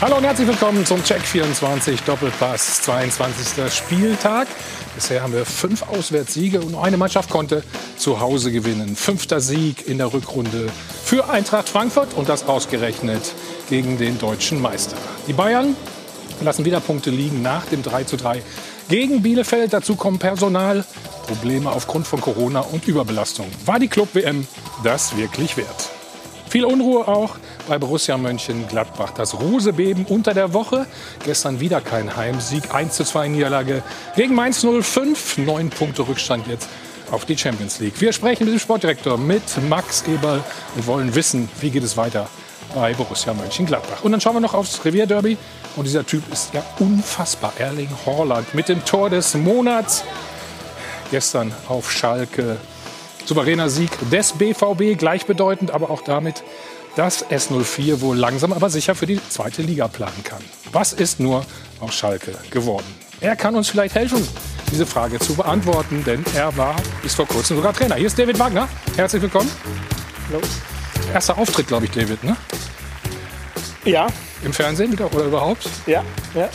Hallo und herzlich willkommen zum Check 24 Doppelpass 22. Spieltag. Bisher haben wir fünf Auswärtssiege und nur eine Mannschaft konnte zu Hause gewinnen. Fünfter Sieg in der Rückrunde für Eintracht Frankfurt und das ausgerechnet gegen den deutschen Meister. Die Bayern lassen wieder Punkte liegen nach dem 3 zu 3 gegen Bielefeld. Dazu kommen Personal, Probleme aufgrund von Corona und Überbelastung. War die Club-WM das wirklich wert? Viel Unruhe auch bei Borussia Mönchengladbach. Das Rosebeben unter der Woche. Gestern wieder kein Heimsieg. 1 zu 2 Niederlage gegen Mainz 05. Neun Punkte Rückstand jetzt auf die Champions League. Wir sprechen mit dem Sportdirektor, mit Max Eberl und wollen wissen, wie geht es weiter bei Borussia Mönchengladbach. Und dann schauen wir noch aufs Revierderby. Und dieser Typ ist ja unfassbar. Erling Haaland mit dem Tor des Monats. Gestern auf Schalke. Souveräner Sieg des BVB, gleichbedeutend, aber auch damit, dass S04 wohl langsam aber sicher für die zweite Liga planen kann. Was ist nur auf Schalke geworden? Er kann uns vielleicht helfen, diese Frage zu beantworten, denn er war bis vor kurzem sogar Trainer. Hier ist David Wagner. Herzlich willkommen. Hallo. Erster Auftritt, glaube ich, David, ne? Ja. Im Fernsehen wieder oder überhaupt? Ja, ja.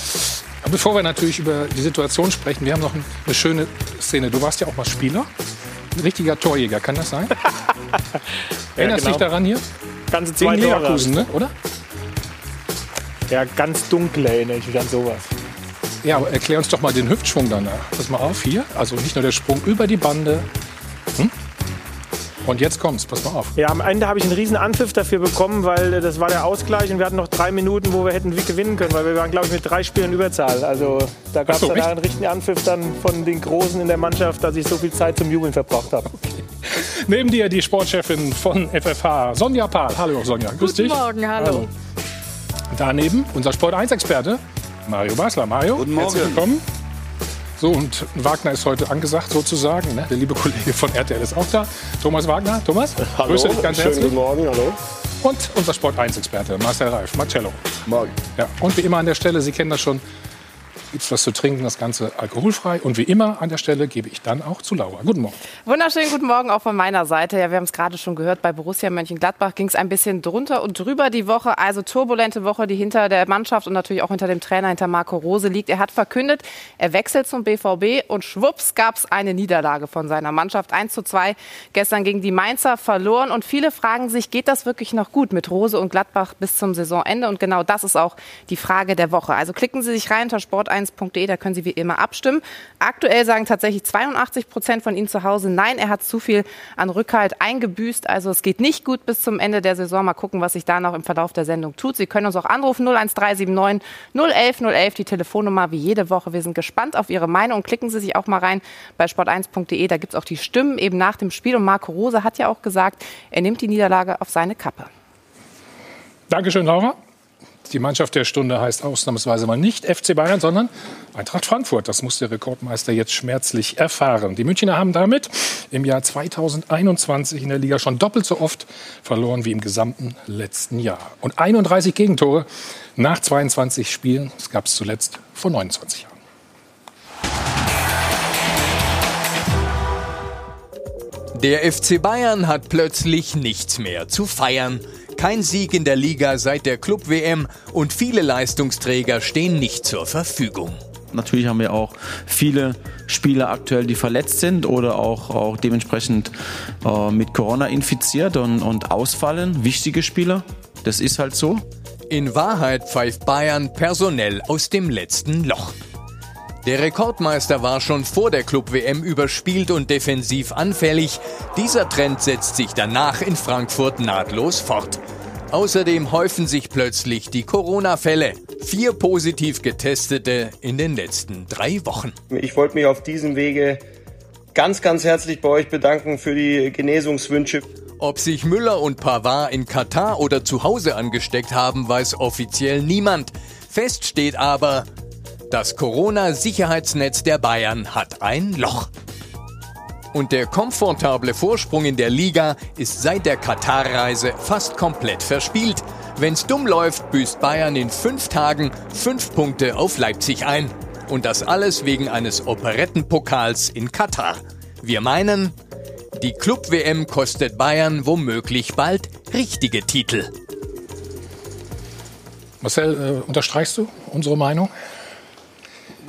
Bevor wir natürlich über die Situation sprechen, wir haben noch eine schöne Szene. Du warst ja auch mal Spieler. Ein richtiger Torjäger, kann das sein? Erinnerst du genau. dich daran hier? Ganze zwei Gegen. Leverkusen, ne? oder? Ja, ganz dunkel erinnere ich mich an sowas. Ja, aber erklär uns doch mal den Hüftschwung danach. Pass mal auf, hier. Also nicht nur der Sprung über die Bande. Hm? Und jetzt kommt's, pass mal auf. Ja, am Ende habe ich einen riesen Anpfiff dafür bekommen, weil äh, das war der Ausgleich und wir hatten noch drei Minuten, wo wir hätten gewinnen können, weil wir waren, glaube ich, mit drei Spielen Überzahl. Also da gab es so, einen richtigen Anpfiff dann von den Großen in der Mannschaft, dass ich so viel Zeit zum Jubeln verbraucht habe. Neben dir die Sportchefin von FFH, Sonja Pahl. Hallo Sonja, grüß Guten dich. Morgen, hallo. Daneben unser Sport 1-Experte, Mario Basler. Mario, Guten Morgen. herzlich willkommen. So, und Wagner ist heute angesagt sozusagen. Ne? Der liebe Kollege von RTL ist auch da. Thomas Wagner. Thomas, grüße dich ganz herzlich. guten Morgen, hallo. Und unser Sport 1-Experte, Marcel Reif, Marcello. Morgen. Ja, und wie immer an der Stelle, Sie kennen das schon, gibt's was zu trinken, das Ganze alkoholfrei. Und wie immer an der Stelle gebe ich dann auch zu Laura. Guten Morgen. Wunderschönen guten Morgen auch von meiner Seite. Ja, wir haben es gerade schon gehört, bei Borussia Mönchengladbach ging es ein bisschen drunter und drüber die Woche. Also turbulente Woche, die hinter der Mannschaft und natürlich auch hinter dem Trainer, hinter Marco Rose liegt. Er hat verkündet, er wechselt zum BVB und schwupps gab es eine Niederlage von seiner Mannschaft. 1 zu 2 gestern gegen die Mainzer verloren. Und viele fragen sich, geht das wirklich noch gut mit Rose und Gladbach bis zum Saisonende? Und genau das ist auch die Frage der Woche. Also klicken Sie sich rein unter sport1.de, da können Sie wie immer abstimmen. Aktuell sagen tatsächlich 82 Prozent von Ihnen zu Hause, nein, er hat zu viel an Rückhalt eingebüßt. Also es geht nicht gut bis zum Ende der Saison. Mal gucken, was sich da noch im Verlauf der Sendung tut. Sie können uns auch anrufen 01379 011 011, die Telefonnummer wie jede Woche. Wir sind gespannt auf Ihre Meinung. Klicken Sie sich auch mal rein bei sport1.de. Da gibt es auch die Stimmen eben nach dem Spiel. Und Marco Rose hat ja auch gesagt, er nimmt die Niederlage auf seine Kappe. Dankeschön, Laura. Die Mannschaft der Stunde heißt ausnahmsweise mal nicht FC Bayern, sondern Eintracht Frankfurt. Das muss der Rekordmeister jetzt schmerzlich erfahren. Die Münchner haben damit im Jahr 2021 in der Liga schon doppelt so oft verloren wie im gesamten letzten Jahr. Und 31 Gegentore nach 22 Spielen, das gab es zuletzt vor 29 Jahren. Der FC Bayern hat plötzlich nichts mehr zu feiern. Kein Sieg in der Liga seit der Club-WM und viele Leistungsträger stehen nicht zur Verfügung. Natürlich haben wir auch viele Spieler aktuell, die verletzt sind oder auch, auch dementsprechend äh, mit Corona infiziert und, und ausfallen. Wichtige Spieler. Das ist halt so. In Wahrheit pfeift Bayern personell aus dem letzten Loch. Der Rekordmeister war schon vor der Club-WM überspielt und defensiv anfällig. Dieser Trend setzt sich danach in Frankfurt nahtlos fort. Außerdem häufen sich plötzlich die Corona-Fälle. Vier positiv getestete in den letzten drei Wochen. Ich wollte mich auf diesem Wege ganz, ganz herzlich bei euch bedanken für die Genesungswünsche. Ob sich Müller und Pavard in Katar oder zu Hause angesteckt haben, weiß offiziell niemand. Fest steht aber, das Corona-Sicherheitsnetz der Bayern hat ein Loch. Und der komfortable Vorsprung in der Liga ist seit der Katar-Reise fast komplett verspielt. Wenn's dumm läuft, büßt Bayern in fünf Tagen fünf Punkte auf Leipzig ein. Und das alles wegen eines Operettenpokals in Katar. Wir meinen, die Club-WM kostet Bayern womöglich bald richtige Titel. Marcel, äh, unterstreichst du unsere Meinung?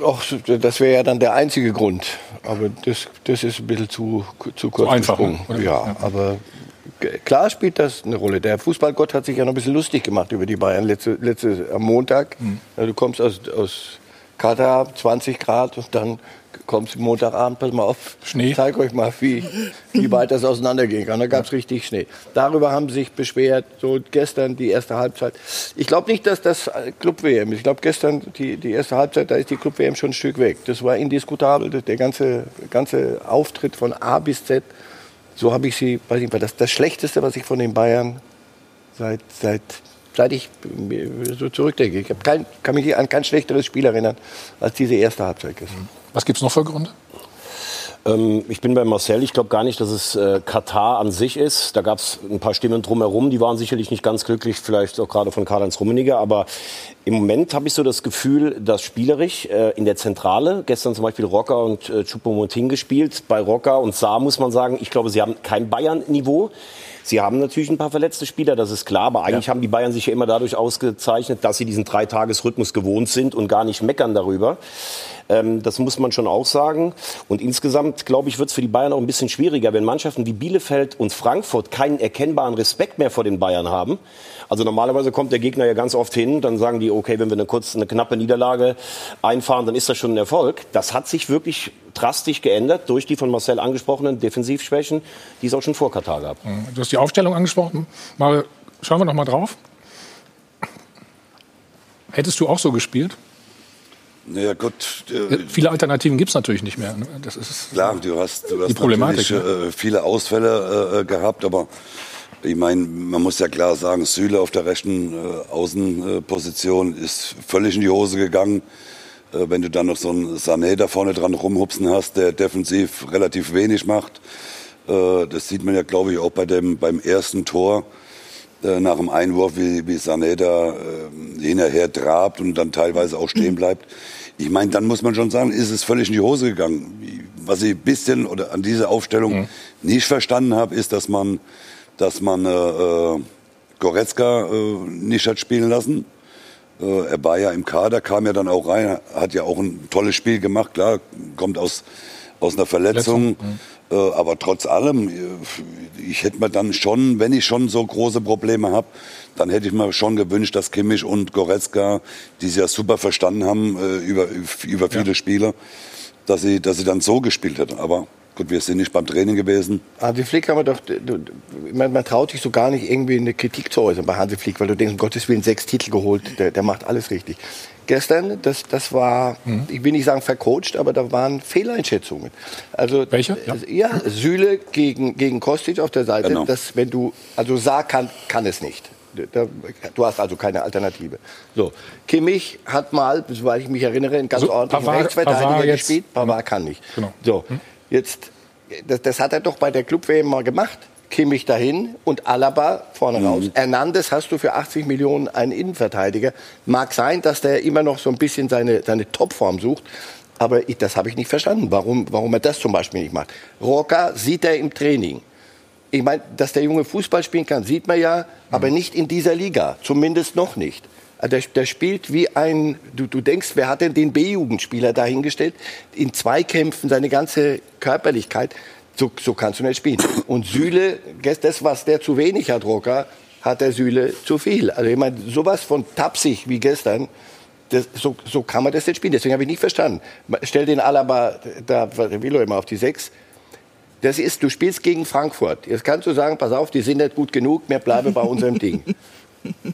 Ach, das wäre ja dann der einzige Grund. Aber das, das ist ein bisschen zu, zu kurz so einfach, gesprungen. oder? Ja, Ja. aber klar spielt das eine Rolle. Der Fußballgott hat sich ja noch ein bisschen lustig gemacht über die Bayern letzte, letzte, am Montag. Mhm. Du kommst aus, aus Katar, 20 Grad, und dann kommst Montagabend, pass mal auf, Schnee. ich zeig euch mal, wie, wie weit das auseinandergehen kann. Da gab es richtig Schnee. Darüber haben sich beschwert, so gestern die erste Halbzeit. Ich glaube nicht, dass das Club-WM ist. Ich glaube, gestern die, die erste Halbzeit, da ist die Club-WM schon ein Stück weg. Das war indiskutabel, der ganze, ganze Auftritt von A bis Z. So habe ich sie, weiß ich nicht, das das Schlechteste, was ich von den Bayern seit, seit, seit ich so zurückdenke. Ich kein, kann mich an kein schlechteres Spiel erinnern als diese erste Halbzeit gestern. Was gibt es noch für Gründe? Ähm, ich bin bei Marcel. Ich glaube gar nicht, dass es äh, Katar an sich ist. Da gab es ein paar Stimmen drumherum, die waren sicherlich nicht ganz glücklich, vielleicht auch gerade von Karl-Heinz Rummenigge. Aber im Moment habe ich so das Gefühl, dass spielerisch äh, in der Zentrale, gestern zum Beispiel Rocker und äh, Choupo-Moting gespielt. Bei Rocker und Saar muss man sagen, ich glaube, sie haben kein Bayern-Niveau. Sie haben natürlich ein paar verletzte Spieler, das ist klar, aber eigentlich haben die Bayern sich ja immer dadurch ausgezeichnet, dass sie diesen Dreitagesrhythmus gewohnt sind und gar nicht meckern darüber. Ähm, das muss man schon auch sagen. Und insgesamt, glaube ich, wird es für die Bayern auch ein bisschen schwieriger, wenn Mannschaften wie Bielefeld und Frankfurt keinen erkennbaren Respekt mehr vor den Bayern haben. Also normalerweise kommt der Gegner ja ganz oft hin, dann sagen die, okay, wenn wir eine kurze, eine knappe Niederlage einfahren, dann ist das schon ein Erfolg. Das hat sich wirklich drastisch geändert durch die von Marcel angesprochenen Defensivschwächen, die es auch schon vor Katar gab. Du hast die Aufstellung angesprochen. Mal, schauen wir noch mal drauf. Hättest du auch so gespielt? Naja, gut. Äh, Viele Alternativen gibt es natürlich nicht mehr. ne? Das ist klar, du hast, du Die hast Problematik, ne? natürlich äh, viele Ausfälle äh, gehabt, aber ich meine, man muss ja klar sagen, Süle auf der rechten äh, Außenposition ist völlig in die Hose gegangen. Äh, wenn du dann noch so einen Sané da vorne dran rumhupsen hast, der defensiv relativ wenig macht. Äh, das sieht man ja, glaube ich, auch bei dem, beim ersten Tor äh, nach dem Einwurf, wie, wie Sané da äh, hinterher trabt und dann teilweise auch stehen bleibt. Ich meine, dann muss man schon sagen, ist es völlig in die Hose gegangen. Was ich ein bisschen oder an dieser Aufstellung nicht verstanden habe, ist, dass man, dass man äh, äh, Goretzka äh, nicht hat spielen lassen. Äh, er war ja im Kader, kam ja dann auch rein, hat ja auch ein tolles Spiel gemacht. Klar, kommt aus, aus einer Verletzung. Äh, aber trotz allem, äh, ich hätte mir dann schon, wenn ich schon so große Probleme habe, dann hätte ich mir schon gewünscht, dass Kimmich und Goretzka, die sie ja super verstanden haben äh, über, über viele Spiele, dass sie, dass sie dann so gespielt hätten. Aber gut, wir sind nicht beim Training gewesen. Hansi Flick haben wir doch, man, man traut sich so gar nicht irgendwie eine Kritik zu äußern bei Hansi Flick, weil du denkst, um Gottes Willen, sechs Titel geholt, der, der macht alles richtig. Gestern, das, das war, ich will nicht sagen vercoacht, aber da waren Fehleinschätzungen. Also, Welche? Ja. Ja, Süle gegen, gegen Kostic auf der Seite, Genau. das, wenn du, also Saar kann, kann es nicht. Da, du hast also keine Alternative. So, Kimmich hat mal, soweit ich mich erinnere, einen ganz Also, ordentlichen Pavard- Rechtsverteidiger Pavard gespielt. Pavard kann nicht. Genau. So, jetzt, das, das hat er doch bei der Club-WM mal gemacht. Kimmich dahin und Alaba vorne raus. Hernandez hast du für 80 Millionen einen Innenverteidiger. Mag sein, dass der immer noch so ein bisschen seine, seine Topform sucht. Aber ich, das habe ich nicht verstanden, warum, warum er das zum Beispiel nicht macht. Roca sieht er im Training. Ich meine, dass der Junge Fußball spielen kann, sieht man ja, aber nicht in dieser Liga. Zumindest noch nicht. Also Der, der spielt wie ein, du, du denkst, wer hat denn den B-Jugendspieler dahingestellt? In Zweikämpfen, seine ganze Körperlichkeit. So, so kannst du nicht spielen. Und Süle, das, was der zu wenig hat, Rocker, hat der Süle zu viel. Also ich meine, sowas von tapsig wie gestern, das, so, so kann man das nicht spielen. Deswegen habe ich nicht verstanden. Stell den Alaba, da will er immer auf die Sechs. Das ist, du spielst gegen Frankfurt. Jetzt kannst du sagen, pass auf, die sind nicht gut genug, wir bleiben bei unserem Ding.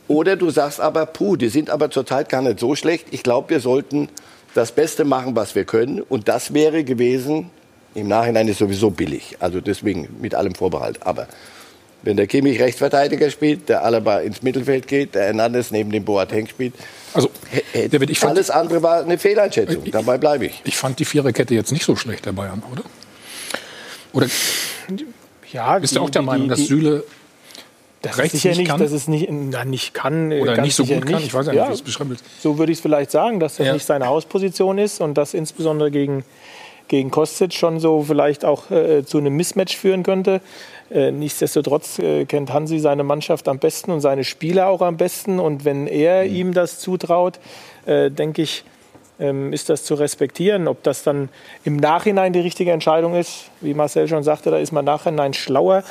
Oder du sagst aber, puh, die sind aber zurzeit gar nicht so schlecht. Ich glaube, wir sollten das Beste machen, was wir können. Und das wäre gewesen, im Nachhinein ist sowieso billig. Also deswegen mit allem Vorbehalt. Aber wenn der Kimmich Rechtsverteidiger spielt, der Alaba ins Mittelfeld geht, der Hernandez neben dem Boateng spielt. Also, David, ich fand, Alles andere war eine Fehleinschätzung. Dabei bleibe ich. ich fand die Viererkette jetzt nicht so schlecht, der Bayern, oder? Oder Ja, bist du auch der Meinung, dass Süle das rechts ist sicher nicht kann? dass es nicht, na, nicht kann. äh, oder nicht so gut kann? nicht. Ich weiß ja nicht, wie es beschreiben willst. So würde ich es vielleicht sagen, dass das Ja. nicht seine Hausposition ist und das insbesondere gegen, gegen Kostic schon so vielleicht auch äh, zu einem Mismatch führen könnte. Äh, nichtsdestotrotz äh, kennt Hansi seine Mannschaft am besten und seine Spieler auch am besten. Und wenn er Mhm. ihm das zutraut, äh, denke ich, ähm, ist das zu respektieren. Ob das dann im Nachhinein die richtige Entscheidung ist, wie Marcel schon sagte, da ist man nachhinein schlauer.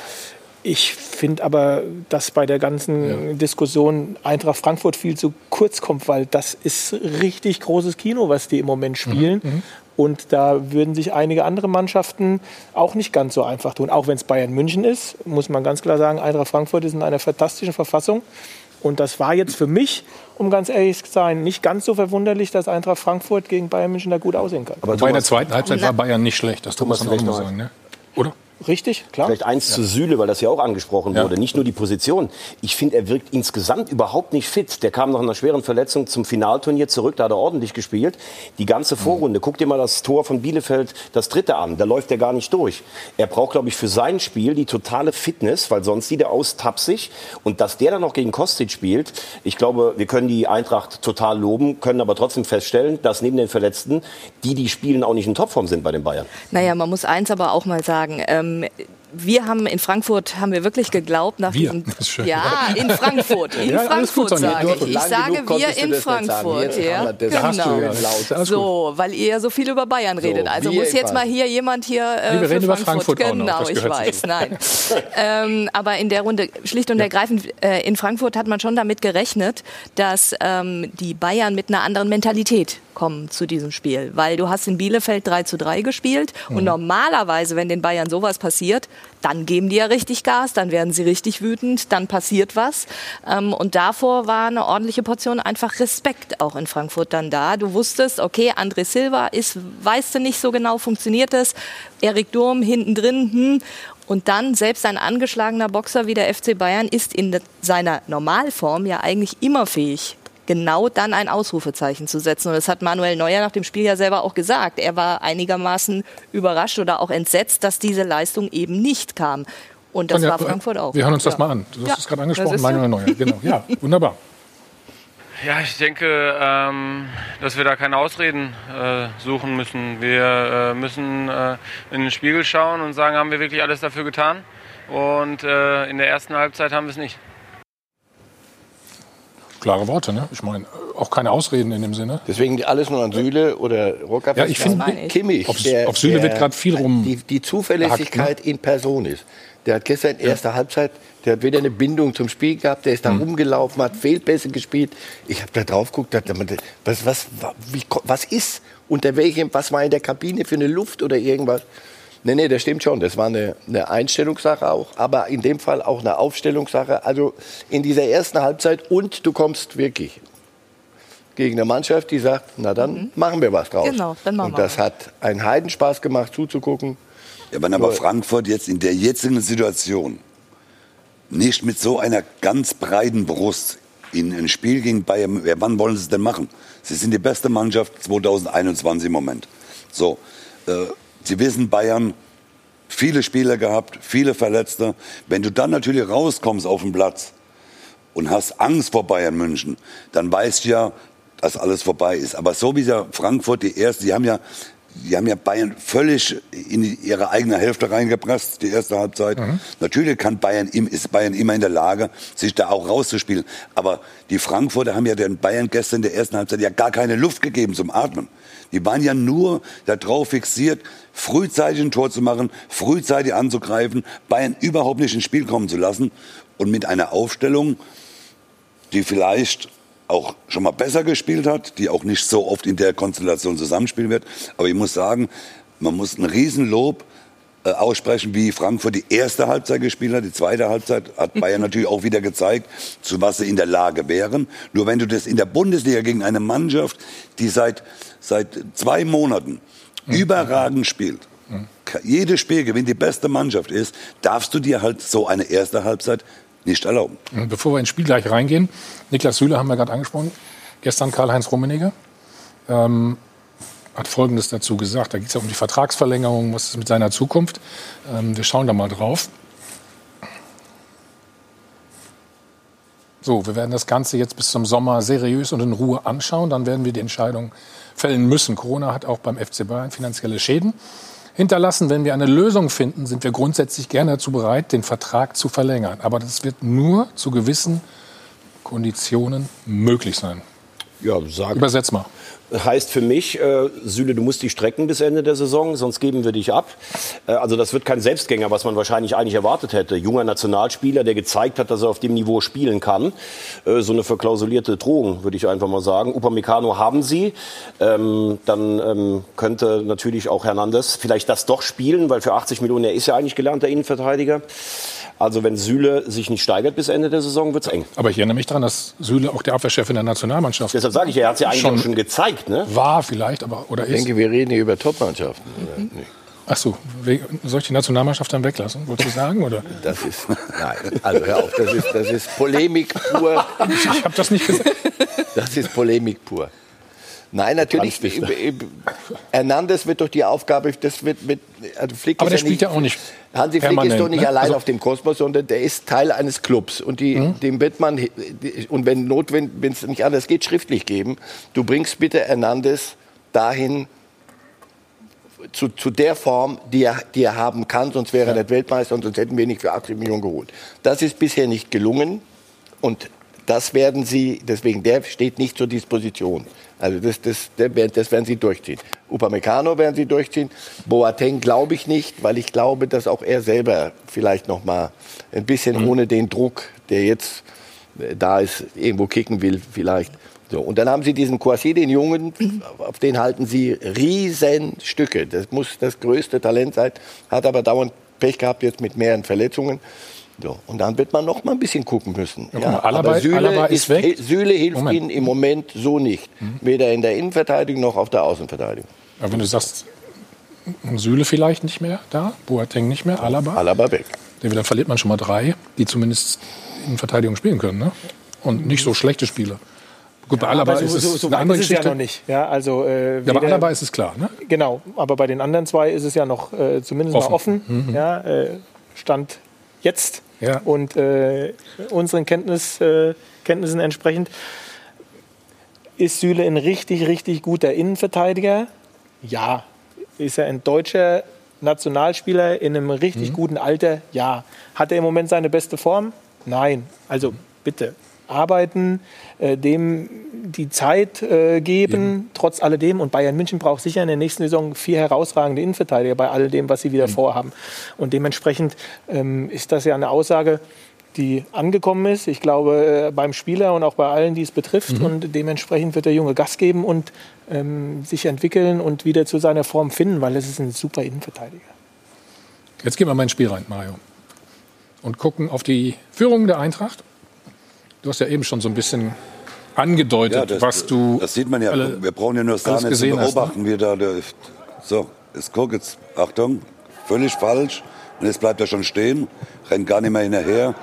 Ich finde aber, dass bei der ganzen Diskussion Eintracht Frankfurt viel zu kurz kommt, weil das ist richtig großes Kino, was die im Moment spielen. Und da würden sich einige andere Mannschaften auch nicht ganz so einfach tun. Auch wenn es Bayern München ist, muss man ganz klar sagen, Eintracht Frankfurt ist in einer fantastischen Verfassung. Und das war jetzt für mich, um ganz ehrlich zu sein, nicht ganz so verwunderlich, dass Eintracht Frankfurt gegen Bayern München da gut aussehen kann. Aber Wobei in der Thomas, zweiten Halbzeit war Bayern nicht schlecht. Das Thomas muss man auch sagen. Ne? Oder? Richtig, klar. Vielleicht eins zu Süle, weil das ja auch angesprochen Ja. wurde. Nicht nur die Position. Ich finde, er wirkt insgesamt überhaupt nicht fit. Der kam nach einer schweren Verletzung zum Finalturnier zurück, da hat er ordentlich gespielt. Die ganze Vorrunde. Guck dir mal das Tor von Bielefeld, das dritte an. Da läuft er gar nicht durch. Er braucht, glaube ich, für sein Spiel die totale Fitness, weil sonst sieht er aus tapsig. Und dass der dann noch gegen Kostic spielt, ich glaube, wir können die Eintracht total loben, können aber trotzdem feststellen, dass neben den Verletzten, die, die spielen, auch nicht in Topform sind bei den Bayern. Naja, man muss eins aber auch mal sagen. Ähm, um, wir haben in Frankfurt haben wir wirklich geglaubt nach Wir, diesem schön. ja in Frankfurt in Ja, Frankfurt sage ich. ich sage wir in. Frankfurt ja. genau. Ja so weil ihr ja so viel über Bayern redet. Also muss jetzt mal hier jemand hier äh, Nee, wir reden über Frankfurt auch noch. genau ich weiß nein. Ähm, aber in der Runde schlicht und ergreifend äh, in Frankfurt hat man schon damit gerechnet dass ähm, die Bayern mit einer anderen Mentalität kommen zu diesem Spiel. Weil du hast in Bielefeld 3 zu 3 gespielt Mhm. und normalerweise wenn den Bayern sowas passiert dann geben die ja richtig Gas, dann werden sie richtig wütend, dann passiert was. Ähm, und davor war eine ordentliche Portion einfach Respekt auch in Frankfurt dann da. Du wusstest, okay, André Silva ist, weißt du nicht so genau, funktioniert das? Erik Durm hinten drin, hm. Und dann selbst ein angeschlagener Boxer wie der FC Bayern ist in seiner Normalform ja eigentlich immer fähig, genau dann ein Ausrufezeichen zu setzen. Und das hat Manuel Neuer nach dem Spiel ja selber auch gesagt. Er war einigermaßen überrascht oder auch entsetzt, dass diese Leistung eben nicht kam. Und das Sonja, war Frankfurt auch. Wir hören uns das Ja. mal an. Du hast Ja, es gerade angesprochen. Manuel Neuer. Genau. Ja, wunderbar. Ja, ich denke, ähm, dass wir da keine Ausreden äh, suchen müssen. Wir äh, müssen äh, in den Spiegel schauen und sagen, haben wir wirklich alles dafür getan? Und äh, in der ersten Halbzeit haben wir es nicht. Klare Worte, ne? Ich meine, auch keine Ausreden in dem Sinne. Deswegen alles nur an Süle oder Rocker. Ja, ich finde-. Kimmich. Auf- auf Süle wird grad viel rum Die, die Zuverlässigkeit in Person ist. Der hat gestern erste Halbzeit, der hat wieder eine Bindung zum Spiel gehabt, der ist da rumgelaufen, hat Fehlpässe gespielt. Ich habe da drauf geguckt, mir, was, was, wie, was ist? Unter welchem, was war in der Kabine für eine Luft oder irgendwas? Nee, nee, das stimmt schon. Das war eine, eine Einstellungssache auch, aber in dem Fall auch eine Aufstellungssache. Also in dieser ersten Halbzeit und du kommst wirklich gegen eine Mannschaft, die sagt, na dann machen wir was draus. Genau, dann machen und wir das hat einen Heidenspaß gemacht zuzugucken. Ja, wenn aber Nur- Frankfurt jetzt in der jetzigen Situation nicht mit so einer ganz breiten Brust in ein Spiel gegen Bayern, wann wollen sie es denn machen? Sie sind die beste Mannschaft 2021 im Moment. So, äh, Sie wissen, Bayern, viele Spieler gehabt, viele Verletzte. Wenn du dann natürlich rauskommst auf den Platz und hast Angst vor Bayern München, dann weißt du ja, dass alles vorbei ist. Aber so wie der Frankfurt die erste, die haben ja, die haben ja Bayern völlig in ihre eigene Hälfte reingepresst, die erste Halbzeit. Natürlich kann Bayern, ist Bayern immer in der Lage, sich da auch rauszuspielen. Aber die Frankfurter haben ja den Bayern gestern in der ersten Halbzeit ja gar keine Luft gegeben zum Atmen. Die waren ja nur darauf fixiert, frühzeitig ein Tor zu machen, frühzeitig anzugreifen, Bayern überhaupt nicht ins Spiel kommen zu lassen und mit einer Aufstellung, die vielleicht auch schon mal besser gespielt hat, die auch nicht so oft in der Konstellation zusammenspielen wird. Aber ich muss sagen, man muss ein Riesenlob äh, aussprechen, wie Frankfurt die erste Halbzeit gespielt hat. Die zweite Halbzeit hat Bayern natürlich auch wieder gezeigt, zu was sie in der Lage wären. Nur wenn du das in der Bundesliga gegen eine Mannschaft, die seit, seit zwei Monaten überragend spielt, jedes Spiel gewinnt, die beste Mannschaft ist, darfst du dir halt so eine erste Halbzeit nicht erlauben. Bevor wir ins Spiel gleich reingehen, Niklas Süle haben wir gerade angesprochen. Gestern Karl-Heinz Rummenigge ähm, hat Folgendes dazu gesagt. Da geht es ja um die Vertragsverlängerung, was ist mit seiner Zukunft. Ähm, wir schauen da mal drauf. So, wir werden das Ganze jetzt bis zum Sommer seriös und in Ruhe anschauen. Dann werden wir die Entscheidung fällen müssen. Corona hat auch beim FC Bayern finanzielle Schäden. hinterlassen. Wenn wir eine Lösung finden, sind wir grundsätzlich gerne dazu bereit, den Vertrag zu verlängern. Aber das wird nur zu gewissen Konditionen möglich sein. Ja, sag. Übersetz mal. Heißt für mich, äh, Süle, du musst die strecken bis Ende der Saison, sonst geben wir dich ab. Äh, also das wird kein Selbstgänger, was man wahrscheinlich eigentlich erwartet hätte. Junger Nationalspieler, der gezeigt hat, dass er auf dem Niveau spielen kann. Äh, so eine verklausulierte Drohung, würde ich einfach mal sagen. Upamecano haben sie. Ähm, dann ähm, könnte natürlich auch Hernandez vielleicht das doch spielen, weil für 80 Millionen, er ist ja eigentlich gelernter Innenverteidiger. Also wenn Süle sich nicht steigert bis Ende der Saison, wird's eng. Aber ich erinnere mich daran, dass Süle auch der Abwehrchef in der Nationalmannschaft Deshalb sage ich, er hat ja eigentlich Schon. schon, schon gezeigt. Ne? war vielleicht, aber oder Ich ist. denke, wir reden hier über Topmannschaften. nicht? Ach so, soll ich die Nationalmannschaft dann weglassen? Wolltest du sagen oder? Das ist, nein, also hör auf, das ist, das ist Polemik pur. Ich habe das nicht gesagt. Das ist Polemik pur. Nein, natürlich. Hernandez wird durch die Aufgabe, das wird mit, also Flick Aber ist der spielt ja auch nicht Hansi Flick ist doch nicht ne? allein Also- auf dem Kosmos, sondern der ist Teil eines Clubs. Und die, Mhm. dem wird man, und wenn notwendig, wenn es nicht anders geht, schriftlich geben. Du bringst bitte Hernandez dahin, zu, zu der Form, die er, die er haben kann, sonst wäre er nicht Weltmeister und sonst hätten wir ihn nicht für 80 Millionen geholt. Das ist bisher nicht gelungen und das werden sie, deswegen, der steht nicht zur Disposition. Also das, das, das werden sie durchziehen. Upamecano werden sie durchziehen. Boateng glaube ich nicht, weil ich glaube, dass auch er selber vielleicht noch mal ein bisschen ohne den Druck, der jetzt äh, da ist, irgendwo kicken will vielleicht. So, und dann haben sie diesen Kouassi, den Jungen, auf den halten sie Riesenstücke. Das muss das größte Talent sein, hat aber dauernd Pech gehabt jetzt mit mehreren Verletzungen. So, und dann wird man noch mal ein bisschen gucken müssen. Ja, mal, Alaba- Alaba ist weg. Süle hilft Moment. Mhm. ihnen im Moment so nicht. Weder in der Innenverteidigung noch auf der Außenverteidigung. Aber wenn du sagst, Süle vielleicht nicht mehr da, Boateng nicht mehr, Alaba, Alaba weg. dann verliert man schon mal drei, die zumindest in Verteidigung spielen können. Ne? Und nicht so schlechte Spieler. Gut, bei Alaba Aber ist es so eine weit andere ist es ja Geschichte. noch nicht. Ja, also, äh, Ja, aber weder- Alaba ist es klar. Ne? Genau, aber bei den anderen zwei ist es ja noch äh, zumindest mal Offen. offen. Ja, äh, Stand jetzt Ja. und äh, unseren Kenntnis, äh, Kenntnissen entsprechend ist Süle ein richtig, richtig guter Innenverteidiger. Ja. Ist er ein deutscher Nationalspieler in einem richtig guten Alter? Ja. Hat er im Moment seine beste Form? Nein. Also bitte arbeiten, äh, dem die Zeit äh, geben, trotz alledem. Und Bayern München braucht sicher in der nächsten Saison vier herausragende Innenverteidiger bei all dem, was sie wieder vorhaben. Und dementsprechend ähm, ist das ja eine Aussage, die angekommen ist. Ich glaube, äh, beim Spieler und auch bei allen, die es betrifft. Und dementsprechend wird der Junge Gas geben und ähm, sich entwickeln und wieder zu seiner Form finden, weil es ist ein super Innenverteidiger. Jetzt gehen wir mal ins Spiel rein, Mario. Und gucken auf die Führung der Eintracht. Du hast ja eben schon so ein bisschen angedeutet, Ja, das, was du. das sieht man ja. alle- wir brauchen ja nur Sahne zu gesehen hast, ne? beobachten, wie da der, So, jetzt guck jetzt, Achtung, völlig falsch. Und jetzt bleibt er schon stehen, rennt gar nicht mehr hinterher.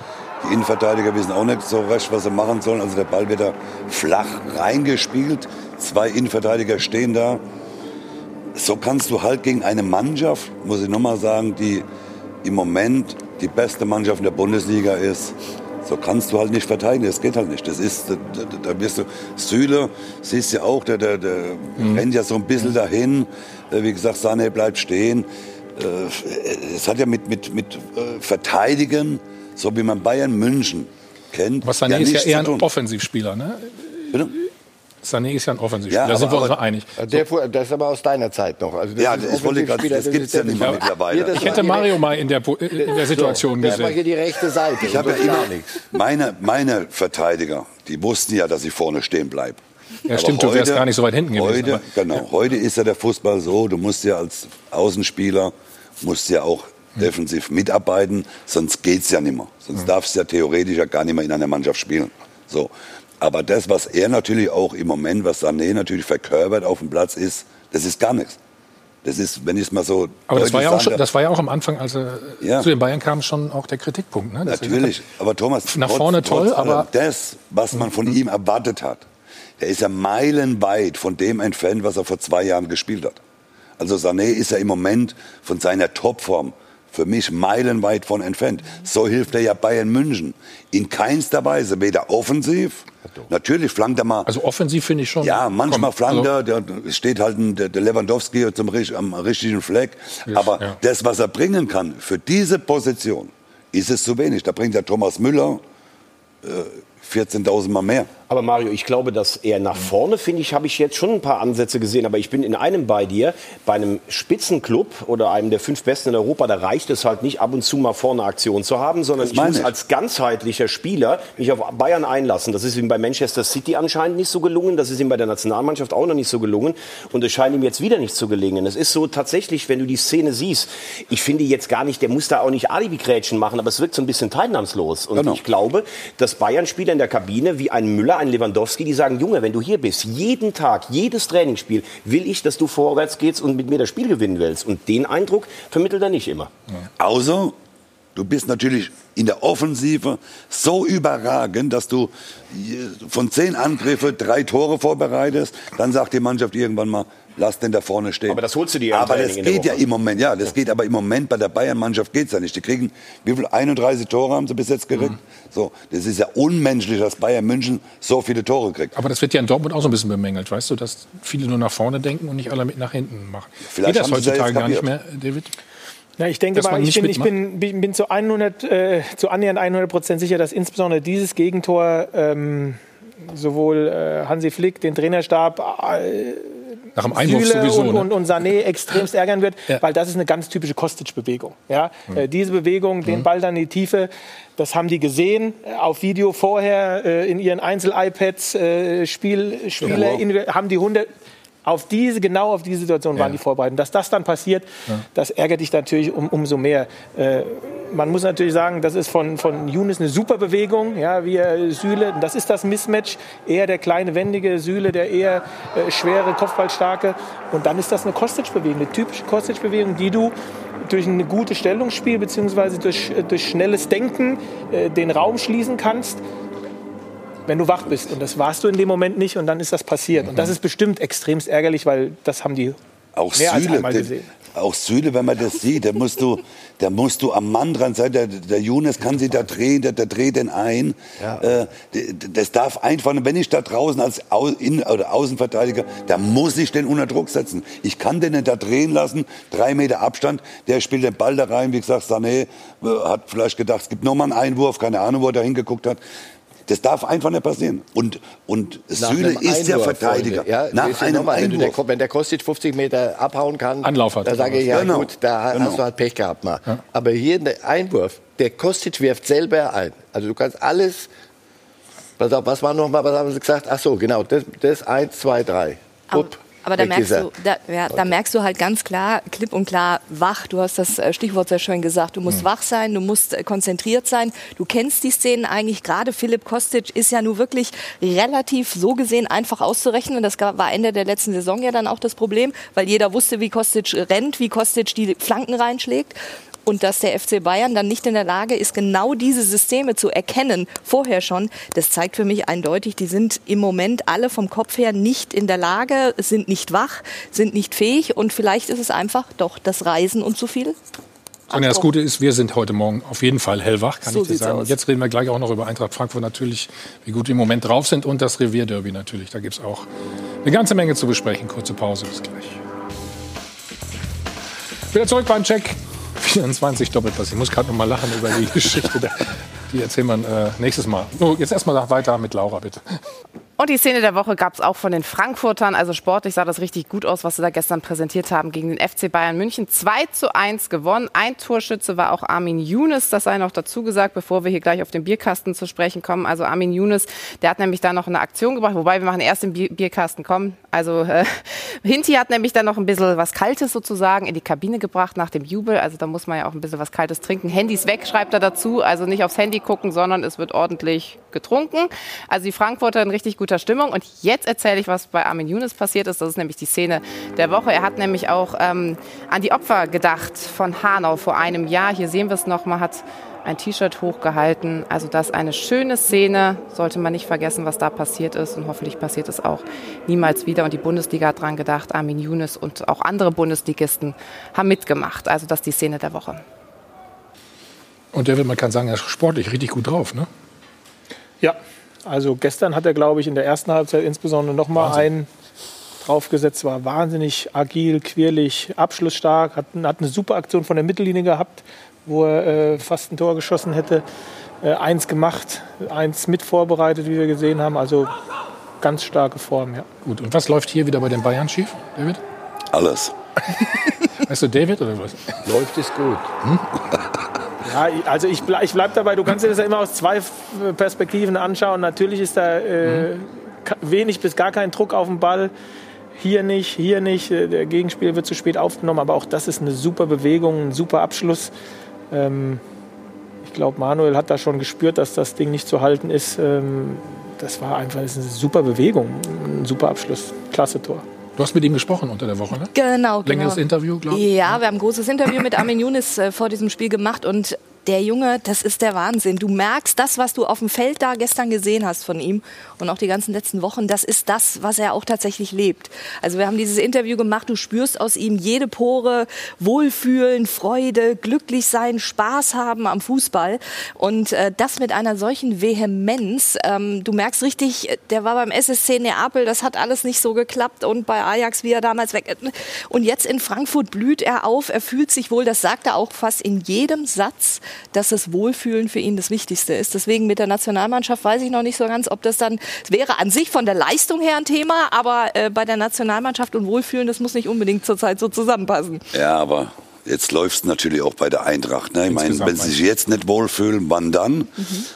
Die Innenverteidiger wissen auch nicht so recht, was sie machen sollen. Also der Ball wird da flach reingespielt. Zwei Innenverteidiger stehen da. So kannst du halt gegen eine Mannschaft, muss ich nochmal sagen, die im Moment die beste Mannschaft in der Bundesliga ist. So kannst du halt nicht verteidigen, das geht halt nicht. Das ist, da, da, wirst du, Süle, siehst du ja auch, der, der, der rennt ja so ein bisschen dahin. Äh, Wie gesagt, Sané bleibt stehen. Äh, Es hat ja mit, mit, mit äh, Verteidigen, so wie man Bayern München kennt, Aber Sané ist ja eher ein. Offensivspieler. Ne? Bitte? Sané ist ja ein Offensivspieler. Ja, da sind aber- wir uns aber- mal einig. Der, fuhr- das ist aber aus deiner Zeit noch. Also das Ja, ist das wollte ich das gibt's ja ist nicht mehr mittlerweile. Hier, Ich hätte Mario mal in der, in der Situation Das war hier gesehen. die rechte Seite. Ich habe ja immer, nichts. meine, meine Verteidiger, die wussten ja, dass ich vorne stehen bleibe. Ja, stimmt, du wärst gar nicht so weit hinten gewesen, Heute, aber- genau, heute ist ja der Fußball so, du musst ja als Außenspieler, musst ja auch Hm. defensiv mitarbeiten, sonst geht's ja nicht mehr. Sonst darfst du ja theoretisch ja gar nicht mehr in einer Mannschaft spielen. So. Aber das, was er natürlich auch im Moment, was Sané natürlich verkörpert auf dem Platz ist, das ist gar nichts. Das ist, wenn ich es mal so Aber das war, ja auch schon, das war ja auch am Anfang, als er Ja. zu den Bayern kam, schon auch der Kritikpunkt. Ne? Natürlich, aber Thomas, Nach vorne toll, allem aber- das, was man von ihm erwartet hat, der ist ja meilenweit von dem entfernt, was er vor zwei Jahren gespielt hat. Also Sané ist ja im Moment von seiner Topform für mich meilenweit von entfernt. So hilft er ja Bayern München. In keinster Weise, weder offensiv, natürlich flankt er mal. Also offensiv finde ich schon. Ja, manchmal flankt also- er, der steht halt ein, der Lewandowski zum, am richtigen Fleck. Aber ja. das, was er bringen kann für diese Position, ist es zu wenig. Da bringt der Thomas Müller äh, 14.000 Mal mehr. Aber Mario, ich glaube, dass er nach vorne, finde ich, habe ich jetzt schon ein paar Ansätze gesehen. Aber ich bin in einem bei dir. Bei einem Spitzenclub oder einem der fünf Besten in Europa, da reicht es halt nicht, ab und zu mal vorne Aktion zu haben, sondern ich muss ich. als ganzheitlicher Spieler mich auf Bayern einlassen. Das ist ihm bei Manchester City anscheinend nicht so gelungen. Das ist ihm bei der Nationalmannschaft auch noch nicht so gelungen. Und es scheint ihm jetzt wieder nicht zu gelingen. Es ist so tatsächlich, wenn du die Szene siehst, ich finde jetzt gar nicht, der muss da auch nicht Alibi-Grätschen machen, aber es wirkt so ein bisschen teilnahmslos. Und Genau. ich glaube, dass Bayern-Spieler in der Kabine wie ein Müller, ein Lewandowski, die sagen, Junge, wenn du hier bist, jeden Tag, jedes Trainingsspiel, will ich, dass du vorwärts gehst und mit mir das Spiel gewinnen willst. Und den Eindruck vermittelt er nicht immer. Außer du bist natürlich in der Offensive so überragend, dass du von zehn Angriffe drei Tore vorbereitest. Dann sagt die Mannschaft irgendwann mal, lass den da vorne stehen. Aber das holst du dir ja Aber das geht ja im Moment, ja, das geht aber im Moment bei der Bayern-Mannschaft geht's ja nicht. Die kriegen, wie viel? 31 Tore haben sie bis jetzt gekriegt. Mhm. So, das ist ja unmenschlich, dass Bayern München so viele Tore kriegt. Aber das wird ja in Dortmund auch so ein bisschen bemängelt, weißt du, dass viele nur nach vorne denken und nicht alle mit nach hinten machen. Vielleicht Geht das heutzutage gar nicht mehr. David? Ja, ich denke mal, ich bin, ich bin, bin, bin zu, 100, äh, zu annähernd 100 Prozent sicher, dass insbesondere dieses Gegentor ähm, sowohl äh, Hansi Flick, den Trainerstab, äh, Nach dem Einwurf Süle sowieso. und, ne? und, und Sané extremst ärgern wird, Ja. weil das ist eine ganz typische Kostic-Bewegung. Ja? Äh, diese Bewegung, den Ball dann in die Tiefe, das haben die gesehen äh, auf Video vorher äh, in ihren Einzel-iPads, äh, Spiel, Spieler, individuell- haben die Hunde auf diese, genau auf diese Situation waren die vorbereitet. Dass das dann passiert, das ärgert dich natürlich um, umso mehr. Äh, man muss natürlich sagen, das ist von, von Younes eine super Bewegung, ja, wie er Süle, das ist das Mismatch, eher der kleine, wendige Süle, der eher äh, schwere, kopfballstarke. Und dann ist das eine Kostic-Bewegung, eine typische Kostic-Bewegung, die du durch ein gutes Stellungsspiel beziehungsweise durch, äh, durch schnelles Denken äh, den Raum schließen kannst wenn du wach bist. Und das warst du in dem Moment nicht und dann ist das passiert. Und das ist bestimmt extremst ärgerlich, weil das haben die Auch mehr als Süle, einmal der- gesehen. auch Süle, wenn man das sieht, da musst du, da musst du am Mann dran sein. Der, der Younes kann sich da drehen, der, der dreht den ein. Äh, d- d- das darf einfach, wenn ich da draußen als Au In oder Außenverteidiger, da muss ich den unter Druck setzen. Ich kann den nicht da drehen lassen, drei Meter Abstand. Der spielt den Ball da rein, wie gesagt, Sané äh, hat vielleicht gedacht, es gibt noch mal einen Einwurf, keine Ahnung, wo er da hingeguckt hat. Das darf einfach nicht passieren. Und, und Nach Süle ist der Einwurf, Verteidiger. Freunde. Ja, Nach einem nochmal, wenn, der, wenn der Kostic 50 Meter abhauen kann, Anlauf hat da sage ich, was? ja Genau. gut, da Genau. hast du halt Pech gehabt mal. Aber hier der Einwurf, der Kostic wirft selber ein. Also du kannst alles, pass auf, was war noch mal, was haben sie gesagt? Ach so, genau, das, das 1, 2, 3. Aber, Upp, aber da merkst er. du, da, ja, da merkst du halt ganz klar, klipp und klar, wach. Du hast das äh, Stichwort sehr schön gesagt. Du musst wach sein, du musst äh, konzentriert sein. Du kennst die Szenen eigentlich. Gerade Philipp Kostic ist ja nur wirklich relativ so gesehen einfach auszurechnen. Und das war Ende der letzten Saison ja dann auch das Problem, weil jeder wusste, wie Kostic rennt, wie Kostic die Flanken reinschlägt. Und dass der FC Bayern dann nicht in der Lage ist, genau diese Systeme zu erkennen, vorher schon, das zeigt für mich eindeutig, die sind im Moment alle vom Kopf her nicht in der Lage, sind nicht wach, sind nicht fähig und vielleicht ist es einfach doch das Reisen und zu viel. Sonja, das Gute ist, wir sind heute Morgen auf jeden Fall hellwach, kann So ich dir sagen. aus. Und jetzt reden wir gleich auch noch über Eintracht Frankfurt natürlich, wie gut die im Moment drauf sind und das Revierderby natürlich. Da gibt es auch eine ganze Menge zu besprechen. Kurze Pause, bis gleich. Wieder zurück beim Check. 24 Doppelpass. Ich muss gerade noch mal lachen über die Geschichte. Die erzählen wir äh, nächstes Mal. Oh, jetzt erstmal weiter mit Laura, bitte. Und die Szene der Woche gab es auch von den Frankfurtern. Also sportlich sah das richtig gut aus, was sie da gestern präsentiert haben gegen den FC Bayern München. 2 zu 1 gewonnen. Ein Torschütze war auch Armin Younes. Das sei noch dazu gesagt, bevor wir hier gleich auf den Bierkasten zu sprechen kommen. Also Armin Younes, der hat nämlich da noch eine Aktion gebracht. Wobei wir machen erst den Bier Bierkasten kommen. Also äh, Hinti hat nämlich dann noch ein bisschen was Kaltes sozusagen in die Kabine gebracht nach dem Jubel. Also da muss man ja auch ein bisschen was Kaltes trinken. Handys weg, schreibt er dazu. Also nicht aufs Handy gucken, sondern es wird ordentlich getrunken. Also die Frankfurter in richtig guter Stimmung. Und jetzt erzähle ich, was bei Armin Younes passiert ist. Das ist nämlich die Szene der Woche. Er hat nämlich auch ähm, an die Opfer gedacht von Hanau vor einem Jahr. Hier sehen wir es nochmal, hat ein T-Shirt hochgehalten. Also das ist eine schöne Szene. Sollte man nicht vergessen, was da passiert ist. Und hoffentlich passiert es auch niemals wieder. Und die Bundesliga hat dran gedacht. Armin Younes und auch andere Bundesligisten haben mitgemacht. Also das ist die Szene der Woche. Und David, man kann sagen, er ist sportlich richtig gut drauf, ne? Ja, also gestern hat er, glaube ich, in der ersten Halbzeit insbesondere noch mal einen draufgesetzt, war wahnsinnig agil, quirlig, abschlussstark, hat, hat eine super Aktion von der Mittellinie gehabt, wo er äh, fast ein Tor geschossen hätte. Äh, eins gemacht, eins mit vorbereitet, wie wir gesehen haben. Also ganz starke Form, ja. Gut, und was läuft hier wieder bei den Bayern schief, David? Alles. Weißt du David oder was? Läuft es gut. Ja, also ich, ble ich bleibe dabei, du kannst dir das ja immer aus zwei Perspektiven anschauen. Natürlich ist da äh, ka- wenig bis gar kein Druck auf den Ball. Hier nicht, hier nicht. Äh, Der Gegenspieler wird zu spät aufgenommen, aber auch das ist eine super Bewegung, ein super Abschluss. Ähm, ich glaube, Manuel hat da schon gespürt, dass das Ding nicht zu halten ist. Ähm, das war einfach das ist eine super Bewegung, ein super Abschluss, klasse Tor. Du hast mit ihm gesprochen unter der Woche, ne? Genau, genau. Längeres Interview, glaube ich. Ja, wir haben ein großes Interview mit Armin Younes äh, vor diesem Spiel gemacht und der Junge, das ist der Wahnsinn. Du merkst, das, was du auf dem Feld da gestern gesehen hast von ihm und auch die ganzen letzten Wochen, das ist das, was er auch tatsächlich lebt. Also wir haben dieses Interview gemacht, du spürst aus ihm jede Pore, Wohlfühlen, Freude, glücklich sein, Spaß haben am Fußball und äh, das mit einer solchen Vehemenz. Ähm, du merkst richtig, der war beim SSC Neapel, das hat alles nicht so geklappt und bei Ajax, wie er damals weg und jetzt in Frankfurt blüht er auf, er fühlt sich wohl, das sagt er auch fast in jedem Satz, dass das Wohlfühlen für ihn das Wichtigste ist. Deswegen mit der Nationalmannschaft weiß ich noch nicht so ganz, ob das dann, es wäre an sich von der Leistung her ein Thema, aber äh, bei der Nationalmannschaft und Wohlfühlen, das muss nicht unbedingt zurzeit so zusammenpassen. Ja, aber jetzt läuft es natürlich auch bei der Eintracht. Ne? Ich meine, wenn sie sich jetzt nicht wohlfühlen, wann dann?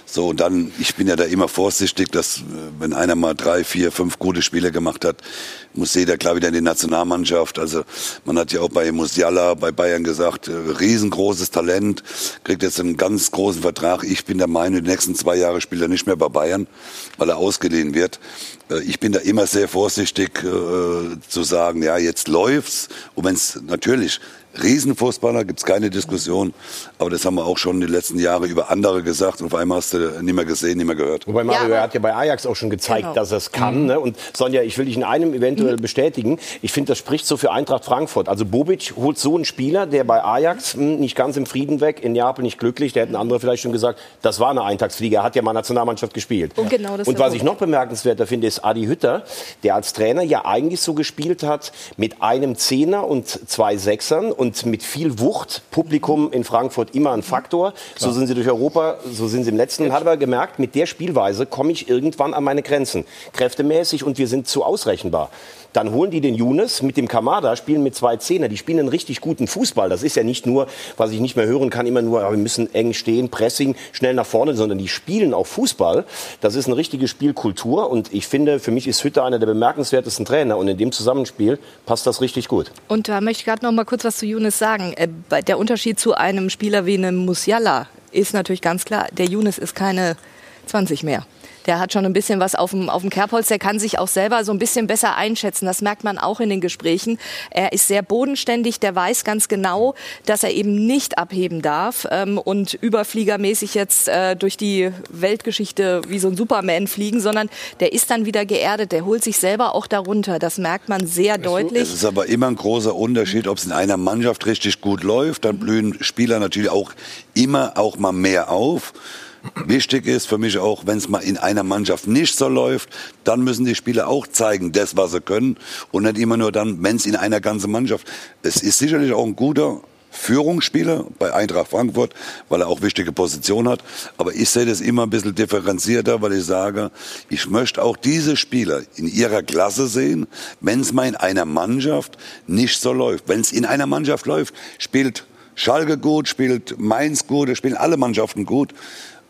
So, und dann, ich bin ja da immer vorsichtig, dass äh, wenn einer mal drei, vier, fünf gute Spiele gemacht hat, muss jeder klar wieder in die Nationalmannschaft. Also man hat ja auch bei Musiala, bei Bayern gesagt, äh, riesengroßes Talent, kriegt jetzt einen ganz großen Vertrag. Ich bin der Meinung, die nächsten zwei Jahre spielt er nicht mehr bei Bayern, weil er ausgeliehen wird. Äh, Ich bin da immer sehr vorsichtig äh, zu sagen, ja, jetzt läuft's. Und wenn es natürlich Riesenfußballer, gibt's keine Diskussion. Aber das haben wir auch schon die letzten Jahre über andere gesagt. Und auf einmal hast du nicht mehr gesehen, nicht mehr gehört. Wobei Mario, Ja, hat ja bei Ajax auch schon gezeigt, Genau. dass er es kann. Ne? Und Sonja, ich will dich in einem eventuell bestätigen. Ich finde, das spricht so für Eintracht Frankfurt. Also Bobic holt so einen Spieler, der bei Ajax hm, nicht ganz im Frieden weg, in Neapel nicht glücklich. Da hätten andere vielleicht schon gesagt, das war eine Eintagsfliege. Er hat ja mal Nationalmannschaft gespielt. Und genau das Und ist was der ich noch bemerkenswerter finde, ist Adi Hütter, der als Trainer ja eigentlich so gespielt hat mit einem Zehner und zwei Sechsern und mit viel Wucht. Publikum in Frankfurt immer ein Faktor. So sind sie durch Europa, so sind sie im letzten. Und hat aber gemerkt, mit der Spielweise komme ich irgendwann an meine Grenzen. Kräftemäßig und wir sind zu ausrechenbar. Dann holen die den Younes mit dem Kamada, spielen mit zwei Zehner. Die spielen einen richtig guten Fußball. Das ist ja nicht nur, was ich nicht mehr hören kann, immer nur, wir müssen eng stehen, Pressing, schnell nach vorne, sondern die spielen auch Fußball. Das ist eine richtige Spielkultur. Und ich finde, für mich ist Hütter einer der bemerkenswertesten Trainer. Und in dem Zusammenspiel passt das richtig gut. Und da möchte ich gerade noch mal kurz was zu Younes sagen. Äh, Der Unterschied zu einem Spieler wie einem Musiala ist natürlich ganz klar, der Younes ist keine 20 mehr. Der hat schon ein bisschen was auf dem, auf dem Kerbholz. Der kann sich auch selber so ein bisschen besser einschätzen. Das merkt man auch in den Gesprächen. Er ist sehr bodenständig. Der weiß ganz genau, dass er eben nicht abheben darf ähm, und überfliegermäßig jetzt äh, durch die Weltgeschichte wie so ein Superman fliegen, sondern der ist dann wieder geerdet. Der holt sich selber auch darunter. Das merkt man sehr deutlich. Es ist aber immer ein großer Unterschied, ob es in einer Mannschaft richtig gut läuft. Dann blühen Spieler natürlich auch immer auch mal mehr auf. Wichtig ist für mich auch, wenn es mal in einer Mannschaft nicht so läuft, dann müssen die Spieler auch zeigen, das, was sie können. Und nicht immer nur dann, wenn es in einer ganzen Mannschaft. Es ist sicherlich auch ein guter Führungsspieler bei Eintracht Frankfurt, weil er auch wichtige Position hat. Aber ich sehe das immer ein bisschen differenzierter, weil ich sage, ich möchte auch diese Spieler in ihrer Klasse sehen, wenn es mal in einer Mannschaft nicht so läuft. Wenn es in einer Mannschaft läuft, spielt Schalke gut, spielt Mainz gut, spielen alle Mannschaften gut.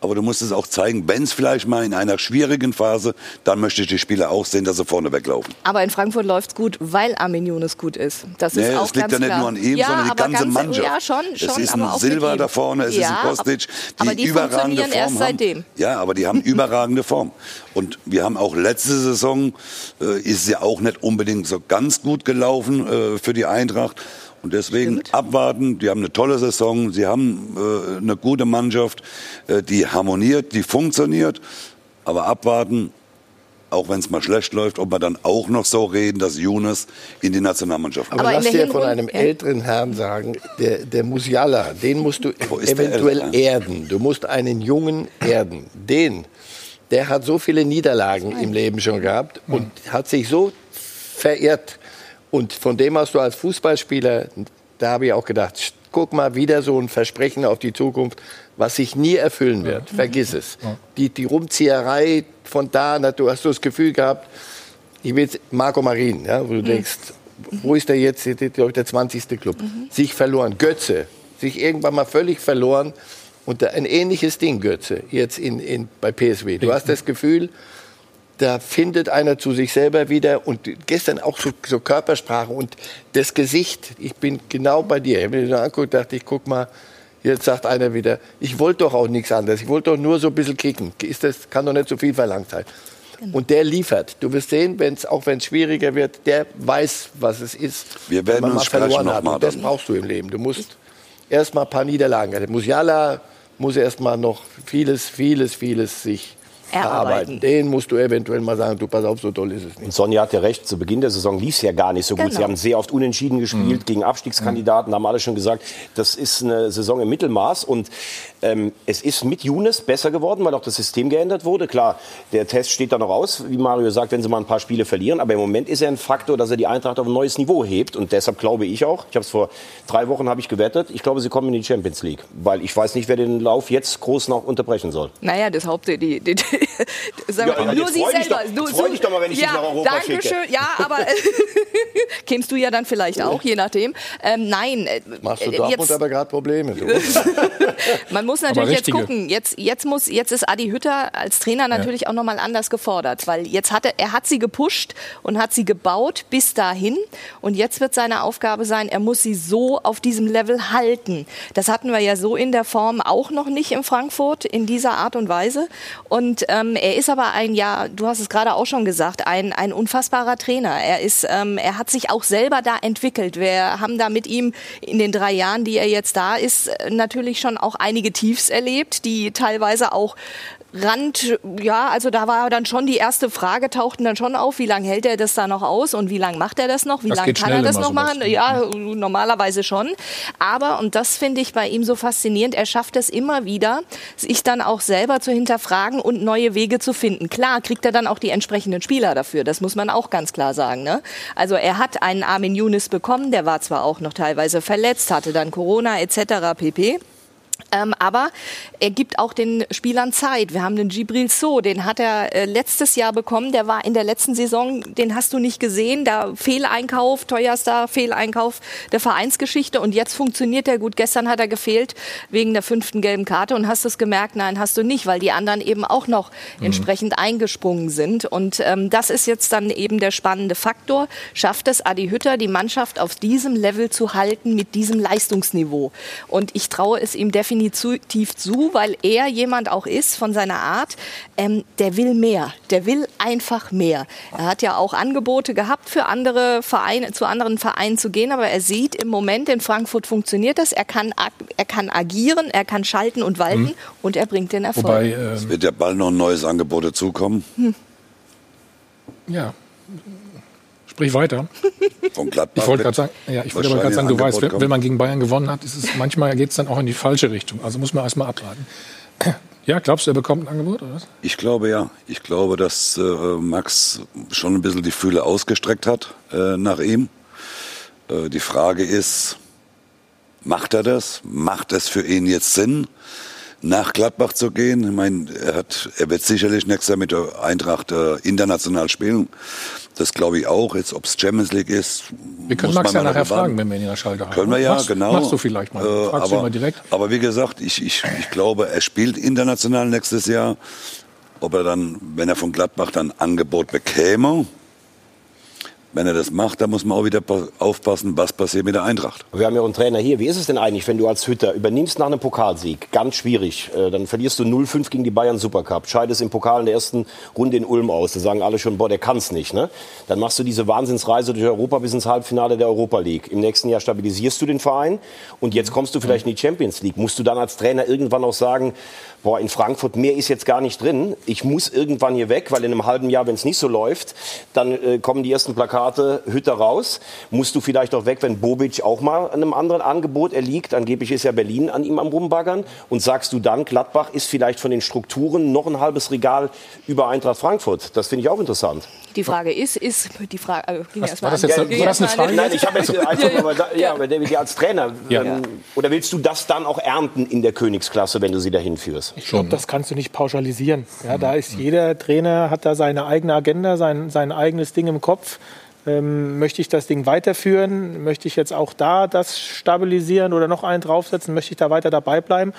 Aber du musst es auch zeigen, wenn es vielleicht mal in einer schwierigen Phase, dann möchte ich die Spieler auch sehen, dass sie vorne weglaufen. Aber in Frankfurt läuft's gut, weil Armin Younes gut ist. Das ist Nee, auch es liegt ganz ja nicht klar. nur an ihm, ja, sondern die aber ganze Mannschaft. Ja, schon, schon. es ist ein Silva da vorne, es ja, ist ein Kostic, die, aber die überragende Form erst haben. seitdem. Ja, aber die haben überragende Form. Und wir haben auch letzte Saison, äh, ist ja auch nicht unbedingt so ganz gut gelaufen äh, für die Eintracht. Und deswegen abwarten. Die haben eine tolle Saison. Sie haben äh, eine gute Mannschaft, äh, die harmoniert, die funktioniert. Aber abwarten. auch wenn es mal schlecht läuft, ob wir dann auch noch so reden, dass Younes in die Nationalmannschaft kommt. Aber, Aber lass dir von einem ja. älteren Herrn sagen, der, der Musiala, den musst du eventuell erden. Du musst einen Jungen erden. Den, der hat so viele Niederlagen im Leben schon gehabt und hat sich so verehrt. Und von dem hast du als Fußballspieler, da habe ich auch gedacht, guck mal, wieder so ein Versprechen auf die Zukunft, was sich nie erfüllen wird. Vergiss es. Die, die Rumzieherei von da, na, du hast so das Gefühl gehabt, ich will jetzt Marco Marin, ja, wo du denkst, wo ist der jetzt, der, der, der 20. Club? Sich verloren. Götze, sich irgendwann mal völlig verloren. Und ein ähnliches Ding, Götze, jetzt in, in, bei PSW. Du hast das Gefühl, da findet einer zu sich selber wieder und gestern auch so, so Körpersprache und das Gesicht. Ich bin genau bei dir. Ich habe mir das angeguckt, dachte ich, guck mal, jetzt sagt einer wieder, ich wollte doch auch nichts anderes. Ich wollte doch nur so ein bisschen kicken. Ist das, kann doch nicht so viel verlangt sein. Und der liefert. Du wirst sehen, wenn's, auch wenn es schwieriger wird, der weiß, was es ist. Wir werden uns sprechen verloren noch hat. mal Und das brauchst du im Leben. Du musst erst mal ein paar Niederlagen. Der Musiala muss erst mal noch vieles, vieles, vieles sich Erarbeiten. erarbeiten. Den musst du eventuell mal sagen, du pass auf, so toll ist es nicht. Und Sonja hat ja recht, zu Beginn der Saison lief es ja gar nicht so gut. Genau. Sie haben sehr oft unentschieden gespielt gegen Abstiegskandidaten, haben alle schon gesagt, das ist eine Saison im Mittelmaß. Und ähm, es ist mit Younes besser geworden, weil auch das System geändert wurde. Klar, der Test steht da noch aus, wie Mario sagt, wenn sie mal ein paar Spiele verlieren. Aber im Moment ist er ein Faktor, dass er die Eintracht auf ein neues Niveau hebt. Und deshalb glaube ich auch, ich habe es vor drei Wochen habe ich gewettet, ich glaube, sie kommen in die Champions League. Weil ich weiß nicht, wer den Lauf jetzt groß noch unterbrechen soll. Naja, das Haupt, die, die, die, Ja, wir, aber nur sie selber. doch- freu dich doch mal, wenn ich ja, dich nach Europa danke schicke. Ja, aber kämst du ja dann vielleicht auch, je nachdem. Ähm, nein, äh, Machst du äh, Dortmund jetzt, aber gerade Probleme. So. man muss natürlich jetzt gucken. Jetzt, jetzt, muss, jetzt ist Adi Hütter als Trainer natürlich auch nochmal anders gefordert, weil jetzt hat er, er hat sie gepusht und hat sie gebaut bis dahin. Und jetzt wird seine Aufgabe sein, er muss sie so auf diesem Level halten. Das hatten wir ja so in der Form auch noch nicht in Frankfurt in dieser Art und Weise. Und ähm, er ist aber ein, ja, du hast es gerade auch schon gesagt, ein, ein unfassbarer Trainer. Er ist, ähm, er hat sich auch selber da entwickelt. Wir haben da mit ihm in den drei Jahren, die er jetzt da ist, natürlich schon auch einige Tiefs erlebt, die teilweise auch Rand, ja, also da war dann schon die erste Frage, tauchten dann schon auf, wie lange hält er das da noch aus und wie lange macht er das noch, wie lange kann er das noch sowas. machen? Ja, normalerweise schon. Aber, und das finde ich bei ihm so faszinierend, er schafft es immer wieder, sich dann auch selber zu hinterfragen und neue Wege zu finden. Klar kriegt er dann auch die entsprechenden Spieler dafür, das muss man auch ganz klar sagen. Ne? Also er hat einen Armin Younes bekommen, der war zwar auch noch teilweise verletzt, hatte dann Corona etc. pp. Ähm, aber er gibt auch den Spielern Zeit. Wir haben den Gibril So, den hat er äh, letztes Jahr bekommen. Der war in der letzten Saison, den hast du nicht gesehen. Da Fehleinkauf, teuerster Fehleinkauf der Vereinsgeschichte. Und jetzt funktioniert er gut. Gestern hat er gefehlt wegen der fünften gelben Karte. Und hast du es gemerkt? Nein, hast du nicht, weil die anderen eben auch noch entsprechend eingesprungen sind. Und ähm, das ist jetzt dann eben der spannende Faktor. Schafft es Adi Hütter, die Mannschaft auf diesem Level zu halten mit diesem Leistungsniveau? Und ich traue es ihm definitiv zu, weil er jemand auch ist von seiner Art, ähm, der will mehr, der will einfach mehr. Er hat ja auch Angebote gehabt für andere Vereine, zu anderen Vereinen zu gehen, aber er sieht im Moment in Frankfurt funktioniert das. Er kann, ag- er kann agieren, er kann schalten und walten und er bringt den Erfolg. Wobei, Es ähm, wird ja bald noch ein neues Angebot dazukommen. ja, sprich weiter. Von Gladbach. Ich wollte gerade sagen, ja, ich wollte aber gerade sagen, du weißt, wenn, wenn man gegen Bayern gewonnen hat, ist es manchmal geht es dann auch in die falsche Richtung. Also muss man erstmal abwarten. Ja, glaubst du, er bekommt ein Angebot oder was? Ich glaube ja. Ich glaube, dass äh, Max schon ein bisschen die Fühle ausgestreckt hat äh, nach ihm. Äh, die Frage ist, macht er das? Macht es für ihn jetzt Sinn, nach Gladbach zu gehen? Ich meine, er, hat, er wird sicherlich nächstes Jahr mit der Eintracht äh, international spielen. Das glaube ich auch. Jetzt, ob es Champions League ist, Wir können muss Max man ja nachher fragen, wenn wir ihn in der Schalte haben. Können wir ja, machst, genau. Machst du vielleicht mal. Äh, Fragst du aber, mal direkt. aber wie gesagt, ich, ich, ich glaube, er spielt international nächstes Jahr. Ob er dann, wenn er von Gladbach dann Angebot bekäme, wenn er das macht, dann muss man auch wieder pa- aufpassen, was passiert mit der Eintracht. Wir haben ja einen Trainer hier. Wie ist es denn eigentlich, wenn du als Hütter übernimmst nach einem Pokalsieg? Ganz schwierig. Äh, Dann verlierst du 0-5 gegen die Bayern Supercup, scheidest im Pokal in der ersten Runde in Ulm aus. Da sagen alle schon, boah, der kann's nicht. Ne? Dann machst du diese Wahnsinnsreise durch Europa bis ins Halbfinale der Europa League. Im nächsten Jahr stabilisierst du den Verein und jetzt kommst du vielleicht in die Champions League. Musst du dann als Trainer irgendwann auch sagen, boah, in Frankfurt, mehr ist jetzt gar nicht drin. Ich muss irgendwann hier weg, weil in einem halben Jahr, wenn es nicht so läuft, dann äh, kommen die ersten Plakate Hütter raus. Musst du vielleicht auch weg, wenn Bobic auch mal einem anderen Angebot erliegt. Angeblich ist ja Berlin an ihm am Rumbaggern. Und sagst du dann, Gladbach ist vielleicht von den Strukturen noch ein halbes Regal über Eintracht Frankfurt. Das finde ich auch interessant. Die Frage ist, ist die Frage. Also, ging Was- war das jetzt- war das eine Frage? Nein, ich habe jetzt einfach nur, aber da, ja, aber David, ja als Trainer. Ja. Ähm, oder willst du das dann auch ernten in der Königsklasse, wenn du sie dahin führst? Ich glaube, das kannst du nicht pauschalisieren. Ja, da ist jeder Trainer hat da seine eigene Agenda, sein, sein eigenes Ding im Kopf. Ähm, möchte ich das Ding weiterführen? Möchte ich jetzt auch da das stabilisieren oder noch einen draufsetzen? Möchte ich da weiter dabei bleiben?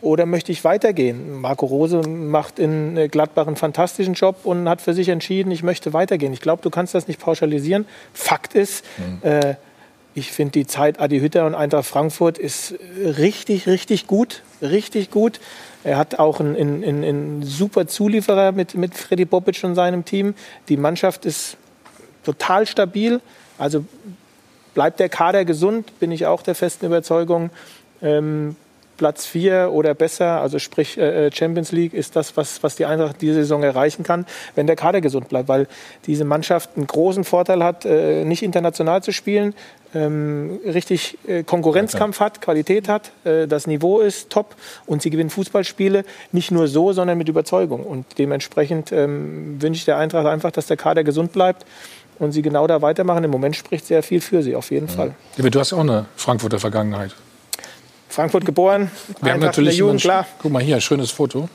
Oder möchte ich weitergehen? Marco Rose macht in äh, Gladbach einen fantastischen Job und hat für sich entschieden, ich möchte weitergehen. Ich glaube, du kannst das nicht pauschalisieren. Fakt ist, äh, ich finde die Zeit Adi Hütter und Eintracht Frankfurt ist richtig, richtig gut. Richtig gut. Er hat auch einen, einen, einen, einen super Zulieferer mit, mit Freddy Bobic und seinem Team. Die Mannschaft ist total stabil. Also bleibt der Kader gesund, bin ich auch der festen Überzeugung. Ähm, Platz 4 oder besser, also sprich äh, Champions League, ist das, was, was die Eintracht diese Saison erreichen kann, wenn der Kader gesund bleibt, weil diese Mannschaft einen großen Vorteil hat, äh, nicht international zu spielen, ähm, richtig äh, Konkurrenzkampf hat, Qualität hat, äh, das Niveau ist top und sie gewinnen Fußballspiele nicht nur so, sondern mit Überzeugung. Und dementsprechend ähm, wünsche ich der Eintracht einfach, dass der Kader gesund bleibt und sie genau da weitermachen. Im Moment spricht sehr viel für sie, auf jeden Fall. David, du hast ja auch eine Frankfurter Vergangenheit. Frankfurt geboren, Wir haben Eintracht in natürlich der Jugend, klar. Guck mal hier, schönes Foto.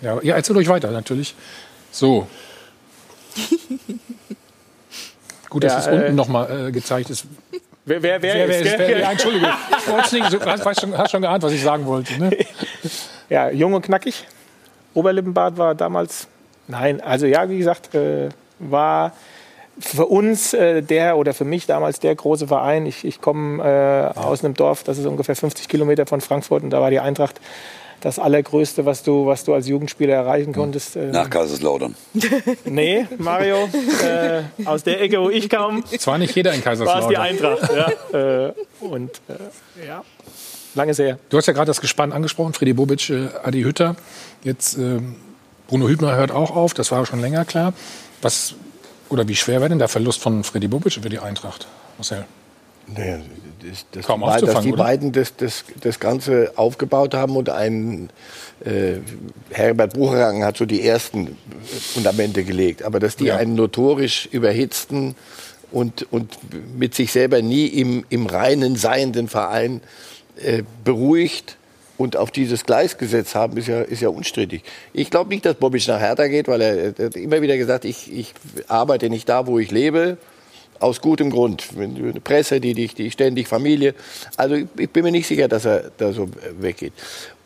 Ja, ja erzählt euch weiter, natürlich. So. Gut, dass Ja, es äh, unten nochmal äh, gezeigt ist. Wer, wer, wer, Wer, wer ist, gell? wer, ja, Entschuldigung. Ich wollt's nicht, du hast, schon, hast schon geahnt, was ich sagen wollte. Ne? Ja, jung und knackig. Oberlippenbart war damals, nein, also ja, wie gesagt, äh, war für uns äh, der oder für mich damals der große Verein. Ich, ich komme äh, aus einem Dorf, das ist ungefähr 50 Kilometer von Frankfurt und da war die Eintracht das Allergrößte, was du, was du als Jugendspieler erreichen konntest. Ähm, Nach Kaiserslautern. nee, Mario, äh, aus der Ecke, wo ich kam, Zwar nicht jeder in war es die Kaiserslautern. Eintracht. Ja. Äh, und äh, ja, lange sehr. Du hast ja gerade das Gespann angesprochen, Freddy Bobic, äh, Adi Hütter. Jetzt ähm, Bruno Hübner hört auch auf, das war schon länger klar. Was oder wie schwer wäre denn der Verlust von Freddy Bobic für die Eintracht, Marcel? Naja, das, das Kaum beiden- dass die oder? beiden das, das, das Ganze aufgebaut haben und ein äh, Herbert Bucherang hat so die ersten Fundamente gelegt, aber dass die Ja. einen notorisch überhitzten und, und mit sich selber nie im, im reinen seienden Verein äh, beruhigt und auf dieses Gleis gesetzt haben, ist ja, ist ja unstrittig. Ich glaube nicht, dass Bobic nach Hertha geht, weil er, er hat immer wieder gesagt, ich, ich arbeite nicht da, wo ich lebe, aus gutem Grund. Eine Presse, die dich, die ständig Familie. Also ich, ich bin mir nicht sicher, dass er da so weggeht.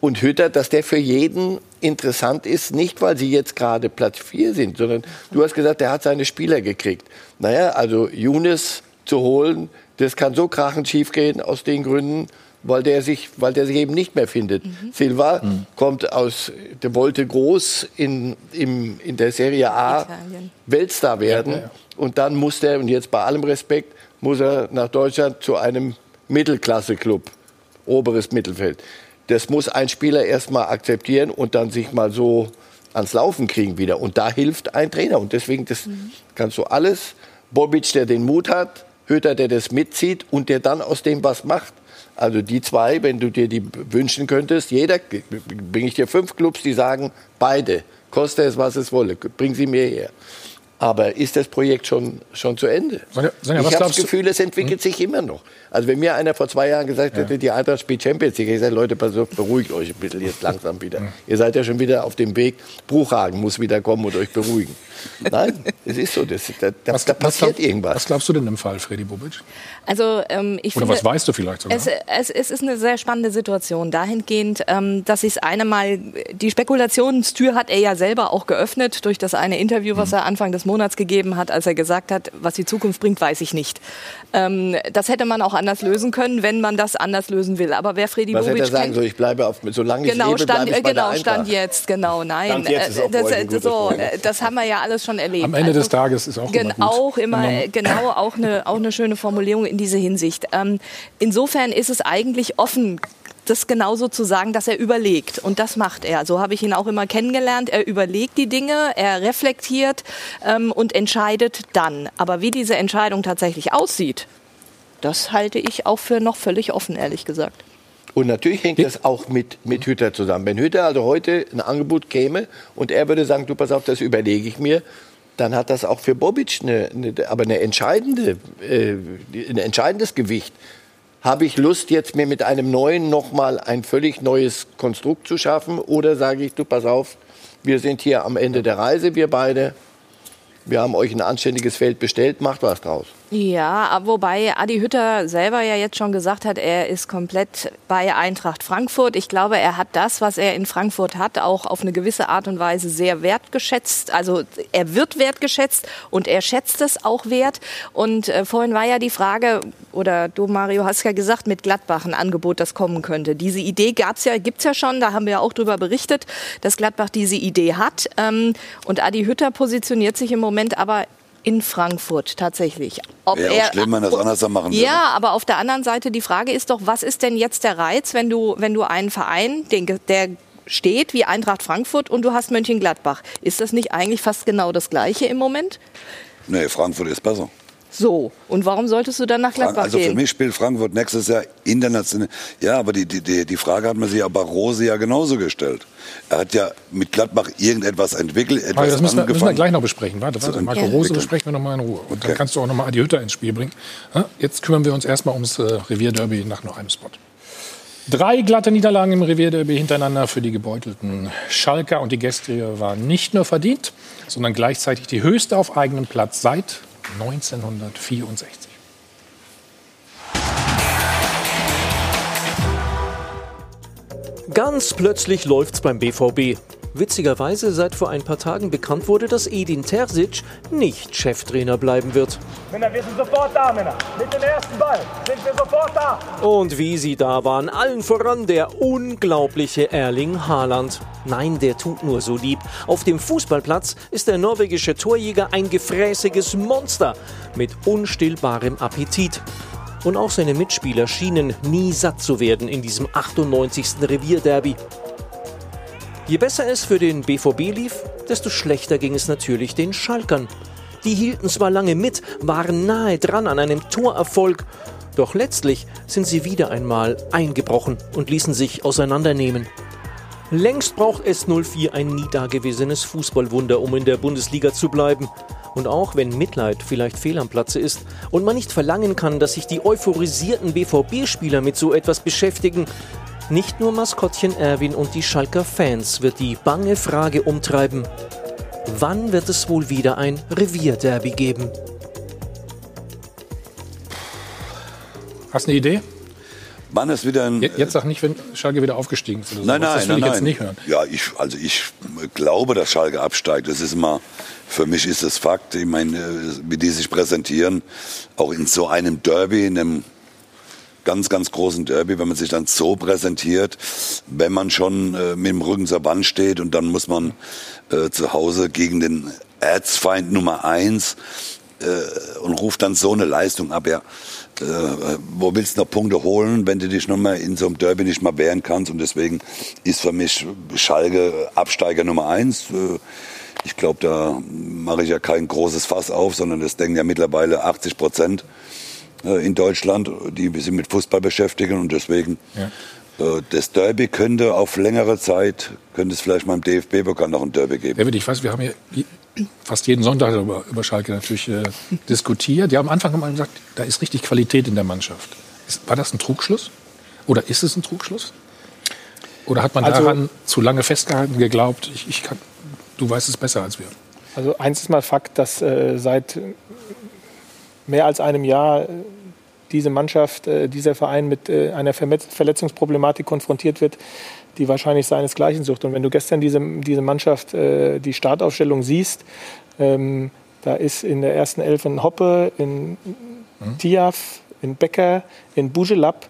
Und Hütter, dass der für jeden interessant ist, nicht weil sie jetzt gerade Platz 4 sind, sondern du hast gesagt, der hat seine Spieler gekriegt. Naja, also Younes zu holen, das kann so krachend schief gehen aus den Gründen, weil der sich, weil der sich eben nicht mehr findet. Silva kommt aus, der wollte groß in, im, in der Serie A Italien. Weltstar werden. Und dann muss er, und jetzt bei allem Respekt, muss er nach Deutschland zu einem Mittelklasse-Club, oberes Mittelfeld. Das muss ein Spieler erstmal akzeptieren und dann sich mal so ans Laufen kriegen wieder. Und da hilft ein Trainer. Und deswegen, das kannst du alles. Bobic, der den Mut hat, Hütter, der das mitzieht und der dann aus dem was macht. Also die zwei, wenn du dir die wünschen könntest, jeder, bringe ich dir fünf Clubs, die sagen, beide, koste es, was es wolle, bring sie mir her. Aber ist das Projekt schon, schon zu Ende? Sonja, Sonja, was ich habe das Gefühl, es entwickelt sich immer noch. Also wenn mir einer vor zwei Jahren gesagt hätte, die Eintracht spielt Champions League, hätte ich gesagt, Leute, pass auf, beruhigt euch ein bisschen jetzt langsam wieder. Ihr seid ja schon wieder auf dem Weg. Bruchhagen muss wieder kommen und euch beruhigen. Nein, es ist so, das, da, da, da passiert glaub- irgendwas. Was glaubst du denn im Fall, Freddy Bobic? Also ähm, ich Oder finde, was weißt du vielleicht sogar? Es, es, es ist eine sehr spannende Situation dahingehend, ähm, dass sich eine Mal die Spekulationstür hat er ja selber auch geöffnet durch das eine Interview, was er Anfang des Monats gegeben hat, als er gesagt hat, was die Zukunft bringt, weiß ich nicht. Ähm, das hätte man auch anders lösen können, wenn man das anders lösen will. Aber wer Freddy Was Bobic hätte er sagen sollen? Ich bleibe auf, solange genau, ich lebe, stand, bleibe ich äh, bei genau, der stand jetzt, genau, nein. Stand jetzt ist auch das, äh, so, äh, das haben wir ja alles schon erlebt. Am Ende des Also, Tages ist auch Gen immer gut. auch immer, Genau. äh, genau, auch eine, auch eine schöne Formulierung in diese Hinsicht. Ähm, insofern ist es eigentlich offen, das genauso zu sagen, dass er überlegt. Und das macht er. So habe ich ihn auch immer kennengelernt. Er überlegt die Dinge, er reflektiert ähm, und entscheidet dann. Aber wie diese Entscheidung tatsächlich aussieht, das halte ich auch für noch völlig offen, ehrlich gesagt. Und natürlich hängt das auch mit, mit Hütter zusammen. Wenn Hütter also heute ein Angebot käme und er würde sagen, du pass auf, das überlege ich mir, dann hat das auch für Bobic eine, eine, aber eine entscheidende, äh, ein entscheidendes Gewicht. Habe ich Lust, jetzt mir mit einem neuen nochmal ein völlig neues Konstrukt zu schaffen? Oder sage ich, du pass auf, wir sind hier am Ende der Reise, wir beide. Wir haben euch ein anständiges Feld bestellt, macht was draus. Ja, wobei Adi Hütter selber ja jetzt schon gesagt hat, er ist komplett bei Eintracht Frankfurt. Ich glaube, er hat das, was er in Frankfurt hat, auch auf eine gewisse Art und Weise sehr wertgeschätzt. Also er wird wertgeschätzt und er schätzt es auch wert. Und äh, vorhin war ja die Frage, oder du Mario hast ja gesagt, mit Gladbach ein Angebot, das kommen könnte. Diese Idee gab's ja, gibt's ja schon, da haben wir auch drüber berichtet, dass Gladbach diese Idee hat. Ähm, und Adi Hütter positioniert sich im Moment aber in Frankfurt tatsächlich. Ob Wäre auch schlimm, wenn er es anders machen würde. ja, aber auf der anderen Seite die Frage ist doch, was ist denn jetzt der Reiz, wenn du, wenn du einen Verein, den, der steht wie Eintracht Frankfurt und du hast Mönchengladbach. Ist das nicht eigentlich fast genau das Gleiche im Moment? Nee, Frankfurt ist besser. So. Und warum solltest du dann nach Frank- Gladbach Also für gehen? mich spielt Frankfurt nächstes Jahr international. Ja, aber die, die, die, Frage hat man sich aber Rose ja genauso gestellt. Er hat ja mit Gladbach irgendetwas entwickelt, etwas Aber das müssen wir, müssen wir angefangen. gleich noch besprechen. Warte, warte. Marco entwickeln. Rose besprechen wir noch mal in Ruhe. Und dann Okay. kannst du auch noch mal Adi Hütter ins Spiel bringen. Ja, Jetzt kümmern wir uns erstmal ums äh, Revierderby nach noch einem Spot. Drei glatte Niederlagen im Revierderby hintereinander für die gebeutelten Schalker. Und die Gäste waren nicht nur verdient, sondern gleichzeitig die höchste auf eigenem Platz seit 1964. Ganz plötzlich läuft's beim BVB. Witzigerweise, seit vor ein paar Tagen bekannt wurde, dass Edin Terzic nicht Cheftrainer bleiben wird. Männer, wir sind sofort da, Männer. Mit dem ersten Ball sind wir sofort da. Und wie sie da waren, allen voran der unglaubliche Erling Haaland. Nein, der tut nur so lieb. Auf dem Fußballplatz ist der norwegische Torjäger ein gefräßiges Monster mit unstillbarem Appetit. Und auch seine Mitspieler schienen nie satt zu werden in diesem 98. Revierderby. Je besser es für den BVB lief, desto schlechter ging es natürlich den Schalkern. Die hielten zwar lange mit, waren nahe dran an einem Torerfolg, doch letztlich sind sie wieder einmal eingebrochen und ließen sich auseinandernehmen. Längst braucht S04 ein nie dagewesenes Fußballwunder, um in der Bundesliga zu bleiben. Und auch wenn Mitleid vielleicht fehl am Platze ist und man nicht verlangen kann, dass sich die euphorisierten BVB-Spieler mit so etwas beschäftigen, nicht nur Maskottchen Erwin und die Schalker Fans wird die bange Frage umtreiben. Wann wird es wohl wieder ein Revierderby geben? Hast du eine Idee? Wann ist wieder ein. Je- Jetzt sag nicht, wenn Schalke wieder aufgestiegen ist. Oder Nein, nein, das will nein, ich nein. jetzt nicht hören. Ja, ich, also ich glaube, dass Schalke absteigt. Das ist immer, für mich ist das Fakt. Ich meine, äh, wie die sich präsentieren, auch in so einem Derby, in einem ganz, ganz großen Derby, wenn man sich dann so präsentiert, wenn man schon äh, mit dem Rücken zur Wand steht und dann muss man äh, zu Hause gegen den Erzfeind Nummer eins äh, und ruft dann so eine Leistung ab. Ja, äh, wo willst du noch Punkte holen, wenn du dich noch mal in so einem Derby nicht mal wehren kannst? Und deswegen ist für mich Schalke Absteiger Nummer eins. Äh, ich glaube, da mache ich ja kein großes Fass auf, sondern das denken ja mittlerweile 80 Prozent in Deutschland, die sich mit Fußball beschäftigen. Und deswegen, äh, das Derby könnte auf längere Zeit, könnte es vielleicht mal im DFB-Pokal noch ein Derby geben. David, ich weiß, wir haben hier fast jeden Sonntag über, über Schalke natürlich äh, diskutiert. Ja, am Anfang haben wir gesagt, da ist richtig Qualität in der Mannschaft. Ist, war das ein Trugschluss? Oder ist es ein Trugschluss? Oder hat man Also- daran zu lange festgehalten, geglaubt, ich, ich kann, du weißt es besser als wir? Also eins ist mal Fakt, dass äh, seit mehr als einem Jahr äh, diese Mannschaft, äh, dieser Verein mit äh, einer Verletzungsproblematik konfrontiert wird, die wahrscheinlich seinesgleichen sucht. Und wenn du gestern diese, diese Mannschaft, die Startaufstellung siehst, ähm, Da ist in der ersten Elf in Hoppe, in Mhm. Tiaf, in Becker, in Bujelab.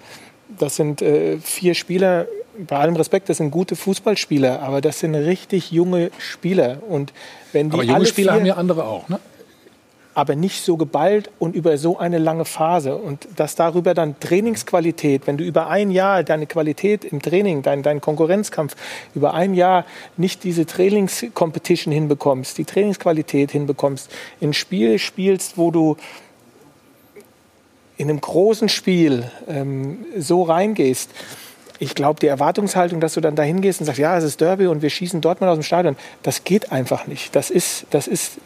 Das sind vier Spieler, bei allem Respekt, das sind gute Fußballspieler, aber das sind richtig junge Spieler. Und wenn die Aber junge Spieler haben ja andere auch, ne? Aber nicht so geballt und über so eine lange Phase. Und dass darüber dann Trainingsqualität, wenn du über ein Jahr deine Qualität im Training, dein, dein Konkurrenzkampf, über ein Jahr nicht diese Trainingscompetition hinbekommst, die Trainingsqualität hinbekommst, ein Spiel spielst, wo du in einem großen Spiel ähm, so reingehst, ich glaube, die Erwartungshaltung, dass du dann dahin gehst und sagst, ja, es ist Derby und wir schießen Dortmund aus dem Stadion, das geht einfach nicht. Das ist, das ist,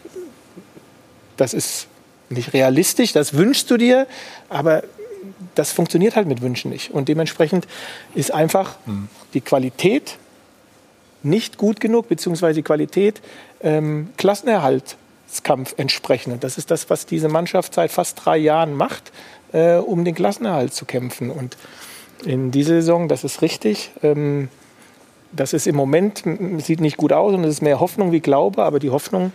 das ist nicht realistisch, das wünschst du dir, aber das funktioniert halt mit Wünschen nicht. Und dementsprechend ist einfach die Qualität nicht gut genug, beziehungsweise die Qualität ähm, Klassenerhaltskampf entsprechend. Und das ist das, was diese Mannschaft seit fast drei Jahren macht, äh, um den Klassenerhalt zu kämpfen. Und in dieser Saison, das ist richtig. Ähm, das ist im Moment, sieht nicht gut aus und es ist mehr Hoffnung wie Glaube, aber die Hoffnung,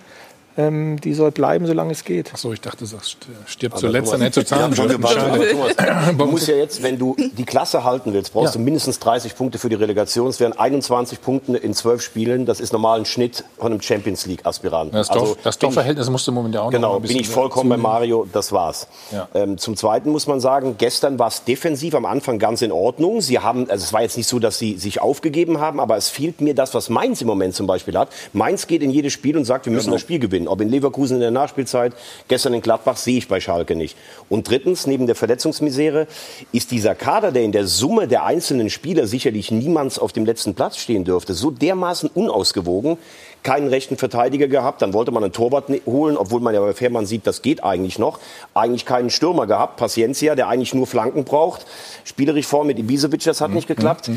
ähm, die soll bleiben, solange es geht. Achso, ich dachte, du sagst, stirbt Aber zuletzt Thomas, an zu zahlen. Ja, aber Schade. Thomas, du musst ja jetzt, wenn du die Klasse halten willst, brauchst Ja. du mindestens 30 Punkte für die Relegation. Es wären 21 Punkte in 12 Spielen. Das ist normal ein Schnitt von einem Champions League-Aspiranten. Das, Tor, das Torverhältnis musste momentan auch noch Genau, ein bin ich vollkommen bei. Mario, das war's. Ja. Ähm, zum Zweiten muss man sagen, gestern war es defensiv am Anfang ganz in Ordnung. Sie haben, also es war jetzt nicht so, dass sie sich aufgegeben haben, aber es fehlt mir das, was Mainz im Moment zum Beispiel hat. Mainz geht in jedes Spiel und sagt, wir müssen Genau. das Spiel gewinnen. Ob in Leverkusen in der Nachspielzeit, gestern in Gladbach, sehe ich bei Schalke nicht. Und drittens, neben der Verletzungsmisere, ist dieser Kader, der in der Summe der einzelnen Spieler sicherlich niemals auf dem letzten Platz stehen dürfte, so dermaßen unausgewogen, keinen rechten Verteidiger gehabt, dann wollte man einen Torwart ne- holen, obwohl man ja bei Fährmann sieht, das geht eigentlich noch. Eigentlich keinen Stürmer gehabt, Paciencia, der eigentlich nur Flanken braucht. Spielerisch vor mit Ibisevic, das hat nicht geklappt.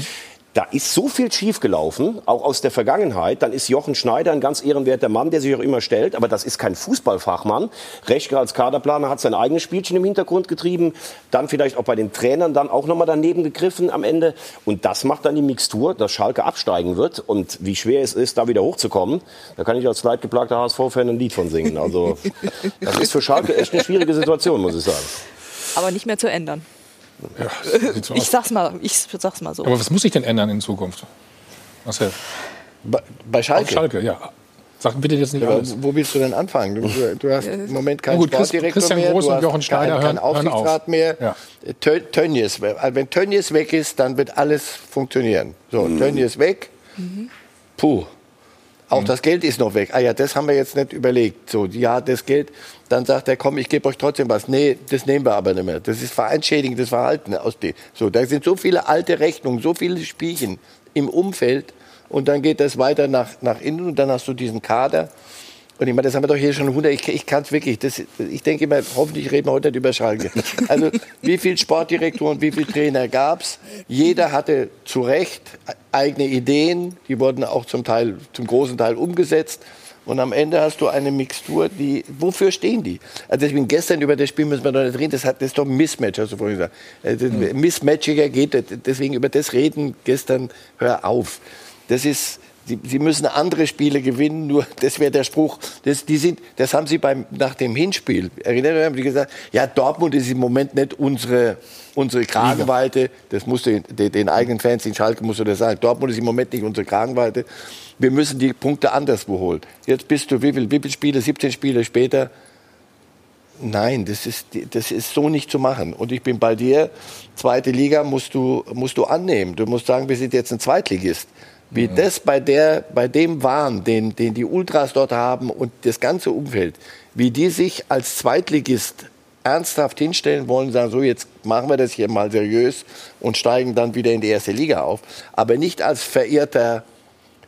Da ist so viel schiefgelaufen, auch aus der Vergangenheit. Dann ist Jochen Schneider ein ganz ehrenwerter Mann, der sich auch immer stellt. Aber das ist kein Fußballfachmann. Rechger als Kaderplaner hat sein eigenes Spielchen im Hintergrund getrieben. Dann vielleicht auch bei den Trainern dann auch nochmal daneben gegriffen am Ende. Und das macht dann die Mixtur, dass Schalke absteigen wird. Und wie schwer es ist, da wieder hochzukommen, da kann ich als leidgeplagter HSV-Fan ein Lied von singen. Also das ist für Schalke echt eine schwierige Situation, muss ich sagen. Aber nicht mehr zu ändern. Ja, so Ich sag's mal, ich sag's mal so. Aber was muss sich denn ändern in Zukunft? Marcel? Bei, bei Schalke? Auf Schalke, ja. Sag bitte jetzt nicht Ja, alles. wo willst du denn anfangen? Du, du, hast im Moment keinen gut, Sportdirektor Christian mehr, Groß du und Jochen Schneider keinen, keinen Aufsichtsrat auf. mehr. Ja. Tö- Tönnies, also wenn Tönnies weg ist, dann wird alles funktionieren. So, Tönnies weg, puh. Auch das Geld ist noch weg. Ah ja, das haben wir jetzt nicht überlegt. So, ja, das Geld. Dann sagt er, komm, ich gebe euch trotzdem was. Nee, das nehmen wir aber nicht mehr. Das ist vereinschädigendes Verhalten aus dem. So, da sind so viele alte Rechnungen, so viele Spielchen im Umfeld. Und dann geht das weiter nach, nach innen und dann hast du diesen Kader. Und ich meine, das haben wir doch hier schon 100, ich, ich kann es wirklich, das, ich denke immer, hoffentlich reden wir heute nicht über Schalke. Also wie viele Sportdirektoren, wie viele Trainer gab es? Jeder hatte zu Recht eigene Ideen, die wurden auch zum Teil, zum großen Teil umgesetzt. Und am Ende hast du eine Mixtur, die, wofür stehen die? Also deswegen gestern über das Spiel müssen wir doch nicht reden, das, hat, das ist doch ein Mismatch, hast du vorhin gesagt. Äh, das- Mismatchiger geht, deswegen über das reden gestern, hör auf. Das ist, Sie, sie müssen andere Spiele gewinnen, nur das wäre der Spruch. Das, die sind, das haben Sie beim, nach dem Hinspiel, erinnert ihr, haben Sie gesagt, ja, Dortmund ist im Moment nicht unsere, unsere Kragenweite. Das musst du den, den eigenen Fans in Schalke musst du das sagen. Dortmund ist im Moment nicht unsere Kragenweite. Wir müssen die Punkte anderswo holen. Jetzt bist du, wie viele wie viel Spiele, 17 Spiele später, Nein, das ist, das ist so nicht zu machen. Und ich bin bei dir, zweite Liga musst du, musst du annehmen. Du musst sagen, wir sind jetzt ein Zweitligist. Wie das bei, der, bei dem Wahn, den, den die Ultras dort haben und das ganze Umfeld, wie die sich als Zweitligist ernsthaft hinstellen wollen, sagen, so jetzt machen wir das hier mal seriös und steigen dann wieder in die erste Liga auf. Aber nicht als verehrter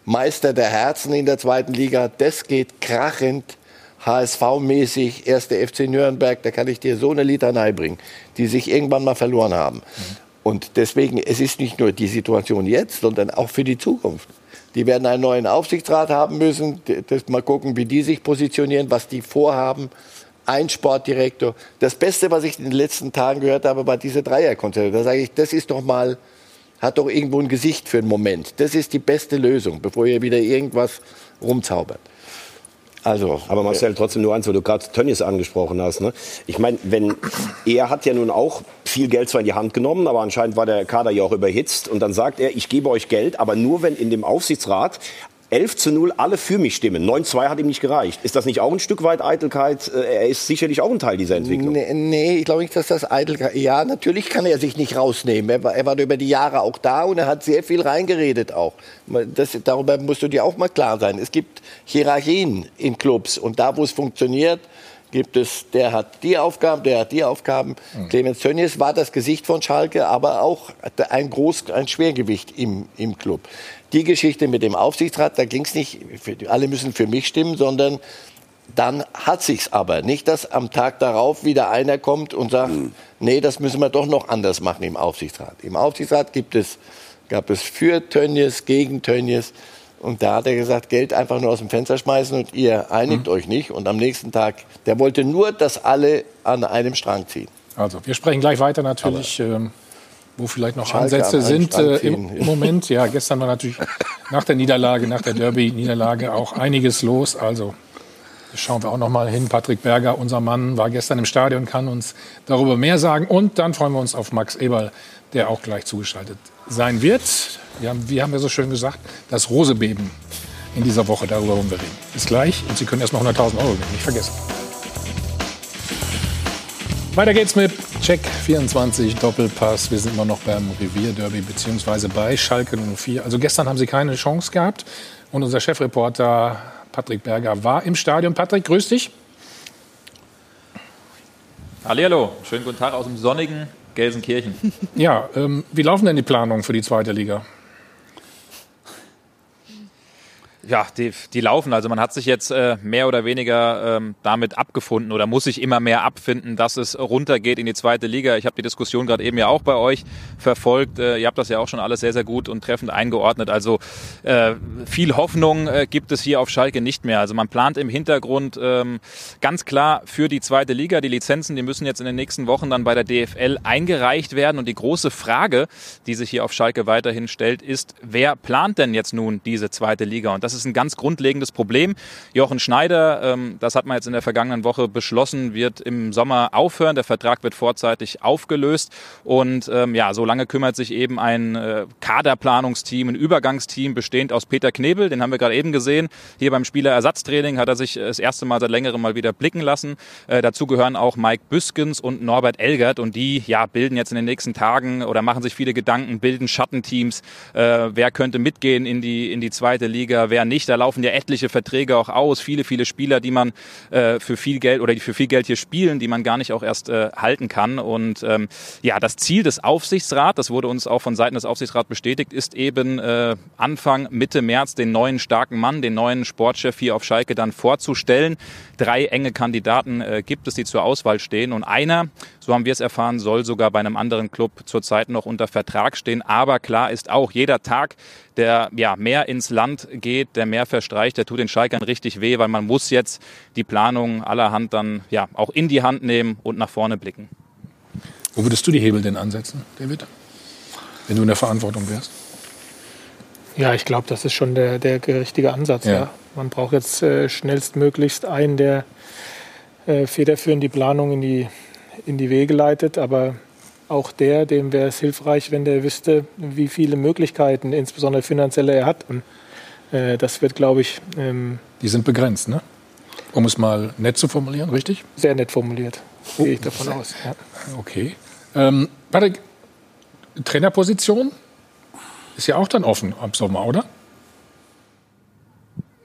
Meister der Herzen in der zweiten Liga. Das geht krachend HSV-mäßig, erste FC Nürnberg, da kann ich dir so eine Litanei bringen, die sich irgendwann mal verloren haben. Und deswegen, es ist nicht nur die Situation jetzt, sondern auch für die Zukunft. Die werden einen neuen Aufsichtsrat haben müssen, das mal gucken, wie die sich positionieren, was die vorhaben. Ein Sportdirektor. Das Beste, was ich in den letzten Tagen gehört habe, war diese Dreierkonzerte. Da sage ich, das ist doch mal, hat doch irgendwo ein Gesicht für einen Moment. Das ist die beste Lösung, bevor ihr wieder irgendwas rumzaubert. Also, aber Marcel, trotzdem nur eins, weil du gerade Tönnies angesprochen hast. Ne? Ich meine, wenn er hat ja nun auch viel Geld zwar in die Hand genommen, aber anscheinend war der Kader ja auch überhitzt. Und dann sagt er, ich gebe euch Geld, aber nur wenn in dem Aufsichtsrat 11 zu 0 alle für mich stimmen. 9-2 hat ihm nicht gereicht. Ist das nicht auch ein Stück weit Eitelkeit? Äh, Er ist sicherlich auch ein Teil dieser Entwicklung. Nee, nee ich glaube nicht, dass das Eitelkeit. Ja, natürlich kann er sich nicht rausnehmen. Er war, er war über die Jahre auch da und er hat sehr viel reingeredet auch. Das, darüber musst du dir auch mal klar sein. Es gibt Hierarchien in Clubs und da, wo es funktioniert, gibt es, der hat die Aufgaben, der hat die Aufgaben. Clemens Tönnies war das Gesicht von Schalke, aber auch ein Groß, ein Schwergewicht im, im Club. Die Geschichte mit dem Aufsichtsrat, da ging es nicht, alle müssen für mich stimmen, sondern dann hat sich's aber. Nicht, dass am Tag darauf wieder einer kommt und sagt, nee, das müssen wir doch noch anders machen im Aufsichtsrat. Im Aufsichtsrat gibt es, gab es für Tönnies, gegen Tönnies. Und da hat er gesagt, Geld einfach nur aus dem Fenster schmeißen und ihr einigt euch nicht. Und am nächsten Tag, der wollte nur, dass alle an einem Strang ziehen. Also, wir sprechen gleich weiter natürlich, ähm, wo vielleicht noch Schalke Ansätze sind äh, im, im Moment. Ja, gestern war natürlich nach der Niederlage, nach der Derby-Niederlage auch einiges los. Also, schauen wir auch noch mal hin. Patrick Berger, unser Mann, war gestern im Stadion, kann uns darüber mehr sagen. Und dann freuen wir uns auf Max Eberl, der auch gleich zugeschaltet sein wird. Wir haben, wie haben wir so schön gesagt, das Rosebeben in dieser Woche, darüber wollen wir reden. Bis gleich und Sie können erst mal 100.000 Euro gewinnen, nicht vergessen. Weiter geht's mit Check 24 Doppelpass. Wir sind immer noch beim Revierderby beziehungsweise bei Schalke 04. Also gestern haben sie keine Chance gehabt und unser Chefreporter Patrick Berger war im Stadion. Patrick, grüß dich. Hallihallo, schönen guten Tag aus dem sonnigen Gelsenkirchen. Ja, ähm, wie laufen denn die Planungen für die zweite Liga? Ja, die, die laufen. Also man hat sich jetzt äh, mehr oder weniger ähm, damit abgefunden oder muss sich immer mehr abfinden, dass es runtergeht in die zweite Liga. Ich habe die Diskussion gerade eben ja auch bei euch verfolgt. Äh, ihr habt das ja auch schon alles sehr, sehr gut und treffend eingeordnet. Also äh, viel Hoffnung äh, gibt es hier auf Schalke nicht mehr. Also man plant im Hintergrund ähm, ganz klar für die zweite Liga. Die Lizenzen, die müssen jetzt in den nächsten Wochen dann bei der DFL eingereicht werden. Und die große Frage, die sich hier auf Schalke weiterhin stellt, ist, wer plant denn jetzt nun diese zweite Liga? Und das ist ein ganz grundlegendes Problem. Jochen Schneider, ähm, das hat man jetzt in der vergangenen Woche beschlossen, wird im Sommer aufhören. Der Vertrag wird vorzeitig aufgelöst. Und ähm, ja, so lange kümmert sich eben ein äh, Kaderplanungsteam, ein Übergangsteam bestehend aus Peter Knebel, den haben wir gerade eben gesehen. Hier beim Spielerersatztraining hat er sich das erste Mal seit längerem mal wieder blicken lassen. Äh, dazu gehören auch Mike Büskens und Norbert Elgert. Und die ja, bilden jetzt in den nächsten Tagen oder machen sich viele Gedanken, bilden Schattenteams. Äh, wer könnte mitgehen in die, in die zweite Liga, wer nicht. Da laufen ja etliche Verträge auch aus. Viele, viele Spieler, die man äh, für viel Geld oder die für viel Geld hier spielen, die man gar nicht auch erst äh, halten kann. Und ähm, ja, das Ziel des Aufsichtsrats, das wurde uns auch von Seiten des Aufsichtsrats bestätigt, ist eben äh, Anfang, Mitte März den neuen starken Mann, den neuen Sportchef hier auf Schalke dann vorzustellen. Drei enge Kandidaten äh, gibt es, die zur Auswahl stehen. Und einer, so haben wir es erfahren, soll sogar bei einem anderen Club zurzeit noch unter Vertrag stehen. Aber klar ist auch, jeder Tag, der ja mehr ins Land geht, der mehr verstreicht, der tut den Schalkern richtig weh, weil man muss jetzt die Planung allerhand dann ja auch in die Hand nehmen und nach vorne blicken. Wo würdest du die Hebel denn ansetzen, David? Wenn du in der Verantwortung wärst? Ja, ich glaube, das ist schon der, der richtige Ansatz. Ja. Ja. Man braucht jetzt äh, schnellstmöglichst einen, der äh, federführend die Planung in die, in die Wege leitet. Aber auch der, dem wäre es hilfreich, wenn der wüsste, wie viele Möglichkeiten, insbesondere finanzielle, er hat. Und äh, das wird, glaube ich, ähm, Die sind begrenzt, ne? Um es mal nett zu formulieren, richtig? sehr nett formuliert. Gehe ich davon aus. Ja. Okay. Ähm, Patrick, Trainerposition ist ja auch dann offen ab Sommer, oder?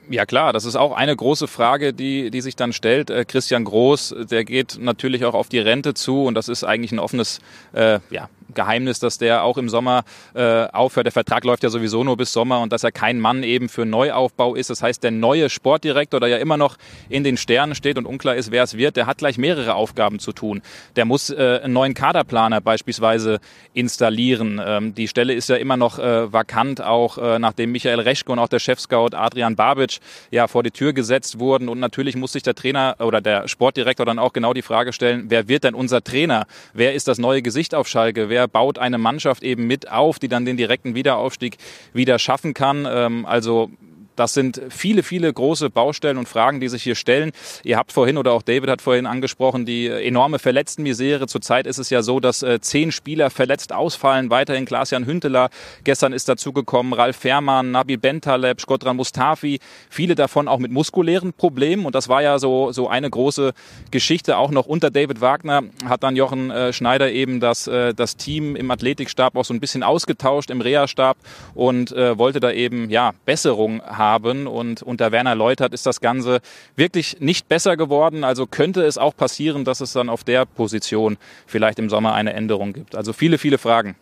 Ja klar, das ist auch eine große Frage, die, die sich dann stellt. Äh, Christian Groß, der geht natürlich auch auf die Rente zu und das ist eigentlich ein offenes äh, ja, Geheimnis, dass der auch im Sommer äh, aufhört. Der Vertrag läuft ja sowieso nur bis Sommer und dass er kein Mann eben für Neuaufbau ist. Das heißt, der neue Sportdirektor, der ja immer noch in den Sternen steht und unklar ist, wer es wird, der hat gleich mehrere Aufgaben zu tun. Der muss äh, einen neuen Kaderplaner beispielsweise installieren. Ähm, die Stelle ist ja immer noch äh, vakant, auch äh, nachdem Michael Reschke und auch der Chefscout Adrian Babic ja vor die Tür gesetzt wurden. Und natürlich muss sich der Trainer oder der Sportdirektor dann auch genau die Frage stellen, wer wird denn unser Trainer? Wer ist das neue Gesicht auf Schalke? Wer baut eine Mannschaft eben mit auf, die dann den direkten Wiederaufstieg wieder schaffen kann? Ähm, also das sind viele, viele große Baustellen und Fragen, die sich hier stellen. Ihr habt vorhin oder auch David hat vorhin angesprochen, die enorme Verletztenmisere. Zurzeit ist es ja so, dass äh, zehn Spieler verletzt ausfallen. Weiterhin Klaas-Jan Hünteler. Gestern ist dazugekommen Ralf Fährmann, Nabi Bentaleb, Skodran Mustafi. Viele davon auch mit muskulären Problemen. Und das war ja so, so eine große Geschichte. Auch noch unter David Wagner hat dann Jochen äh, Schneider eben das, äh, das Team im Athletikstab auch so ein bisschen ausgetauscht im Reha-Stab und äh, wollte da eben ja Besserung haben. Und unter Werner Leutert ist das Ganze wirklich nicht besser geworden. Also könnte es auch passieren, dass es dann auf der Position vielleicht im Sommer eine Änderung gibt. Also viele, viele Fragen.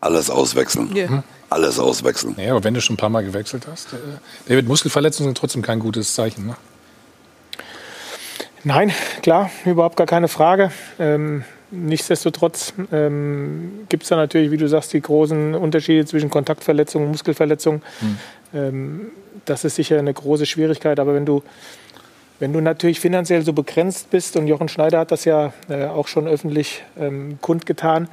Alles auswechseln. Ja. Alles auswechseln. Ja, aber wenn du schon ein paar Mal gewechselt hast. Äh, David, Muskelverletzungen sind trotzdem kein gutes Zeichen. Ne? Nein, klar, überhaupt gar keine Frage. Ähm, nichtsdestotrotz ähm, gibt es da natürlich, wie du sagst, die großen Unterschiede zwischen Kontaktverletzungen und Muskelverletzungen. Hm. Ähm, das ist sicher eine große Schwierigkeit. Aber wenn du, wenn du natürlich finanziell so begrenzt bist, und Jochen Schneider hat das ja äh, auch schon öffentlich ähm, kundgetan,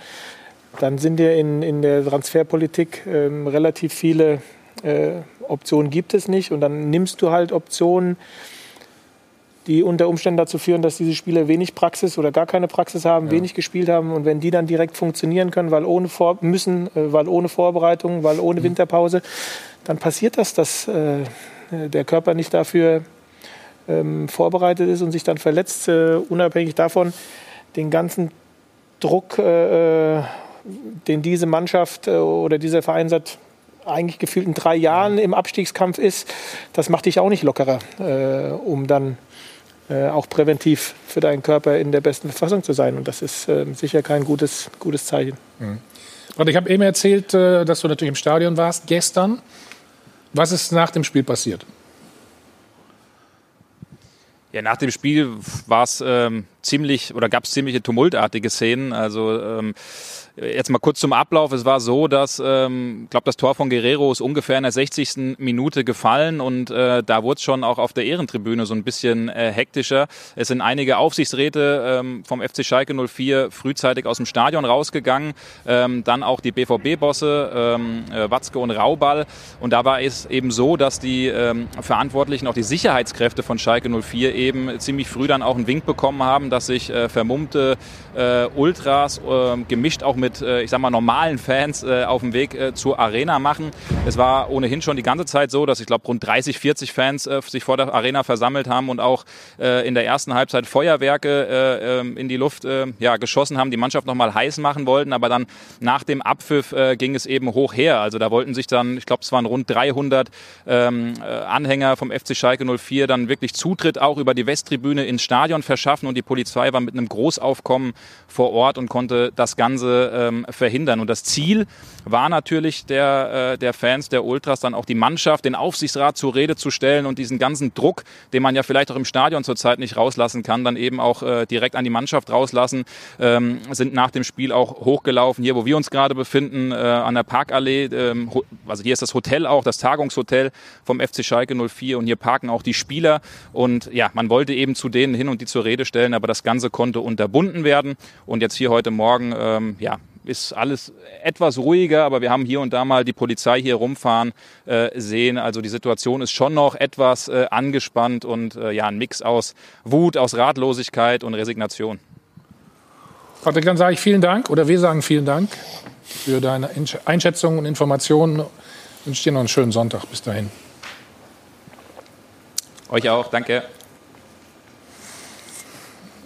dann sind dir in, in der Transferpolitik ähm, relativ viele äh, Optionen gibt es nicht. Und dann nimmst du halt Optionen, die unter Umständen dazu führen, dass diese Spieler wenig Praxis oder gar keine Praxis haben, ja. wenig gespielt haben. Und wenn die dann direkt funktionieren können, weil ohne Vor müssen, äh, weil ohne Vorbereitung, weil ohne mhm. Winterpause, dann passiert das, dass äh, der Körper nicht dafür ähm, vorbereitet ist und sich dann verletzt, äh, unabhängig davon, den ganzen Druck, äh, äh den diese Mannschaft äh, oder dieser Verein seit eigentlich gefühlt in drei Jahren im Abstiegskampf ist, das macht dich auch nicht lockerer, äh, um dann auch präventiv für deinen Körper in der besten Verfassung zu sein. Und das ist sicher kein gutes, gutes Zeichen. Mhm. Und ich habe eben erzählt, äh, dass du natürlich im Stadion warst gestern. Was ist nach dem Spiel passiert? Ja, nach dem Spiel war es ähm, ziemlich oder gab es ziemliche tumultartige Szenen. Also ähm, Jetzt mal kurz zum Ablauf. Es war so, dass, ähm, glaube das Tor von Guerrero ist ungefähr in der 60. Minute gefallen und äh, da wurde es schon auch auf der Ehrentribüne so ein bisschen äh, hektischer. Es sind einige Aufsichtsräte ähm, vom FC Schalke 04 frühzeitig aus dem Stadion rausgegangen, ähm, dann auch die BVB-Bosse ähm, äh, Watzke und Rauball und da war es eben so, dass die ähm, Verantwortlichen, auch die Sicherheitskräfte von Schalke 04 eben ziemlich früh dann auch einen Wink bekommen haben, dass sich äh, vermummte äh, Ultras äh, gemischt auch mit mit, äh, ich sag mal, normalen Fans äh, auf dem Weg äh, zur Arena machen. Es war ohnehin schon die ganze Zeit so, dass ich glaube rund 30, 40 Fans sich vor der Arena versammelt haben und auch in der ersten Halbzeit Feuerwerke ähm, in die Luft ja, geschossen haben, die Mannschaft nochmal heiß machen wollten. Aber dann nach dem Abpfiff ging es eben hoch her. Also da wollten sich dann, ich glaube, es waren rund 300 ähm, Anhänger vom FC Schalke 04 dann wirklich Zutritt auch über die Westtribüne ins Stadion verschaffen und die Polizei war mit einem Großaufkommen vor Ort und konnte das Ganze ähm, verhindern. Und das Ziel war natürlich der, äh, der Fans, der Ultras, dann auch die Mannschaft, den Aufsichtsrat zur Rede zu stellen und diesen ganzen Druck, den man ja vielleicht auch im Stadion zurzeit nicht rauslassen kann, dann eben auch äh, direkt an die Mannschaft rauslassen, ähm, sind nach dem Spiel auch hochgelaufen. Hier, wo wir uns gerade befinden, äh, an der Parkallee, ähm, also hier ist das Hotel auch, das Tagungshotel vom FC Schalke 04 und hier parken auch die Spieler und ja, man wollte eben zu denen hin und die zur Rede stellen, aber das Ganze konnte unterbunden werden und jetzt hier heute Morgen, ähm, ja, ist alles etwas ruhiger, aber wir haben hier und da mal die Polizei hier rumfahren äh, sehen. Also die Situation ist schon noch etwas äh, angespannt und äh, ja, ein Mix aus Wut, aus Ratlosigkeit und Resignation. Patrick, dann sage ich vielen Dank oder wir sagen vielen Dank für deine Einschätzungen und Informationen. Ich wünsche dir noch einen schönen Sonntag. Bis dahin. Euch auch, danke.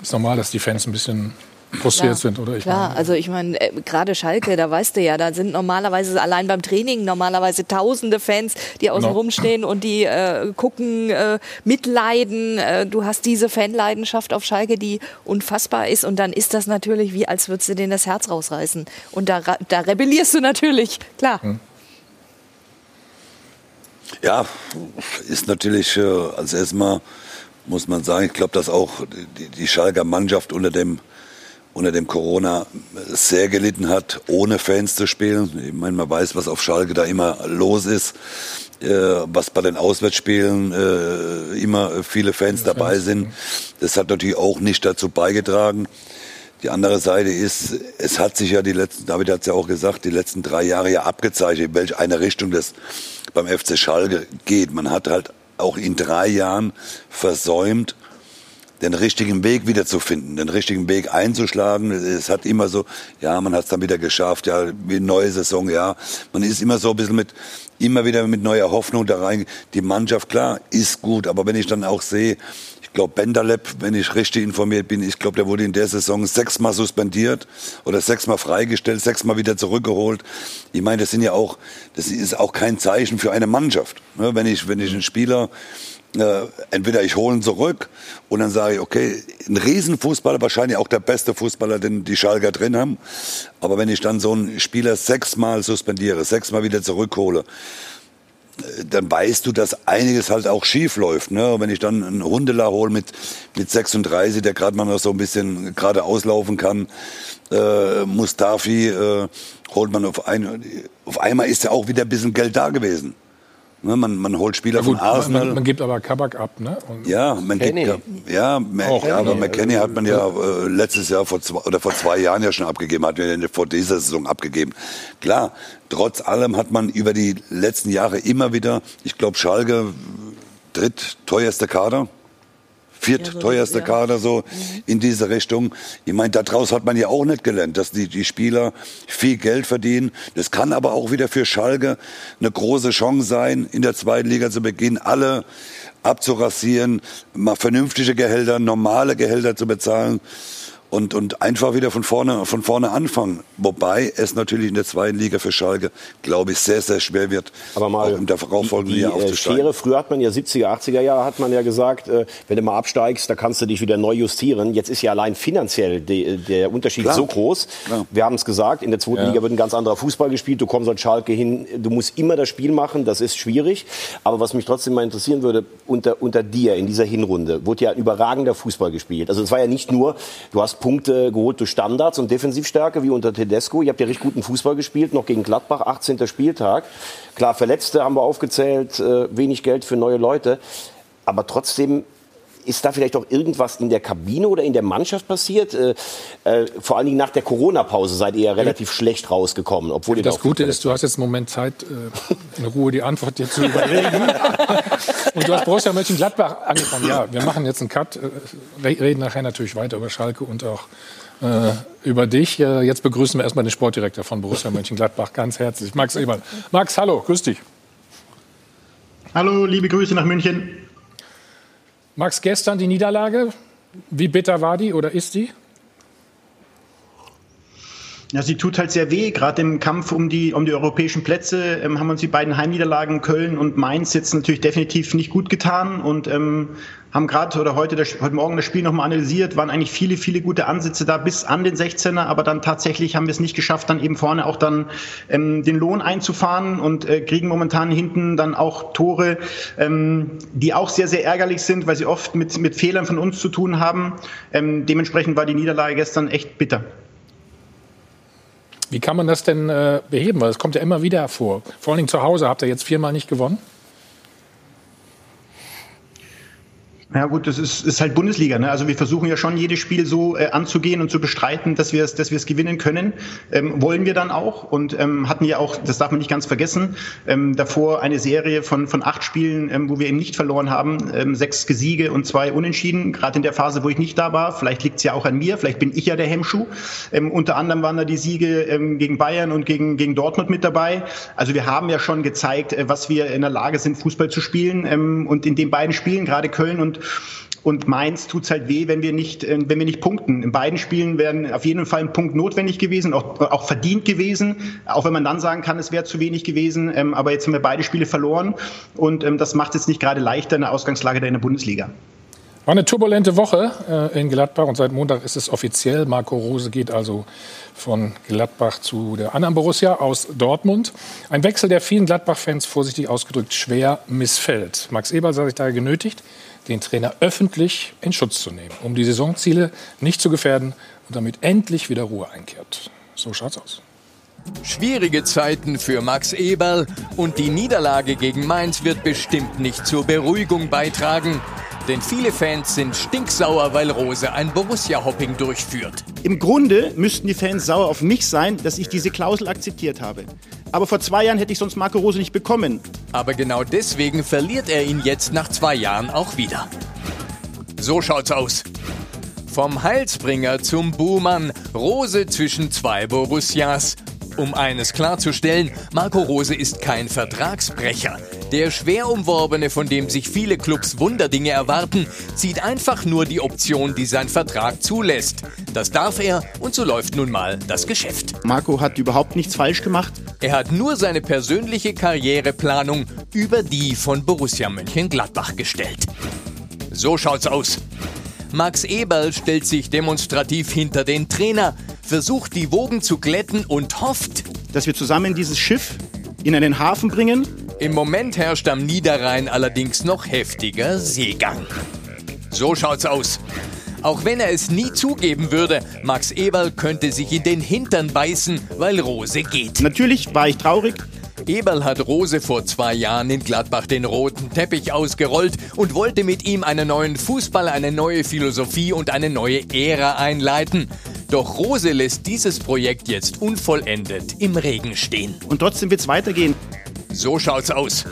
Ist normal, dass die Fans ein bisschen frustriert sind, oder? Ich Klar, meine, also ich meine, äh, gerade Schalke, da weißt du ja, da sind normalerweise allein beim Training normalerweise tausende Fans, die außen no. rumstehen und die äh, gucken, äh, mitleiden. Äh, du hast diese Fanleidenschaft auf Schalke, die unfassbar ist und dann ist das natürlich wie, als würdest du denen das Herz rausreißen. Und da, da rebellierst du natürlich, klar. Hm. Ja, ist natürlich, äh, als erstmal muss man sagen, ich glaube, dass auch die, die Schalker Mannschaft unter dem unter dem Corona sehr gelitten hat, ohne Fans zu spielen. Ich meine, man weiß, was auf Schalke da immer los ist, äh, was bei den Auswärtsspielen äh, immer viele Fans dabei sind. Das hat natürlich auch nicht dazu beigetragen. Die andere Seite ist, es hat sich ja die letzten, David hat es ja auch gesagt, die letzten drei Jahre ja abgezeichnet, in welche eine Richtung das beim FC Schalke geht. Man hat halt auch in drei Jahren versäumt, den richtigen Weg wiederzufinden, den richtigen Weg einzuschlagen. Es hat immer so, ja, man hat es dann wieder geschafft, ja, wie neue Saison, ja. Man ist immer so ein bisschen mit, immer wieder mit neuer Hoffnung da rein. Die Mannschaft, klar, ist gut, aber wenn ich dann auch sehe, ich glaube, Benderleb, wenn ich richtig informiert bin, ich glaube, der wurde in der Saison sechsmal suspendiert oder sechsmal freigestellt, sechsmal wieder zurückgeholt. Ich meine, das sind ja auch, das ist auch kein Zeichen für eine Mannschaft. Ne, wenn ich, wenn ich einen Spieler, äh, entweder ich hole ihn zurück und dann sage ich, okay, ein Riesenfußballer, wahrscheinlich auch der beste Fußballer, den die Schalker drin haben. Aber wenn ich dann so einen Spieler sechsmal suspendiere, sechsmal wieder zurückhole, dann weißt du, dass einiges halt auch schief läuft. Ne? Wenn ich dann einen Hundeler hole mit, mit 36, der gerade mal noch so ein bisschen gerade auslaufen kann, äh, Mustafi äh, holt man auf, ein, auf einmal ist ja auch wieder ein bisschen Geld da gewesen. Ne, man, man holt Spieler ja, gut, von Arsenal. Man, man, gibt aber Kabak ab, ne? Und ja, man gibt, ja, ja, auch, ja, aber McKenny hat man ja äh, letztes Jahr vor zwei, oder vor zwei Jahren ja schon abgegeben, hat man ja vor dieser Saison abgegeben. Klar, trotz allem hat man über die letzten Jahre immer wieder, ich glaube, Schalke drittteuerster Kader viertteuerste ja, Kader so mhm. in diese Richtung. Ich meine, daraus hat man ja auch nicht gelernt, dass die, die Spieler viel Geld verdienen. Das kann aber auch wieder für Schalke eine große Chance sein, in der zweiten Liga zu beginnen, alle abzurasieren, mal vernünftige Gehälter, normale Gehälter zu bezahlen und, und einfach wieder von vorne, von vorne anfangen. Wobei es natürlich in der zweiten Liga für Schalke, glaube ich, sehr, sehr schwer wird, Aber mal, auch im darauffolgenden Jahr äh, aufzusteigen. Schere, früher hat man ja 70er, 80er Jahre hat man ja gesagt, äh, wenn du mal absteigst, da kannst du dich wieder neu justieren. Jetzt ist ja allein finanziell de, der Unterschied Klar. so groß. Klar. Wir haben es gesagt, in der zweiten ja. Liga wird ein ganz anderer Fußball gespielt. Du kommst an Schalke hin, du musst immer das Spiel machen, das ist schwierig. Aber was mich trotzdem mal interessieren würde, unter, unter dir in dieser Hinrunde wurde ja ein überragender Fußball gespielt. Also es war ja nicht nur, du hast Punkte geholt durch Standards und Defensivstärke wie unter Tedesco. Ihr habt ja richtig guten Fußball gespielt, noch gegen Gladbach, 18. Spieltag. Klar, Verletzte haben wir aufgezählt, äh, wenig Geld für neue Leute. Aber trotzdem ist da vielleicht auch irgendwas in der Kabine oder in der Mannschaft passiert? Äh, äh, vor allen Dingen nach der Corona-Pause seid ihr ja relativ ja. schlecht rausgekommen. Obwohl ihr das Gute ist, du hast jetzt einen Moment Zeit, äh, in Ruhe die Antwort dir zu überlegen. Und du hast Borussia Mönchengladbach angefangen. Ja, wir machen jetzt einen Cut, äh, reden nachher natürlich weiter über Schalke und auch äh, über dich. Äh, jetzt begrüßen wir erstmal den Sportdirektor von Borussia Mönchengladbach ganz herzlich, Max Eberl. Max, hallo, grüß dich. Hallo, liebe Grüße nach München. Max, gestern die Niederlage. Wie bitter war die oder ist die? Ja, sie tut halt sehr weh. Gerade im Kampf um die, um die europäischen Plätze ähm, haben uns die beiden Heimniederlagen Köln und Mainz jetzt natürlich definitiv nicht gut getan und ähm, haben gerade oder heute, das, heute Morgen das Spiel nochmal analysiert, waren eigentlich viele, viele gute Ansätze da bis an den 16er, aber dann tatsächlich haben wir es nicht geschafft, dann eben vorne auch dann ähm, den Lohn einzufahren und äh, kriegen momentan hinten dann auch Tore, ähm, die auch sehr, sehr ärgerlich sind, weil sie oft mit, mit Fehlern von uns zu tun haben. Ähm, dementsprechend war die Niederlage gestern echt bitter. Wie kann man das denn äh, beheben? Weil es kommt ja immer wieder vor. Vor allen Dingen zu Hause habt ihr jetzt viermal nicht gewonnen. Ja gut, das ist, ist halt Bundesliga. Ne? Also wir versuchen ja schon jedes Spiel so äh, anzugehen und zu bestreiten, dass wir es dass wir es gewinnen können. Ähm, wollen wir dann auch und ähm, hatten ja auch, das darf man nicht ganz vergessen, ähm, davor eine Serie von von acht Spielen, ähm, wo wir eben nicht verloren haben, ähm, sechs Siege und zwei Unentschieden. Gerade in der Phase, wo ich nicht da war. Vielleicht liegt es ja auch an mir. Vielleicht bin ich ja der Hemmschuh. Ähm, unter anderem waren da die Siege ähm, gegen Bayern und gegen gegen Dortmund mit dabei. Also wir haben ja schon gezeigt, äh, was wir in der Lage sind, Fußball zu spielen. Ähm, und in den beiden Spielen, gerade Köln und und Mainz tut's halt weh, wenn wir nicht, äh, wenn wir nicht punkten. In beiden Spielen wären auf jeden Fall ein Punkt notwendig gewesen, auch, auch verdient gewesen. Auch wenn man dann sagen kann, es wäre zu wenig gewesen. Ähm, aber jetzt haben wir beide Spiele verloren und ähm, das macht es nicht gerade leichter in der Ausgangslage der in der Bundesliga. War eine turbulente Woche äh, in Gladbach und seit Montag ist es offiziell. Marco Rose geht also von Gladbach zu der anderen Borussia aus Dortmund. Ein Wechsel, der vielen Gladbach-Fans vorsichtig ausgedrückt schwer missfällt. Max Eberl sah sich daher genötigt, den Trainer öffentlich in Schutz zu nehmen, um die Saisonziele nicht zu gefährden und damit endlich wieder Ruhe einkehrt. So schaut's aus. Schwierige Zeiten für Max Eberl und die Niederlage gegen Mainz wird bestimmt nicht zur Beruhigung beitragen. Denn viele Fans sind stinksauer, weil Rose ein Borussia-Hopping durchführt. Im Grunde müssten die Fans sauer auf mich sein, dass ich diese Klausel akzeptiert habe. Aber vor zwei Jahren hätte ich sonst Marco Rose nicht bekommen. Aber genau deswegen verliert er ihn jetzt nach zwei Jahren auch wieder. So schaut's aus. Vom Heilsbringer zum Buhmann. Rose zwischen zwei Borussias. Um eines klarzustellen, Marco Rose ist kein Vertragsbrecher. Der schwer umworbene, von dem sich viele Clubs Wunderdinge erwarten, zieht einfach nur die Option, die sein Vertrag zulässt. Das darf er und so läuft nun mal das Geschäft. Marco hat überhaupt nichts falsch gemacht. Er hat nur seine persönliche Karriereplanung über die von Borussia Mönchengladbach gestellt. So schaut's aus. Max Eberl stellt sich demonstrativ hinter den Trainer, versucht die Wogen zu glätten und hofft, dass wir zusammen dieses Schiff in einen Hafen bringen. Im Moment herrscht am Niederrhein allerdings noch heftiger Seegang. So schaut's aus. Auch wenn er es nie zugeben würde, Max Eberl könnte sich in den Hintern beißen, weil Rose geht. Natürlich war ich traurig, Eberl hat Rose vor zwei Jahren in Gladbach den roten Teppich ausgerollt und wollte mit ihm einen neuen Fußball, eine neue Philosophie und eine neue Ära einleiten. Doch Rose lässt dieses Projekt jetzt unvollendet im Regen stehen. Und trotzdem wird's weitergehen. So schaut's aus.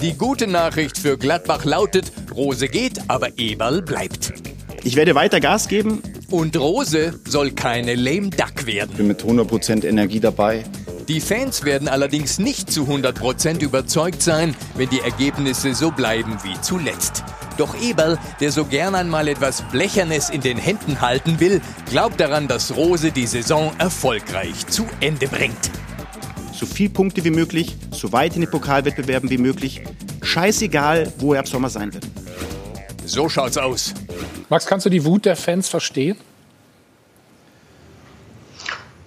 Die gute Nachricht für Gladbach lautet, Rose geht, aber Eberl bleibt. Ich werde weiter Gas geben. Und Rose soll keine lame duck werden. Ich bin mit 100% Energie dabei. Die Fans werden allerdings nicht zu 100% überzeugt sein, wenn die Ergebnisse so bleiben wie zuletzt. Doch Eberl, der so gern einmal etwas Blechernes in den Händen halten will, glaubt daran, dass Rose die Saison erfolgreich zu Ende bringt. So viel Punkte wie möglich, so weit in den Pokalwettbewerben wie möglich. Scheißegal, wo er ab Sommer sein wird. So schaut's aus. Max, kannst du die Wut der Fans verstehen?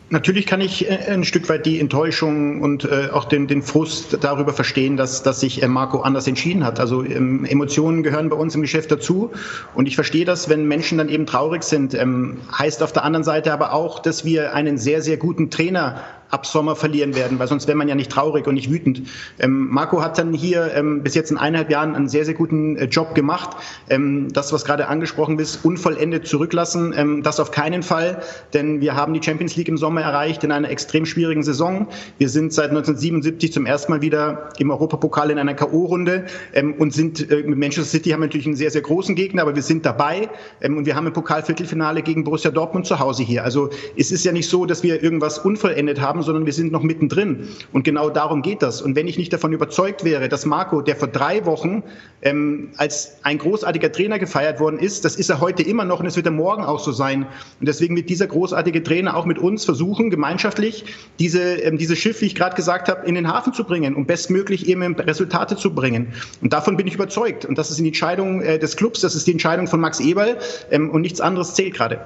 Natürlich kann ich äh, ein Stück weit die Enttäuschung und äh, auch den, den Frust darüber verstehen, dass, dass sich äh, Marco anders entschieden hat. Also ähm, Emotionen gehören bei uns im Geschäft dazu. Und ich verstehe das, wenn Menschen dann eben traurig sind. Ähm, heißt auf der anderen Seite aber auch, dass wir einen sehr, sehr guten Trainer ab Sommer verlieren werden, weil sonst wäre man ja nicht traurig und nicht wütend. Ähm, Marco hat dann hier ähm, bis jetzt in eineinhalb Jahren einen sehr, sehr guten äh, Job gemacht. Ähm, das, was gerade angesprochen ist, unvollendet zurücklassen, ähm, das auf keinen Fall, denn wir haben die Champions League im Sommer erreicht in einer extrem schwierigen Saison. Wir sind seit 1977 zum ersten Mal wieder im Europapokal in einer K.O.-Runde ähm, und sind äh, mit Manchester City haben wir natürlich einen sehr, sehr großen Gegner, aber wir sind dabei ähm, und wir haben im Pokalviertelfinale gegen Borussia Dortmund zu Hause hier. Also es ist ja nicht so, dass wir irgendwas unvollendet haben, sondern wir sind noch mittendrin. Und genau darum geht das. Und wenn ich nicht davon überzeugt wäre, dass Marco, der vor drei Wochen ähm, als ein großartiger Trainer gefeiert worden ist, das ist er heute immer noch und es wird er morgen auch so sein. Und deswegen wird dieser großartige Trainer auch mit uns versuchen, gemeinschaftlich diese, ähm, dieses Schiff, wie ich gerade gesagt habe, in den Hafen zu bringen und bestmöglich eben Resultate zu bringen. Und davon bin ich überzeugt. Und das ist die Entscheidung äh, des Clubs, das ist die Entscheidung von Max Eberl ähm, und nichts anderes zählt gerade.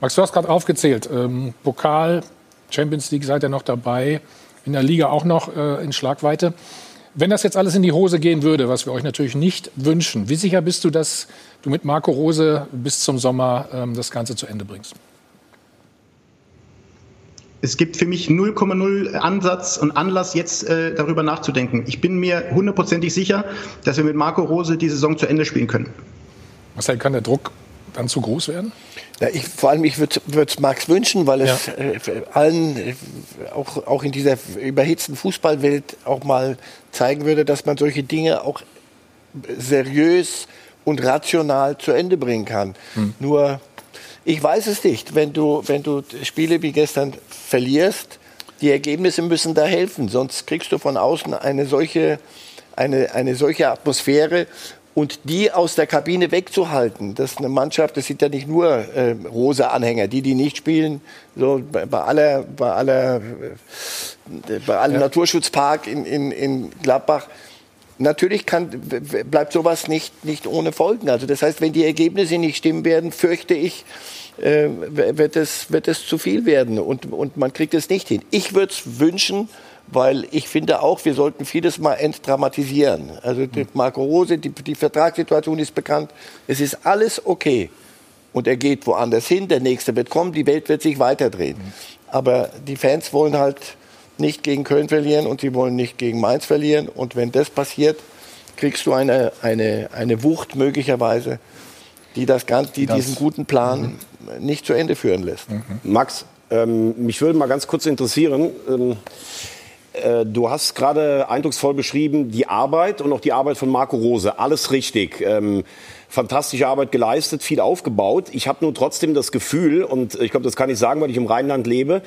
Max, du hast gerade aufgezählt. Ähm, Pokal, Champions League seid ihr noch dabei, in der Liga auch noch äh, in Schlagweite. Wenn das jetzt alles in die Hose gehen würde, was wir euch natürlich nicht wünschen, wie sicher bist du, dass du mit Marco Rose bis zum Sommer ähm, das Ganze zu Ende bringst? Es gibt für mich 0,0 Ansatz und Anlass, jetzt äh, darüber nachzudenken. Ich bin mir hundertprozentig sicher, dass wir mit Marco Rose die Saison zu Ende spielen können. Marcel, kann der Druck dann zu groß werden? Ja, ich, vor allem, ich würde es Max wünschen, weil es ja. äh, allen, äh, auch, auch in dieser überhitzten Fußballwelt, auch mal zeigen würde, dass man solche Dinge auch seriös und rational zu Ende bringen kann. Hm. Nur, ich weiß es nicht, wenn du, wenn du Spiele wie gestern verlierst, die Ergebnisse müssen da helfen, sonst kriegst du von außen eine solche, eine, eine solche Atmosphäre, und die aus der Kabine wegzuhalten. Das ist eine Mannschaft, das sind ja nicht nur äh, rosa Anhänger, die, die nicht spielen, so bei, bei aller, bei aller, äh, bei allem ja. Naturschutzpark in, in, in Gladbach. Natürlich kann, bleibt sowas nicht, nicht ohne Folgen. Also das heißt, wenn die Ergebnisse nicht stimmen werden, fürchte ich, äh, wird, es, wird es zu viel werden und, und man kriegt es nicht hin. Ich würde es wünschen, weil ich finde auch, wir sollten vieles mal entdramatisieren. Also die Marco Rose, die, die Vertragssituation ist bekannt, es ist alles okay. Und er geht woanders hin, der nächste wird kommen, die Welt wird sich weiterdrehen. Aber die Fans wollen halt nicht gegen Köln verlieren und sie wollen nicht gegen Mainz verlieren. Und wenn das passiert, kriegst du eine, eine, eine Wucht möglicherweise, die, das, Ganze, die das, diesen guten Plan mhm. nicht zu Ende führen lässt. Mhm. Max, ähm, mich würde mal ganz kurz interessieren, ähm, äh, du hast gerade eindrucksvoll beschrieben, die Arbeit und auch die Arbeit von Marco Rose. Alles richtig. Ähm, fantastische Arbeit geleistet, viel aufgebaut. Ich habe nur trotzdem das Gefühl, und ich glaube, das kann ich sagen, weil ich im Rheinland lebe,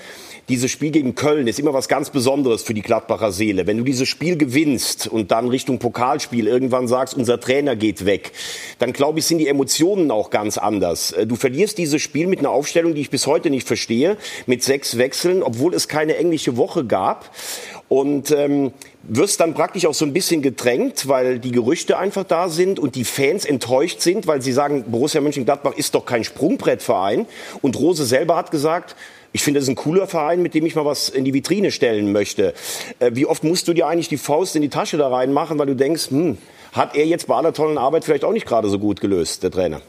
dieses Spiel gegen Köln ist immer was ganz Besonderes für die Gladbacher Seele. Wenn du dieses Spiel gewinnst und dann Richtung Pokalspiel irgendwann sagst, unser Trainer geht weg, dann glaube ich, sind die Emotionen auch ganz anders. Äh, du verlierst dieses Spiel mit einer Aufstellung, die ich bis heute nicht verstehe, mit sechs Wechseln, obwohl es keine englische Woche gab. Und ähm, wirst dann praktisch auch so ein bisschen gedrängt, weil die Gerüchte einfach da sind und die Fans enttäuscht sind, weil sie sagen, Borussia Mönchengladbach ist doch kein Sprungbrettverein. Und Rose selber hat gesagt, ich finde, das ist ein cooler Verein, mit dem ich mal was in die Vitrine stellen möchte. Äh, wie oft musst du dir eigentlich die Faust in die Tasche da reinmachen, weil du denkst, hm, hat er jetzt bei aller tollen Arbeit vielleicht auch nicht gerade so gut gelöst, der Trainer?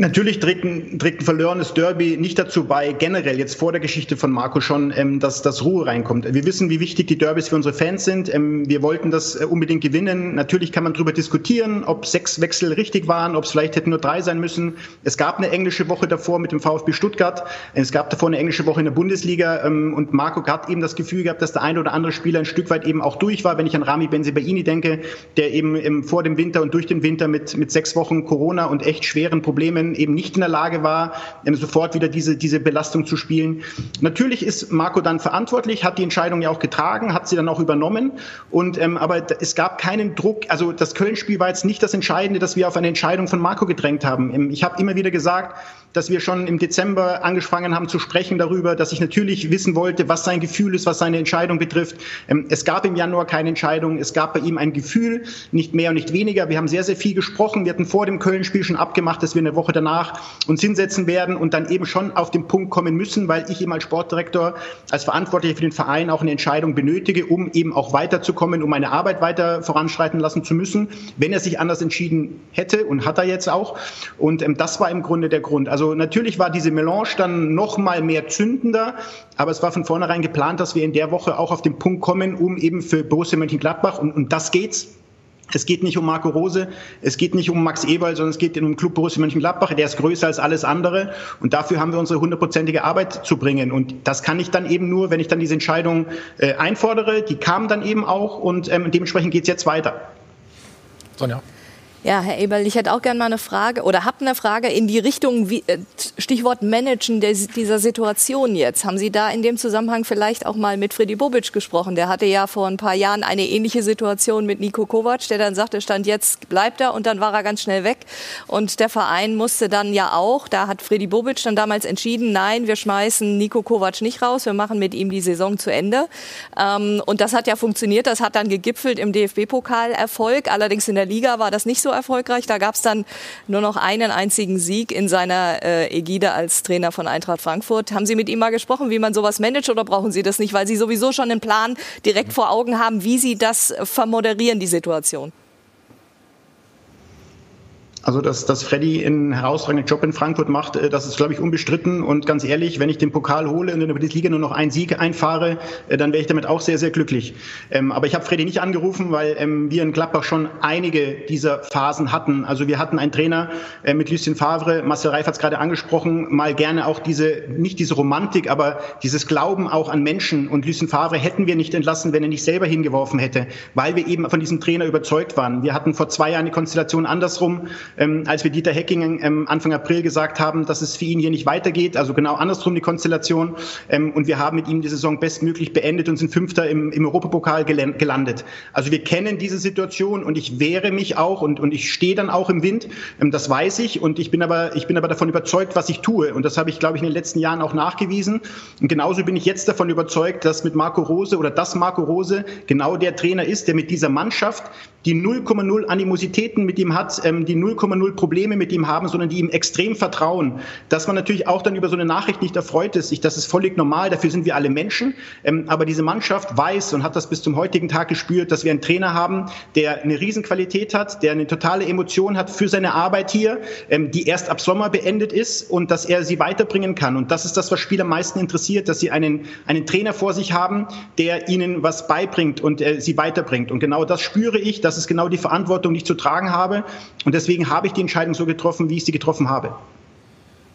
Natürlich trägt ein, trägt ein verlorenes Derby nicht dazu bei, generell jetzt vor der Geschichte von Marco schon, ähm, dass, dass Ruhe reinkommt. Wir wissen, wie wichtig die Derbys für unsere Fans sind. Ähm, wir wollten das äh, unbedingt gewinnen. Natürlich kann man darüber diskutieren, ob sechs Wechsel richtig waren, ob es vielleicht hätten nur drei sein müssen. Es gab eine englische Woche davor mit dem VfB Stuttgart. Es gab davor eine englische Woche in der Bundesliga. Ähm, und Marco hat eben das Gefühl gehabt, dass der eine oder andere Spieler ein Stück weit eben auch durch war. Wenn ich an Rami Benzebaini denke, der eben vor dem Winter und durch den Winter mit, mit sechs Wochen Corona und echt schweren Problemen eben nicht in der Lage war, sofort wieder diese, diese Belastung zu spielen. Natürlich ist Marco dann verantwortlich, hat die Entscheidung ja auch getragen, hat sie dann auch übernommen. Und, ähm, aber es gab keinen Druck. Also das Köln-Spiel war jetzt nicht das Entscheidende, dass wir auf eine Entscheidung von Marco gedrängt haben. Ähm, ich habe immer wieder gesagt, dass wir schon im Dezember angefangen haben zu sprechen darüber, dass ich natürlich wissen wollte, was sein Gefühl ist, was seine Entscheidung betrifft. Ähm, es gab im Januar keine Entscheidung. Es gab bei ihm ein Gefühl, nicht mehr und nicht weniger. Wir haben sehr, sehr viel gesprochen. Wir hatten vor dem Köln-Spiel schon abgemacht, dass wir eine Woche danach uns hinsetzen werden und dann eben schon auf den Punkt kommen müssen, weil ich eben als Sportdirektor, als Verantwortlicher für den Verein auch eine Entscheidung benötige, um eben auch weiterzukommen, um meine Arbeit weiter voranschreiten lassen zu müssen, wenn er sich anders entschieden hätte und hat er jetzt auch. Und ähm, das war im Grunde der Grund. Also natürlich war diese Melange dann noch mal mehr zündender, aber es war von vornherein geplant, dass wir in der Woche auch auf den Punkt kommen, um eben für Borussia Mönchengladbach, und, und das geht's, es geht nicht um Marco Rose, es geht nicht um Max Eberl, sondern es geht um den Club Borussia Mönchengladbach. Der ist größer als alles andere und dafür haben wir unsere hundertprozentige Arbeit zu bringen. Und das kann ich dann eben nur, wenn ich dann diese Entscheidung äh, einfordere. Die kam dann eben auch und ähm, dementsprechend es jetzt weiter. Sonja. Ja, Herr Eberl, ich hätte auch gerne mal eine Frage oder habe eine Frage in die Richtung, wie, äh, Stichwort Managen der, dieser Situation jetzt. Haben Sie da in dem Zusammenhang vielleicht auch mal mit Freddy Bobic gesprochen? Der hatte ja vor ein paar Jahren eine ähnliche Situation mit Nico Kovac, der dann sagte, stand jetzt bleibt er und dann war er ganz schnell weg. Und der Verein musste dann ja auch, da hat Freddy Bobic dann damals entschieden, nein, wir schmeißen Nico Kovac nicht raus, wir machen mit ihm die Saison zu Ende. Ähm, und das hat ja funktioniert, das hat dann gegipfelt im DFB-Pokal-Erfolg. Allerdings in der Liga war das nicht so erfolgreich. Da gab es dann nur noch einen einzigen Sieg in seiner äh, Ägide als Trainer von Eintracht Frankfurt. Haben Sie mit ihm mal gesprochen, wie man sowas managt oder brauchen Sie das nicht, weil Sie sowieso schon einen Plan direkt vor Augen haben, wie Sie das vermoderieren, die Situation? Also, dass, dass Freddy einen herausragenden Job in Frankfurt macht, äh, das ist, glaube ich, unbestritten. Und ganz ehrlich, wenn ich den Pokal hole und in der Bundesliga nur noch einen Sieg einfahre, äh, dann wäre ich damit auch sehr, sehr glücklich. Ähm, aber ich habe Freddy nicht angerufen, weil ähm, wir in Gladbach schon einige dieser Phasen hatten. Also wir hatten einen Trainer äh, mit Lucien Favre, Marcel Reif hat es gerade angesprochen, mal gerne auch diese, nicht diese Romantik, aber dieses Glauben auch an Menschen. Und Lucien Favre hätten wir nicht entlassen, wenn er nicht selber hingeworfen hätte, weil wir eben von diesem Trainer überzeugt waren. Wir hatten vor zwei Jahren die Konstellation andersrum ähm, als wir Dieter Hecking ähm, Anfang April gesagt haben, dass es für ihn hier nicht weitergeht. Also genau andersrum die Konstellation. Ähm, und wir haben mit ihm die Saison bestmöglich beendet und sind Fünfter im, im Europapokal gelandet. Also wir kennen diese Situation und ich wehre mich auch und, und ich stehe dann auch im Wind. Ähm, das weiß ich und ich bin aber, ich bin aber davon überzeugt, was ich tue. Und das habe ich, glaube ich, in den letzten Jahren auch nachgewiesen. Und genauso bin ich jetzt davon überzeugt, dass mit Marco Rose oder dass Marco Rose genau der Trainer ist, der mit dieser Mannschaft die 0,0 Animositäten mit ihm hat, ähm, die 0, 0,0 Probleme mit ihm haben, sondern die ihm extrem vertrauen. Dass man natürlich auch dann über so eine Nachricht nicht erfreut ist, ich, das ist völlig normal, dafür sind wir alle Menschen. Ähm, aber diese Mannschaft weiß und hat das bis zum heutigen Tag gespürt, dass wir einen Trainer haben, der eine Riesenqualität hat, der eine totale Emotion hat für seine Arbeit hier, ähm, die erst ab Sommer beendet ist und dass er sie weiterbringen kann. Und das ist das, was Spieler am meisten interessiert, dass sie einen, einen Trainer vor sich haben, der ihnen was beibringt und äh, sie weiterbringt. Und genau das spüre ich, das ist genau die Verantwortung, die ich zu tragen habe. Und deswegen habe ich die Entscheidung so getroffen, wie ich sie getroffen habe.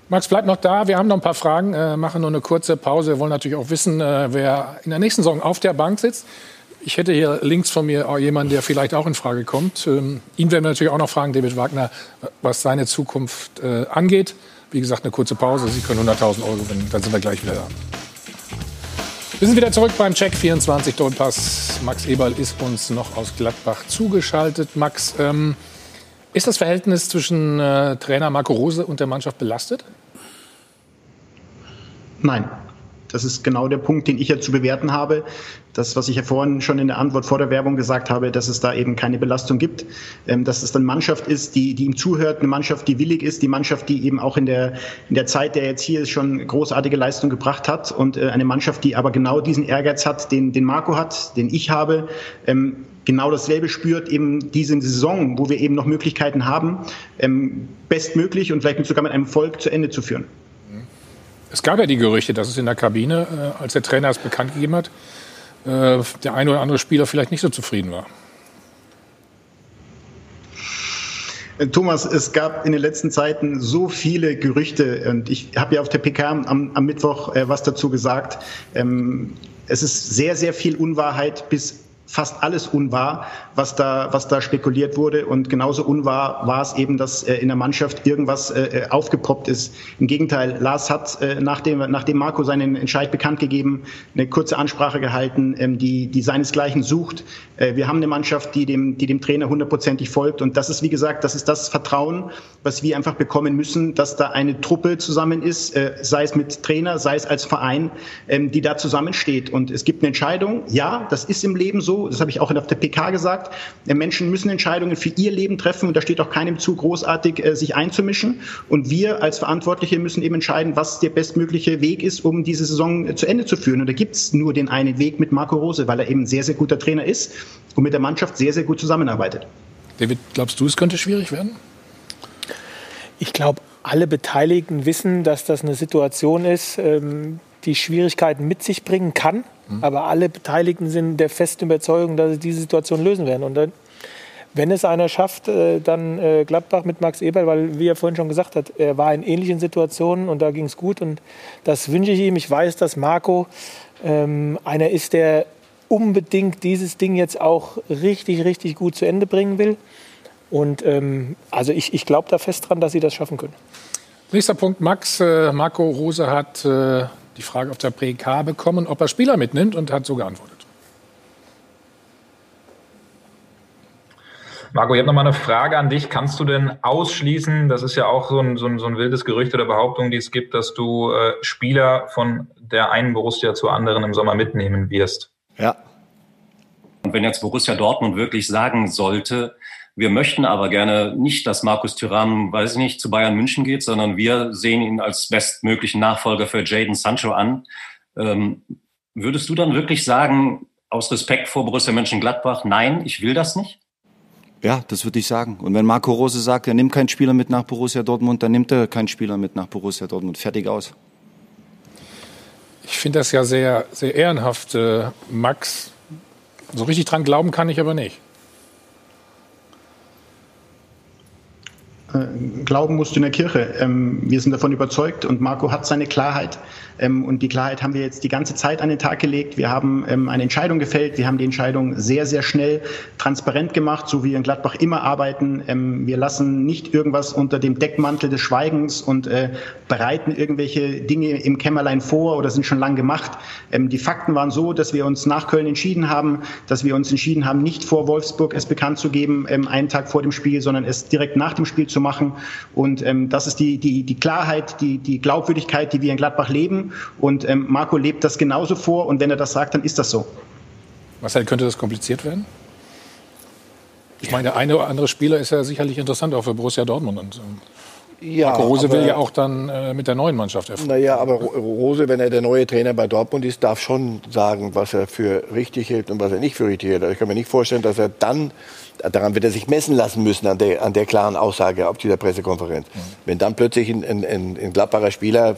Max bleibt noch da. Wir haben noch ein paar Fragen, äh, machen nur eine kurze Pause. Wir wollen natürlich auch wissen, äh, wer in der nächsten Saison auf der Bank sitzt. Ich hätte hier links von mir auch jemanden, der vielleicht auch in Frage kommt. Ähm, ihn werden wir natürlich auch noch fragen, David Wagner, was seine Zukunft äh, angeht. Wie gesagt, eine kurze Pause. Sie können 100.000 Euro gewinnen. Dann sind wir gleich wieder da. Wir sind wieder zurück beim Check 24 Dollpass. Max Eberl ist uns noch aus Gladbach zugeschaltet. Max, ähm, ist das Verhältnis zwischen äh, Trainer Marco Rose und der Mannschaft belastet? Nein. Das ist genau der Punkt, den ich ja zu bewerten habe. Das, was ich ja vorhin schon in der Antwort vor der Werbung gesagt habe, dass es da eben keine Belastung gibt, ähm, dass es eine Mannschaft ist, die, die ihm zuhört, eine Mannschaft, die willig ist, die Mannschaft, die eben auch in der, in der Zeit, der jetzt hier ist, schon großartige Leistung gebracht hat und äh, eine Mannschaft, die aber genau diesen Ehrgeiz hat, den, den Marco hat, den ich habe, ähm, genau dasselbe spürt, eben diese Saison, wo wir eben noch Möglichkeiten haben, ähm, bestmöglich und vielleicht sogar mit einem Volk zu Ende zu führen. Es gab ja die Gerüchte, dass es in der Kabine, äh, als der Trainer es bekannt gegeben hat, äh, der ein oder andere Spieler vielleicht nicht so zufrieden war. Thomas, es gab in den letzten Zeiten so viele Gerüchte und ich habe ja auf der PK am, am Mittwoch äh, was dazu gesagt. Ähm, es ist sehr, sehr viel Unwahrheit bis fast alles unwahr, was da, was da spekuliert wurde. Und genauso unwahr war es eben, dass äh, in der Mannschaft irgendwas äh, äh, aufgepoppt ist. Im Gegenteil, Lars hat, äh, nachdem, nachdem Marco seinen Entscheid bekannt gegeben, eine kurze Ansprache gehalten, ähm, die, die seinesgleichen sucht. Äh, wir haben eine Mannschaft, die dem, die dem Trainer hundertprozentig folgt. Und das ist, wie gesagt, das ist das Vertrauen, was wir einfach bekommen müssen, dass da eine Truppe zusammen ist, äh, sei es mit Trainer, sei es als Verein, ähm, die da zusammensteht. Und es gibt eine Entscheidung. Ja, das ist im Leben so das habe ich auch auf der PK gesagt, Menschen müssen Entscheidungen für ihr Leben treffen und da steht auch keinem zu, großartig äh, sich einzumischen. Und wir als Verantwortliche müssen eben entscheiden, was der bestmögliche Weg ist, um diese Saison äh, zu Ende zu führen. Und da gibt es nur den einen Weg mit Marco Rose, weil er eben ein sehr, sehr guter Trainer ist und mit der Mannschaft sehr, sehr gut zusammenarbeitet. David, glaubst du, es könnte schwierig werden? Ich glaube, alle Beteiligten wissen, dass das eine Situation ist, ähm, die Schwierigkeiten mit sich bringen kann. Mhm. Aber alle Beteiligten sind der festen Überzeugung, dass sie diese Situation lösen werden. Und dann, wenn es einer schafft, äh, dann äh, Gladbach mit Max Eberl, weil, wie er vorhin schon gesagt hat, er war in ähnlichen Situationen und da ging es gut. Und das wünsche ich ihm. Ich weiß, dass Marco ähm, einer ist, der unbedingt dieses Ding jetzt auch richtig, richtig gut zu Ende bringen will. Und ähm, also ich, ich glaube da fest dran, dass sie das schaffen können. Nächster Punkt, Max. Äh, Marco Rose hat äh, die Frage auf der PK bekommen, ob er Spieler mitnimmt und hat so geantwortet. Marco, ich habe noch mal eine Frage an dich. Kannst du denn ausschließen, das ist ja auch so ein, so ein, so ein wildes Gerücht oder Behauptung, die es gibt, dass du äh, Spieler von der einen Borussia zur anderen im Sommer mitnehmen wirst? Ja. Und wenn jetzt Borussia Dortmund wirklich sagen sollte, wir möchten aber gerne nicht, dass Markus Thuram, weiß ich nicht, zu Bayern München geht, sondern wir sehen ihn als bestmöglichen Nachfolger für Jaden Sancho an. Ähm, würdest du dann wirklich sagen, aus Respekt vor Borussia Mönchengladbach, nein, ich will das nicht? Ja, das würde ich sagen. Und wenn Marco Rose sagt, er nimmt keinen Spieler mit nach Borussia Dortmund, dann nimmt er keinen Spieler mit nach Borussia Dortmund. Fertig aus. Ich finde das ja sehr, sehr ehrenhaft, äh, Max. So richtig dran glauben kann ich aber nicht. Glauben musst in der Kirche. Ähm, wir sind davon überzeugt und Marco hat seine Klarheit. Ähm, und die Klarheit haben wir jetzt die ganze Zeit an den Tag gelegt. Wir haben ähm, eine Entscheidung gefällt. Wir haben die Entscheidung sehr, sehr schnell transparent gemacht, so wie wir in Gladbach immer arbeiten. Wir lassen nicht irgendwas unter dem Deckmantel des Schweigens und äh, bereiten irgendwelche Dinge im Kämmerlein vor oder sind schon lang gemacht. Die Fakten waren so, dass wir uns nach Köln entschieden haben, dass wir uns entschieden haben, nicht vor Wolfsburg es bekannt zu geben, einen Tag vor dem Spiel, sondern es direkt nach dem Spiel zu machen. Und ähm, das ist die, die, die Klarheit, die, die Glaubwürdigkeit, die wir in Gladbach leben. Und ähm, Marco lebt das genauso vor. Und wenn er das sagt, dann ist das so. Marcel, könnte das kompliziert werden? Ich meine, der eine oder andere Spieler ist ja sicherlich interessant auch für Borussia Dortmund. Und, ähm, Ja, Marco Rose will aber- ja auch dann äh, mit der neuen Mannschaft erfolgen. Naja, aber Ro- Rose, wenn er der neue Trainer bei Dortmund ist, darf schon sagen, was er für richtig hält und was er nicht für richtig hält. Also ich kann mir nicht vorstellen, dass er dann, daran wird er sich messen lassen müssen, an der, an der klaren Aussage auf dieser Pressekonferenz. Wenn dann plötzlich ein, ein, ein, ein Gladbacher Spieler,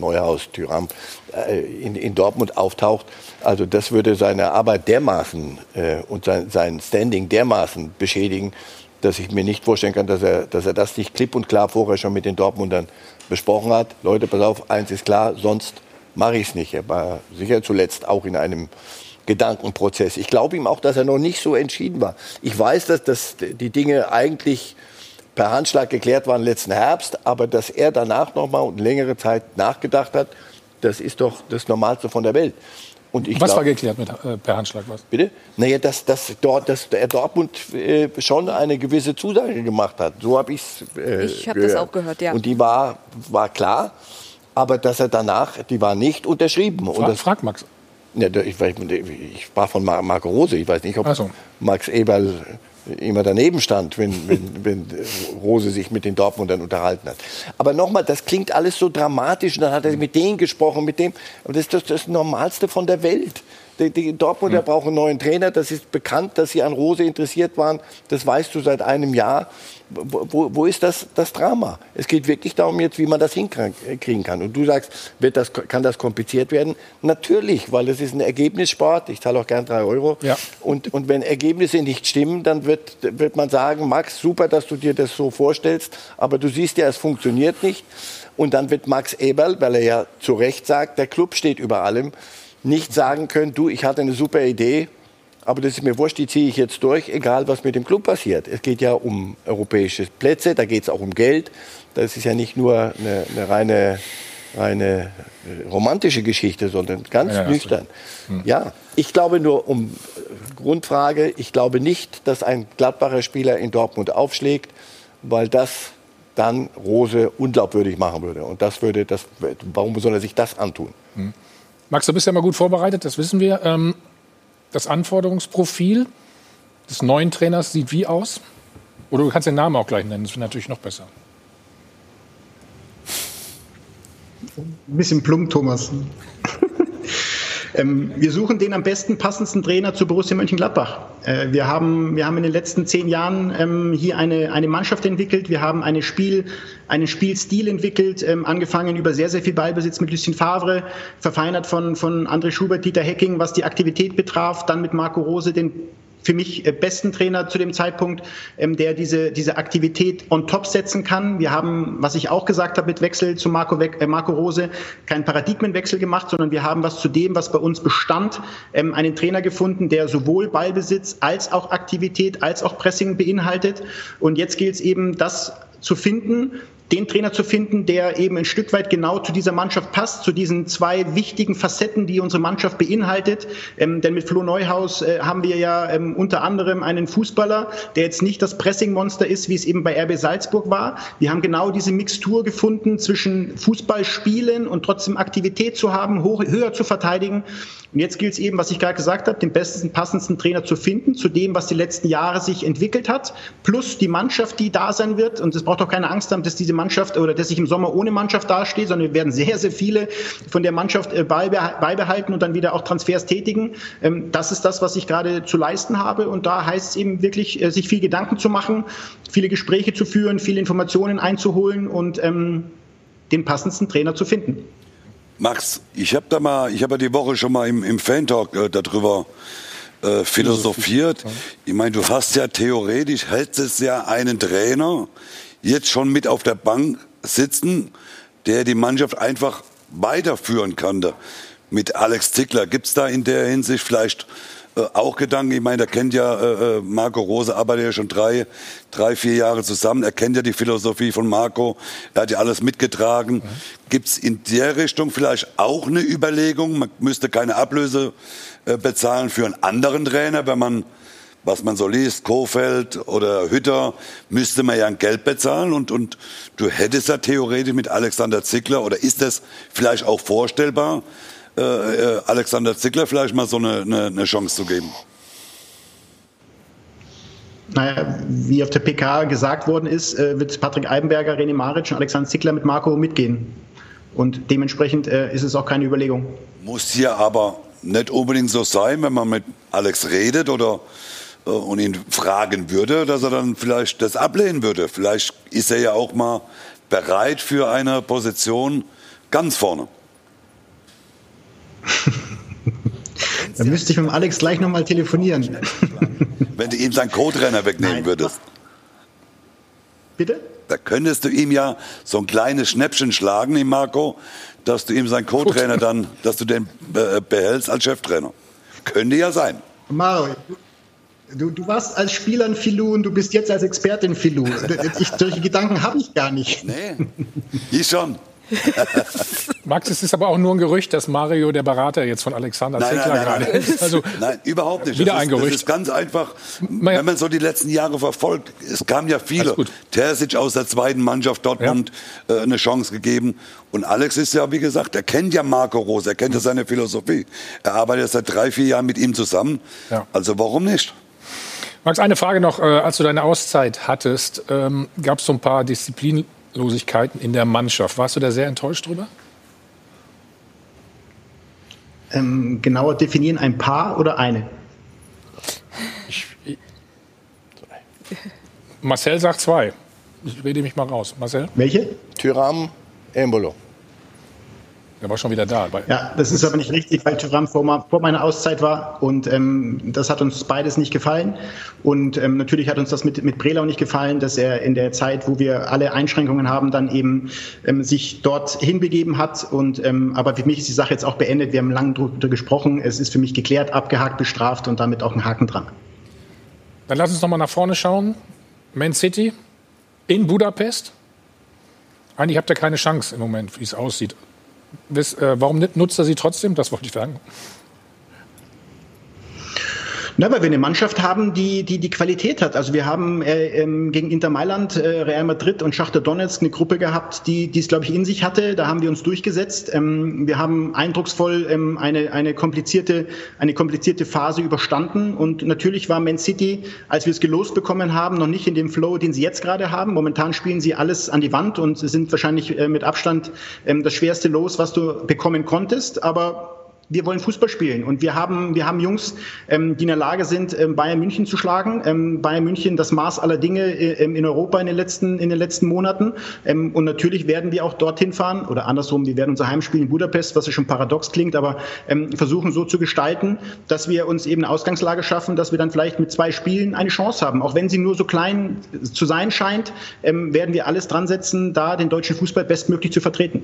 Neuhaus, Thüram, äh, in, in Dortmund auftaucht, also das würde seine Arbeit dermaßen äh, und sein, sein Standing dermaßen beschädigen, dass ich mir nicht vorstellen kann, dass er, dass er das nicht klipp und klar vorher schon mit den Dortmundern besprochen hat. Leute, pass auf, eins ist klar, sonst mache ich es nicht. Er war sicher zuletzt auch in einem Gedankenprozess. Ich glaube ihm auch, dass er noch nicht so entschieden war. Ich weiß, dass, dass die Dinge eigentlich per Handschlag geklärt waren letzten Herbst, aber dass er danach noch mal und längere Zeit nachgedacht hat, das ist doch das Normalste von der Welt. Und ich was glaub- war geklärt mit äh, per Handschlag? Was? Bitte? Naja, dass, dass, dort, dass der Dortmund äh, schon eine gewisse Zusage gemacht hat. So habe ich's, äh, Ich habe das auch gehört, ja. Und die war, war klar, aber dass er danach, die war nicht unterschrieben. Und Fra das, frag Max. ja, ich, weiß- ich war von Mar Marco Rose, ich weiß nicht, ob so. Max Eberl immer daneben stand, wenn, wenn, wenn Rose sich mit den Dortmundern unterhalten hat. Aber nochmal, das klingt alles so dramatisch. Und dann hat er mit denen gesprochen, mit dem. Aber das ist das, das Normalste von der Welt. Die, die Dortmunder brauchen einen neuen Trainer. Das ist bekannt, dass sie an Rose interessiert waren. Das weißt du seit einem Jahr. Wo, wo, ist das, das Drama? Es geht wirklich darum jetzt, wie man das hinkriegen kann. Und du sagst, wird das, kann das kompliziert werden? Natürlich, weil es ist ein Ergebnissport. Ich zahle auch gern drei Euro. Ja. Und, und wenn Ergebnisse nicht stimmen, dann wird, wird man sagen, Max, super, dass du dir das so vorstellst, aber du siehst ja, es funktioniert nicht. Und dann wird Max Eberl, weil er ja zu Recht sagt, der Club steht über allem, nicht sagen können, du, ich hatte eine super Idee, aber das ist mir wurscht, die ziehe ich jetzt durch, egal was mit dem Club passiert. Es geht ja um europäische Plätze, da geht es auch um Geld. Das ist ja nicht nur eine, eine reine, reine äh, romantische Geschichte, sondern ganz Ja, nüchtern. Ja, ich glaube nur um Grundfrage, ich glaube nicht, dass ein Gladbacher Spieler in Dortmund aufschlägt, weil das dann Rose unglaubwürdig machen würde. Und das würde das, warum soll er sich das antun? Max, du bist ja mal gut vorbereitet, das wissen wir. Ähm, das Anforderungsprofil des neuen Trainers sieht wie aus? Oder du kannst den Namen auch gleich nennen, das wäre natürlich noch besser. Ein bisschen plump, Thomas. Ähm, wir suchen den am besten passendsten Trainer zu Borussia Mönchengladbach. Äh, wir, haben, wir haben in den letzten zehn Jahren ähm, hier eine, eine Mannschaft entwickelt. Wir haben eine Spiel, einen Spielstil entwickelt, ähm, angefangen über sehr, sehr viel Ballbesitz mit Lucien Favre, verfeinert von, von André Schubert, Dieter Hecking, was die Aktivität betraf, dann mit Marco Rose den für mich äh, besten Trainer zu dem Zeitpunkt, ähm, der diese, diese Aktivität on top setzen kann. Wir haben, was ich auch gesagt habe mit Wechsel zu Marco, äh, Marco Rose, keinen Paradigmenwechsel gemacht, sondern wir haben was zu dem, was bei uns bestand, ähm, einen Trainer gefunden, der sowohl Ballbesitz als auch Aktivität als auch Pressing beinhaltet. Und jetzt gilt es eben, das zu finden, den Trainer zu finden, der eben ein Stück weit genau zu dieser Mannschaft passt, zu diesen zwei wichtigen Facetten, die unsere Mannschaft beinhaltet. Ähm, denn mit Flo Neuhaus äh, haben wir ja ähm, unter anderem einen Fußballer, der jetzt nicht das Pressingmonster ist, wie es eben bei RB Salzburg war. Wir haben genau diese Mixtur gefunden zwischen Fußballspielen und trotzdem Aktivität zu haben, hoch, höher zu verteidigen. Und jetzt gilt es eben, was ich gerade gesagt habe, den besten, passendsten Trainer zu finden, zu dem, was die letzten Jahre sich entwickelt hat, plus die Mannschaft, die da sein wird. Und es braucht auch keine Angst haben, dass diese Mannschaft oder dass ich im Sommer ohne Mannschaft dastehe, sondern wir werden sehr, sehr viele von der Mannschaft äh, beibeha- beibehalten und dann wieder auch Transfers tätigen. Ähm, Das ist das, was ich gerade zu leisten habe. Und da heißt es eben wirklich, äh, sich viel Gedanken zu machen, viele Gespräche zu führen, viele Informationen einzuholen und ähm, den passendsten Trainer zu finden. Max, ich habe da mal, ich habe ja die Woche schon mal im, im Fan-Talk äh, darüber äh, philosophiert. Ich meine, du hast ja theoretisch, hättest ja einen Trainer jetzt schon mit auf der Bank sitzen, der die Mannschaft einfach weiterführen kann. Mit Alex Zickler gibt's da in der Hinsicht vielleicht äh, auch Gedanken. Ich meine, er kennt ja äh, äh, Marco Rose, arbeitet ja schon drei, drei, vier Jahre zusammen. Er kennt ja die Philosophie von Marco. Er hat ja alles mitgetragen. Gibt's in der Richtung vielleicht auch eine Überlegung? Man müsste keine Ablöse äh, bezahlen für einen anderen Trainer, wenn man was man so liest, Kofeld oder Hütter, müsste man ja ein Geld bezahlen und, und du hättest ja theoretisch mit Alexander Zickler oder ist das vielleicht auch vorstellbar, äh, äh, Alexander Zickler vielleicht mal so eine, eine, eine Chance zu geben? Naja, wie auf der PK gesagt worden ist, äh, wird Patrick Eibenberger, René Maric und Alexander Zickler mit Marco mitgehen. Und dementsprechend äh, ist es auch keine Überlegung. Muss hier aber nicht unbedingt so sein, wenn man mit Alex redet oder und ihn fragen würde, dass er dann vielleicht das ablehnen würde. Vielleicht ist er ja auch mal bereit für eine Position ganz vorne. Da müsste ich mit dem Alex gleich nochmal telefonieren. Wenn du ihm seinen Co-Trainer wegnehmen Nein. würdest. Bitte? Da könntest du ihm ja so ein kleines Schnäppchen schlagen, ihm Marco, dass du ihm seinen Co-Trainer dann, dass du den äh, behältst als Cheftrainer. Könnte ja sein. Mario, du, du warst als Spieler ein Filou und du bist jetzt als Expertin Filou. Ich, solche Gedanken habe ich gar nicht. Nee, ich schon. Max, es ist aber auch nur ein Gerücht, dass Mario der Berater jetzt von Alexander Nein, Zickler nein, nein, gerade nein. ist. Also Nein, überhaupt nicht. Wieder das ein ist, Gerücht. Das ist ganz einfach, wenn man so die letzten Jahre verfolgt, es kamen ja viele. Terzic aus der zweiten Mannschaft Dortmund äh, eine Chance gegeben. Und Alex ist ja, wie gesagt, er kennt ja Marco Rose, er kennt ja seine Philosophie. Er arbeitet seit drei, vier Jahren mit ihm zusammen. Ja. Also warum nicht? Max, eine Frage noch. Äh, als du deine Auszeit hattest, ähm, gab es so ein paar Disziplinlosigkeiten in der Mannschaft. Warst du da sehr enttäuscht drüber? Ähm, genauer definieren, ein Paar oder eine? Marcel sagt zwei. Ich rede mich mal raus. Marcel? Welche? Tyram, Embolo. Der war schon wieder da. Ja, das ist aber nicht richtig, weil Thuram vor, vor meiner Auszeit war und ähm, das hat uns beides nicht gefallen. Und ähm, natürlich hat uns das mit, mit Brelau nicht gefallen, dass er in der Zeit, wo wir alle Einschränkungen haben, dann eben ähm, sich dort hinbegeben hat. Und, ähm, aber für mich ist die Sache jetzt auch beendet. Wir haben lange darüber gesprochen. Es ist für mich geklärt, abgehakt, bestraft und damit auch ein Haken dran. Dann lass uns noch mal nach vorne schauen. Man City in Budapest. Eigentlich habt ihr keine Chance im Moment, wie es aussieht. Äh, warum nutzt er sie trotzdem? Das wollte ich fragen. Na, weil wir eine Mannschaft haben, die die, die Qualität hat. Also wir haben äh, ähm, gegen Inter Mailand, äh, Real Madrid und Schachter Donetsk eine Gruppe gehabt, die es, glaube ich, in sich hatte. Da haben wir uns durchgesetzt. Ähm, wir haben eindrucksvoll ähm, eine, eine, komplizierte, eine komplizierte Phase überstanden. Und natürlich war Man City, als wir es gelost bekommen haben, noch nicht in dem Flow, den sie jetzt gerade haben. Momentan spielen sie alles an die Wand und sind wahrscheinlich äh, mit Abstand ähm, das schwerste Los, was du bekommen konntest. Aber wir wollen Fußball spielen und wir haben, wir haben Jungs, ähm, die in der Lage sind, ähm, Bayern München zu schlagen. Ähm, Bayern München das Maß aller Dinge äh, ähm, in Europa in den letzten, in den letzten Monaten. Ähm, und natürlich werden wir auch dorthin fahren oder andersrum, wir werden unser Heimspiel in Budapest, was ja schon paradox klingt, aber ähm, versuchen so zu gestalten, dass wir uns eben eine Ausgangslage schaffen, dass wir dann vielleicht mit zwei Spielen eine Chance haben. Auch wenn sie nur so klein zu sein scheint, ähm, werden wir alles dran setzen, da den deutschen Fußball bestmöglich zu vertreten.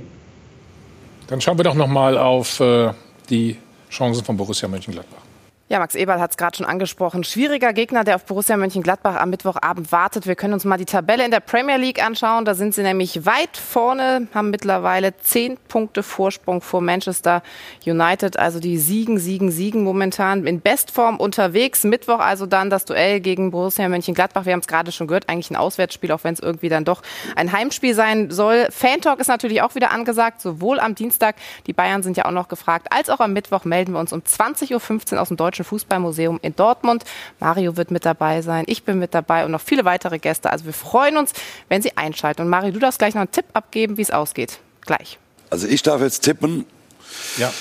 Dann schauen wir doch noch mal auf äh, die Chancen von Borussia Mönchengladbach. Ja, Max Eberl hat es gerade schon angesprochen. Schwieriger Gegner, der auf Borussia Mönchengladbach am Mittwochabend wartet. Wir können uns mal die Tabelle in der Premier League anschauen. Da sind sie nämlich weit vorne, haben mittlerweile zehn Punkte Vorsprung vor Manchester United. Also die siegen, siegen, siegen momentan in Bestform unterwegs. Mittwoch also dann das Duell gegen Borussia Mönchengladbach. Wir haben es gerade schon gehört, eigentlich ein Auswärtsspiel, auch wenn es irgendwie dann doch ein Heimspiel sein soll. Fan-Talk ist natürlich auch wieder angesagt, sowohl am Dienstag, die Bayern sind ja auch noch gefragt, als auch am Mittwoch melden wir uns um 20.15 Uhr aus dem Deutschen Fußballmuseum in Dortmund. Mario wird mit dabei sein, ich bin mit dabei und noch viele weitere Gäste. Also wir freuen uns, wenn Sie einschalten. Und Mario, du darfst gleich noch einen Tipp abgeben, wie es ausgeht. Gleich. Also ich darf jetzt tippen. Ja.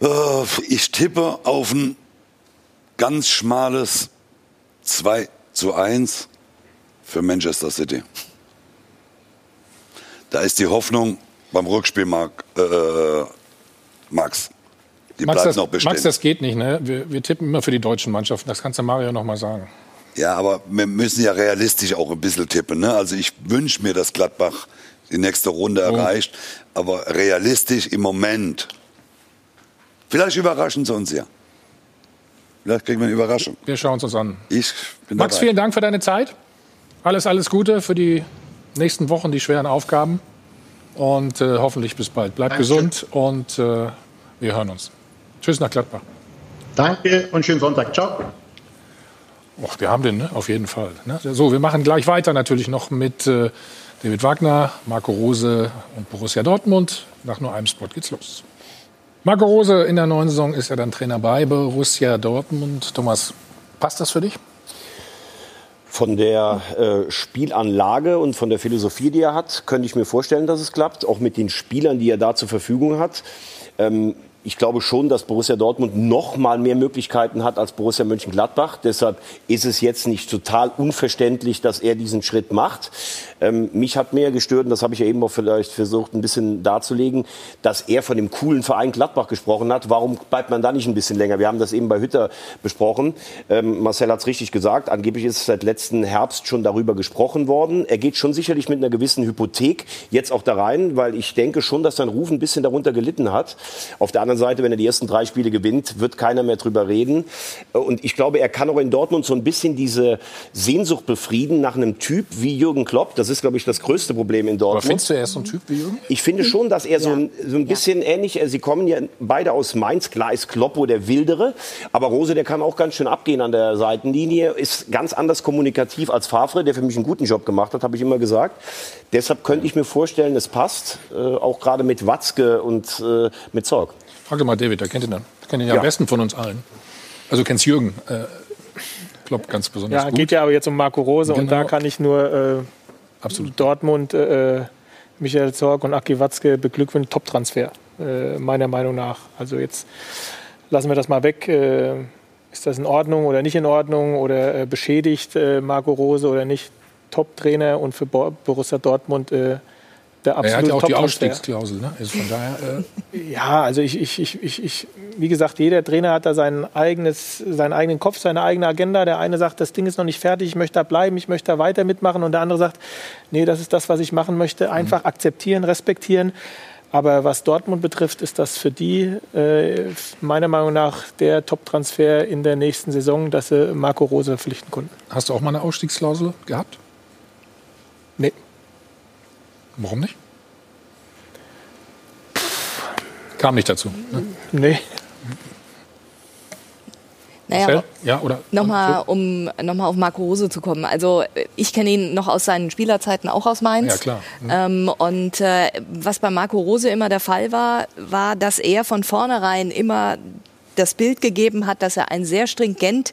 Äh, ich tippe auf ein ganz schmales 2 zu 1 für Manchester City. Da ist die Hoffnung beim Rückspiel, Mark, äh, Max. Die Max bleibt das, noch bestehen. Max, das geht nicht. Ne? Wir, wir tippen immer für die deutschen Mannschaften. Das kannst du Mario noch mal sagen. Ja, aber wir müssen ja realistisch auch ein bisschen tippen. Ne? Also ich wünsche mir, dass Gladbach die nächste Runde Oh. erreicht. Aber realistisch im Moment. Vielleicht überraschen sie uns ja. Vielleicht kriegen wir eine Überraschung. Wir schauen es uns an. Ich bin Max, dabei. vielen Dank für deine Zeit. Alles, alles Gute für die nächsten Wochen, die schweren Aufgaben. Und äh, hoffentlich bis bald. Bleib Dankeschön. gesund und äh, wir hören uns. Tschüss nach Gladbach. Danke und schönen Sonntag. Ciao. Och, wir haben den, ne? auf jeden Fall. Ne? So, wir machen gleich weiter natürlich noch mit äh, David Wagner, Marco Rose und Borussia Dortmund. Nach nur einem Spot geht's los. Marco Rose in der neuen Saison ist ja dann Trainer bei Borussia Dortmund. Thomas, passt das für dich? Von der äh, Spielanlage und von der Philosophie, die er hat, könnte ich mir vorstellen, dass es klappt. Auch mit den Spielern, die er da zur Verfügung hat. Ähm, ich glaube schon, dass Borussia Dortmund noch mal mehr Möglichkeiten hat als Borussia Mönchengladbach. Deshalb ist es jetzt nicht total unverständlich, dass er diesen Schritt macht. Ähm, mich hat mehr gestört, und das habe ich ja eben auch vielleicht versucht, ein bisschen darzulegen, dass er von dem coolen Verein Gladbach gesprochen hat. Warum bleibt man da nicht ein bisschen länger? Wir haben das eben bei Hütter besprochen. Ähm, Marcel hat es richtig gesagt. Angeblich ist seit letzten Herbst schon darüber gesprochen worden. Er geht schon sicherlich mit einer gewissen Hypothek jetzt auch da rein, weil ich denke schon, dass sein Ruf ein bisschen darunter gelitten hat. Auf der anderen Seite, wenn er die ersten drei Spiele gewinnt, wird keiner mehr drüber reden. Und ich glaube, er kann auch in Dortmund so ein bisschen diese Sehnsucht befrieden nach einem Typ wie Jürgen Klopp. Das ist, glaube ich, das größte Problem in Dortmund. Aber findest du, er ist so ein Typ wie Jürgen? Ich finde schon, dass er so ein, so ein bisschen ähnlich, sie kommen ja beide aus Mainz, klar ist Kloppo der Wildere, aber Rose, der kann auch ganz schön abgehen an der Seitenlinie, ist ganz anders kommunikativ als Favre, der für mich einen guten Job gemacht hat, habe ich immer gesagt. Deshalb könnte ich mir vorstellen, es passt, äh, auch gerade mit Watzke und äh, mit Zorg. Frag doch mal David, der kennt ihn dann. Der kennt ihn ja, Ja. am besten von uns allen. Also kennst Jürgen äh, Klopp ganz besonders Ja, gut. geht ja aber jetzt um Marco Rose und Genau. da kann ich nur äh, Dortmund, äh, Michael Zorg und Aki Watzke beglückwünschen. Top-Transfer, äh, meiner Meinung nach. Also jetzt lassen wir das mal weg. Äh, ist das in Ordnung oder nicht in Ordnung oder äh, beschädigt äh, Marco Rose oder nicht? Top-Trainer und für Bo Borussia Dortmund der er hat absolute ja auch die. Ausstiegsklausel. Ne? Also von daher, äh, Ja, also ich, ich, ich, ich, ich, wie gesagt, jeder Trainer hat da sein eigenes, seinen eigenen Kopf, seine eigene Agenda. Der eine sagt, das Ding ist noch nicht fertig, ich möchte da bleiben, ich möchte da weiter mitmachen. Und der andere sagt, nee, das ist das, was ich machen möchte. Einfach akzeptieren, respektieren. Aber was Dortmund betrifft, ist das für die äh, meiner Meinung nach der Top-Transfer in der nächsten Saison, dass sie Marco Rose verpflichten konnten. hast du auch mal eine Ausstiegsklausel gehabt? Nee. Warum nicht? Kam nicht dazu. Ne? Nee. Naja? Ja, oder? Nochmal, um nochmal auf Marco Rose zu kommen. Also äh, ich kenne ihn noch aus seinen Spielerzeiten auch aus Mainz. Ja, klar. Mhm. Ähm, und äh, was bei Marco Rose immer der Fall war, war, dass er von vornherein immer das Bild gegeben hat, dass er ein sehr stringent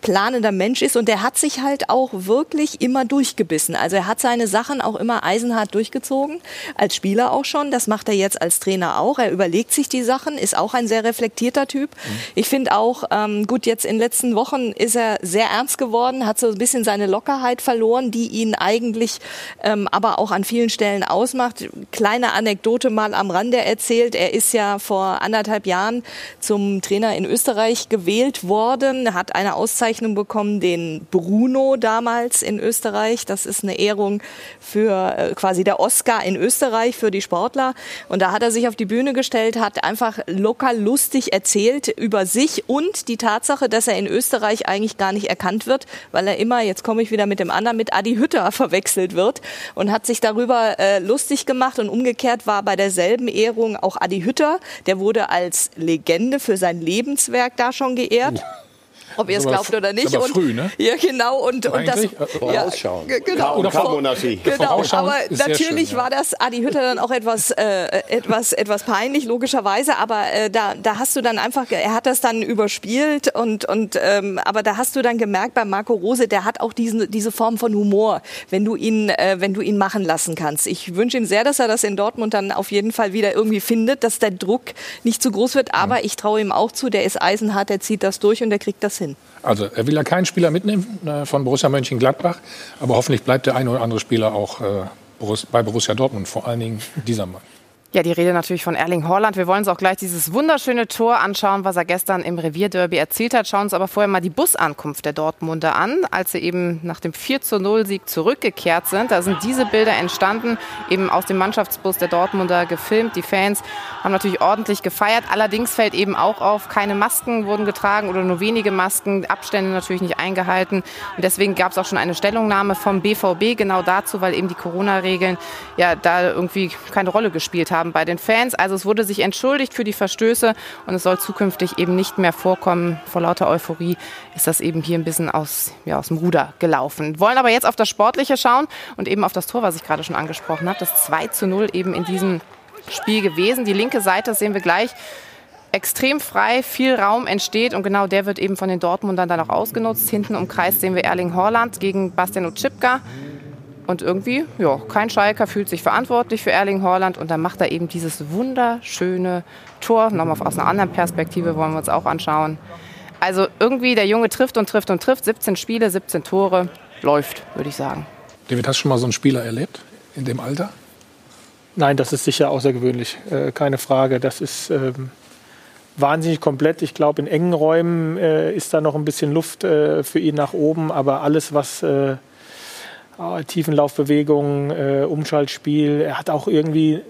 planender Mensch ist und der hat sich halt auch wirklich immer durchgebissen. Also er hat seine Sachen auch immer eisenhart durchgezogen, als Spieler auch schon. Das macht er jetzt als Trainer auch. Er überlegt sich die Sachen, ist auch ein sehr reflektierter Typ. Ich finde auch, ähm, gut, jetzt in den letzten Wochen ist er sehr ernst geworden, hat so ein bisschen seine Lockerheit verloren, die ihn eigentlich ähm, aber auch an vielen Stellen ausmacht. Kleine Anekdote mal am Rande erzählt. Er ist ja vor anderthalb Jahren zum Trainer in Österreich gewählt worden, hat eine Auszeichnung bekommen, den Bruno damals in Österreich. Das ist eine Ehrung für äh, quasi der Oscar in Österreich für die Sportler. Und da hat er sich auf die Bühne gestellt, hat einfach locker lustig erzählt über sich und die Tatsache, dass er in Österreich eigentlich gar nicht erkannt wird, weil er immer, jetzt komme ich wieder mit dem anderen, mit Adi Hütter verwechselt wird und hat sich darüber äh, lustig gemacht und umgekehrt war bei derselben Ehrung auch Adi Hütter, der wurde als Legende für sein Lebenswerk da schon geehrt. Ob ihr es glaubt oder nicht. ist aber und, früh, ne? Ja, genau. Und, und das, Eigentlich, äh, vorausschauen. Ja, genau. Oder Vormonarchie. Genau, Vorausschauen aber natürlich schön, ja. war das Adi Hütter dann auch etwas, äh, etwas, etwas peinlich, logischerweise. Aber äh, da, da hast du dann einfach, er hat das dann überspielt und, und ähm, aber da hast du dann gemerkt bei Marco Rose, der hat auch diesen, diese Form von Humor, wenn du ihn, äh, wenn du ihn machen lassen kannst. Ich wünsche ihm sehr, dass er das in Dortmund dann auf jeden Fall wieder irgendwie findet, dass der Druck nicht zu groß wird. Aber ich traue ihm auch zu, der ist eisenhart, der zieht das durch und der kriegt das hin. Also er will ja keinen Spieler mitnehmen äh, von Borussia Mönchengladbach, aber hoffentlich bleibt der eine oder andere Spieler auch äh, bei Borussia Dortmund, vor allen Dingen dieser Mann. Ja, die Rede natürlich von Erling Haaland. Wir wollen uns auch gleich dieses wunderschöne Tor anschauen, was er gestern im Revierderby erzielt hat. Schauen uns aber vorher mal die Busankunft der Dortmunder an, als sie eben nach dem 4 zu 0 Sieg zurückgekehrt sind. Da sind diese Bilder entstanden, eben aus dem Mannschaftsbus der Dortmunder gefilmt. Die Fans haben natürlich ordentlich gefeiert. Allerdings fällt eben auch auf, keine Masken wurden getragen oder nur wenige Masken, Abstände natürlich nicht eingehalten. Und deswegen gab es auch schon eine Stellungnahme vom BVB genau dazu, weil eben die Corona-Regeln ja da irgendwie keine Rolle gespielt haben bei den Fans. Also es wurde sich entschuldigt für die Verstöße und es soll zukünftig eben nicht mehr vorkommen. Vor lauter Euphorie ist das eben hier ein bisschen aus, ja, aus dem Ruder gelaufen. Wollen aber jetzt auf das Sportliche schauen und eben auf das Tor, was ich gerade schon angesprochen habe. Das 2 zu 0 eben in diesem Spiel gewesen. Die linke Seite, sehen wir gleich, extrem frei, viel Raum entsteht und genau der wird eben von den Dortmundern dann auch ausgenutzt. Hinten im Kreis sehen wir Erling Haaland gegen Bastian Utschipka. Und irgendwie, ja, kein Schalker fühlt sich verantwortlich für Erling Haaland und dann macht er eben dieses wunderschöne Tor. Nochmal aus einer anderen Perspektive wollen wir uns auch anschauen. Also irgendwie der Junge trifft und trifft und trifft. 17 Spiele, 17 Tore. Läuft, würde ich sagen. David, hast du schon mal so einen Spieler erlebt in dem Alter? Nein, das ist sicher außergewöhnlich, äh, keine Frage. Das ist ähm, wahnsinnig komplett. Ich glaube, in engen Räumen äh, ist da noch ein bisschen Luft äh, für ihn nach oben, aber alles, was äh, Tiefenlaufbewegungen, äh, Umschaltspiel. Er hat auch irgendwie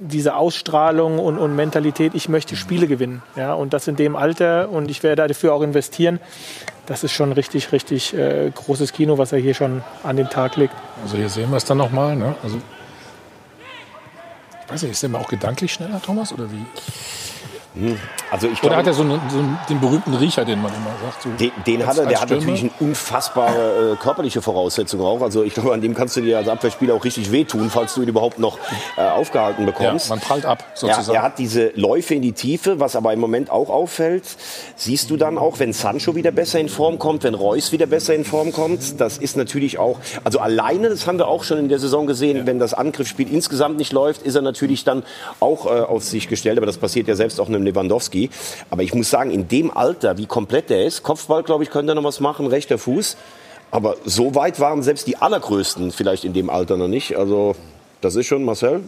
diese Ausstrahlung und, und, Mentalität, ich möchte Spiele gewinnen. Ja, und das in dem Alter und ich werde dafür auch investieren. Das ist schon richtig, richtig äh, großes Kino, was er hier schon an den Tag legt. Also hier sehen wir es dann nochmal. Ne? Also, ich weiß nicht, ist der mal auch gedanklich schneller, Thomas, oder wie? Hm. Also ich Oder hat er so, einen, so einen, den berühmten Riecher, den man immer sagt? So den, den hat er, der hat natürlich eine unfassbare äh, körperliche Voraussetzung auch. Also ich glaube, an dem kannst du dir als Abwehrspieler auch richtig wehtun, falls du ihn überhaupt noch äh, aufgehalten bekommst. Ja, man prallt ab, sozusagen. Ja, er hat diese Läufe in die Tiefe, was aber im Moment auch auffällt. Siehst du dann auch, wenn Sancho wieder besser in Form kommt, wenn Reus wieder besser in Form kommt, das ist natürlich auch, also alleine, das haben wir auch schon in der Saison gesehen, ja. wenn das Angriffsspiel insgesamt nicht läuft, ist er natürlich dann auch äh, auf sich gestellt. Aber das passiert ja selbst auch einem Lewandowski. Aber ich muss sagen, in dem Alter, wie komplett er ist, Kopfball, glaube ich, könnte er noch was machen, rechter Fuß. Aber so weit waren selbst die allergrößten vielleicht in dem Alter noch nicht. Also das ist schon, Marcel,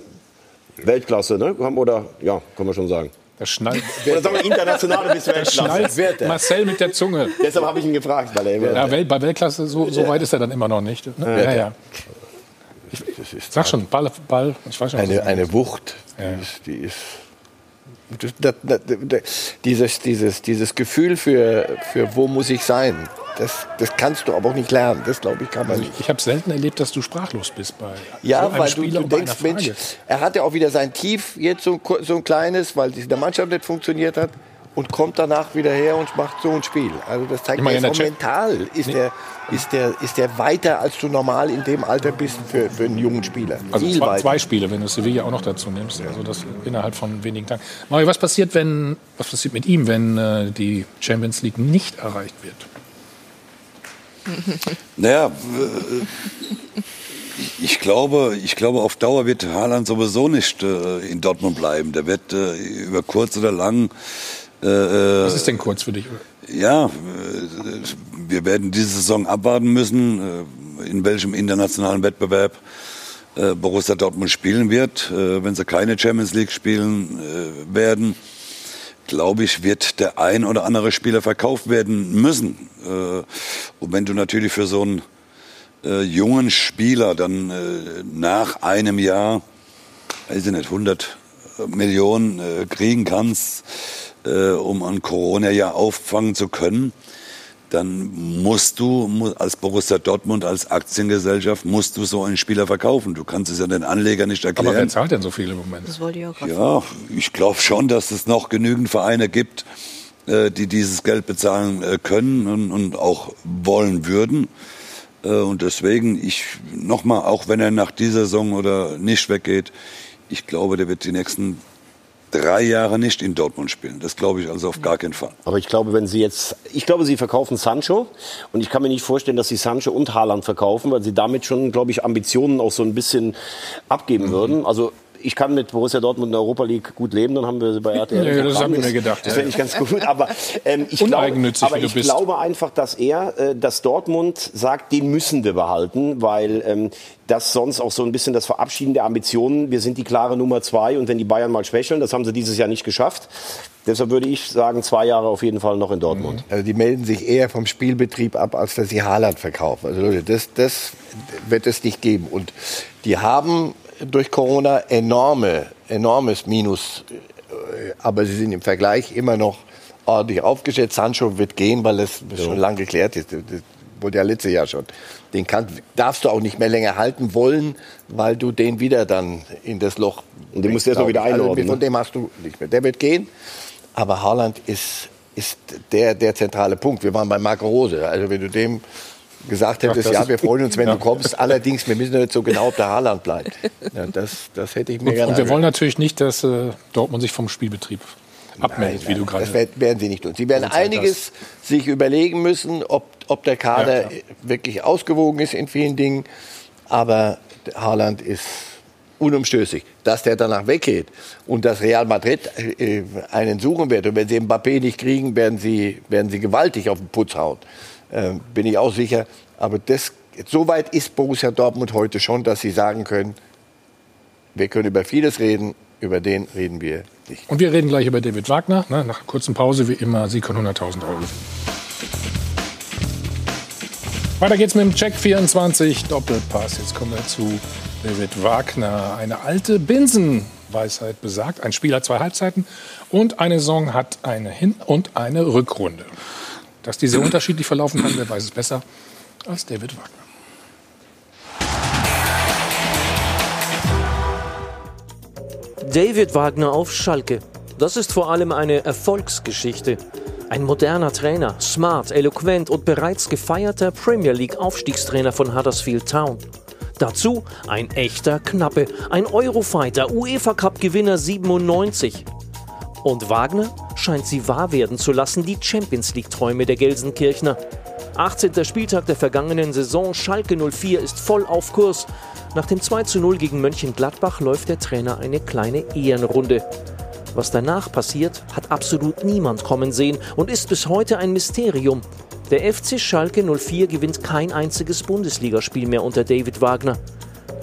Weltklasse, ne? Oder ja, kann man schon sagen. Das schnallt. Oder sagen wir internationale bis Weltklasse. Marcel mit der Zunge. Deshalb habe ich ihn gefragt. Weil er ja, Welt, bei Weltklasse, so, so, weit ist er dann immer noch nicht. Ne? Ja, ja. Ich, sag schon, Ball, Ball ich weiß schon, eine, eine Wucht, die ist, die ist dieses, dieses, dieses Gefühl für, für wo muss ich sein, das, das kannst du aber auch nicht lernen. Das glaube ich kann man nicht. Ich habe selten erlebt, dass du sprachlos bist bei ja, so einem weil Spieler du, du denkst, Mensch, er hat ja auch wieder sein Tief jetzt so, so ein kleines, weil es in der Mannschaft nicht funktioniert hat und kommt danach wieder her und macht so ein Spiel. Also das zeigt mir, auch mental ist, nee. der, ist, der, ist der weiter, als du normal in dem Alter bist für, für einen jungen Spieler. Also zwei, zwei, Spiele, wenn du Sevilla auch noch dazu nimmst. Also das innerhalb von wenigen Tagen. Mario, was passiert, wenn, was passiert mit ihm, wenn äh, die Champions League nicht erreicht wird? Naja, ich glaube, ich glaube, auf Dauer wird Haaland sowieso nicht äh, in Dortmund bleiben. Der wird äh, über kurz oder lang äh, äh, Was ist denn kurz für dich? Ja, äh, wir werden diese Saison abwarten müssen, in welchem internationalen Wettbewerb Borussia Dortmund spielen wird. Wenn sie keine Champions League spielen werden, glaube ich, wird der ein oder andere Spieler verkauft werden müssen. Und wenn du natürlich für so einen jungen Spieler dann nach einem Jahr, weiß ich nicht, 100 Millionen kriegen kannst, äh, um an Corona ja auffangen zu können, dann musst du als Borussia Dortmund, als Aktiengesellschaft, musst du so einen Spieler verkaufen. Du kannst es ja den Anlegern nicht erklären. Aber wer zahlt denn so viel im Moment? Das wollte ich auch Ja, ich glaube schon, dass es noch genügend Vereine gibt, äh, die dieses Geld bezahlen äh, können und, und auch wollen würden. Äh, und deswegen, ich nochmal, auch wenn er nach dieser Saison oder nicht weggeht, ich glaube, der wird die nächsten drei Jahre nicht in Dortmund spielen. Das glaube ich also auf gar keinen Fall. Aber ich glaube, wenn Sie jetzt, ich glaube, Sie verkaufen Sancho und ich kann mir nicht vorstellen, dass Sie Sancho und Haaland verkaufen, weil Sie damit schon, glaube ich, Ambitionen auch so ein bisschen abgeben mhm. würden. Also ich kann mit Borussia Dortmund in der Europa League gut leben, dann haben wir sie bei RTL. Nee, das habe ich mir gedacht. Das wäre nicht ganz gut. Aber ähm, ich, glaube, aber ich glaube einfach, dass er, äh, dass Dortmund sagt, den müssen wir behalten, weil ähm, das sonst auch so ein bisschen das Verabschieden der Ambitionen. Wir sind die klare Nummer zwei und wenn die Bayern mal schwächeln, das haben sie dieses Jahr nicht geschafft. Deshalb würde ich sagen, zwei Jahre auf jeden Fall noch in Dortmund. Also die melden sich eher vom Spielbetrieb ab, als dass sie Haaland verkaufen. Also Leute, das, das wird es nicht geben. Und die haben durch Corona enorme, enormes Minus. Aber sie sind im Vergleich immer noch ordentlich aufgestellt. Sancho wird gehen, weil das ja. schon lange geklärt ist. Das wurde ja letztes Jahr schon. Den kann, darfst du auch nicht mehr länger halten wollen, weil du den wieder dann in das Loch. Und den musst du erst mal wieder also einordnen. Also von dem hast du nicht mehr. Der wird gehen. Aber Haaland ist, ist der, der zentrale Punkt. Wir waren bei Marco Rose. Also wenn du dem gesagt hättest, Ach, ja, wir freuen uns, wenn ja. du kommst. Allerdings, wir müssen nicht so genau, ob der Haaland bleibt. Ja, das, das hätte ich mir und, gerne Und wir wollen natürlich nicht, dass äh, Dortmund sich vom Spielbetrieb abmeldet, wie du gerade Das werd- werden sie nicht tun. Sie werden einiges sich überlegen müssen, ob, ob der Kader Ja, wirklich ausgewogen ist in vielen Dingen. Aber Haaland ist unumstößlich. Dass der danach weggeht und dass Real Madrid äh, einen suchen wird. Und wenn sie Mbappé nicht kriegen, werden sie, werden sie gewaltig auf den Putz hauen. Ähm, bin ich auch sicher. Aber das, so weit ist Borussia Dortmund heute schon, dass sie sagen können, wir können über vieles reden, über den reden wir nicht. Und wir reden gleich über David Wagner. Ne? Nach einer kurzen Pause, wie immer, Sie können 100.000 Euro. Weiter geht's mit dem Check 24 Doppelpass. Jetzt kommen wir zu David Wagner. Eine alte Binsenweisheit besagt, ein Spiel hat zwei Halbzeiten und eine Saison hat eine Hin- und eine Rückrunde. Dass diese unterschiedlich verlaufen kann, wer weiß es besser als David Wagner. David Wagner auf Schalke. Das ist vor allem eine Erfolgsgeschichte. Ein moderner Trainer, smart, eloquent und bereits gefeierter Premier League Aufstiegstrainer von Huddersfield Town. Dazu ein echter Knappe, ein Eurofighter, UEFA Cup Gewinner 97. Und Wagner scheint sie wahr werden zu lassen, die Champions League Träume der Gelsenkirchner. 18. Spieltag der vergangenen Saison, Schalke 04 ist voll auf Kurs. Nach dem 2 zu 0 gegen Mönchengladbach läuft der Trainer eine kleine Ehrenrunde. Was danach passiert, hat absolut niemand kommen sehen und ist bis heute ein Mysterium. Der FC Schalke 04 gewinnt kein einziges Bundesligaspiel mehr unter David Wagner.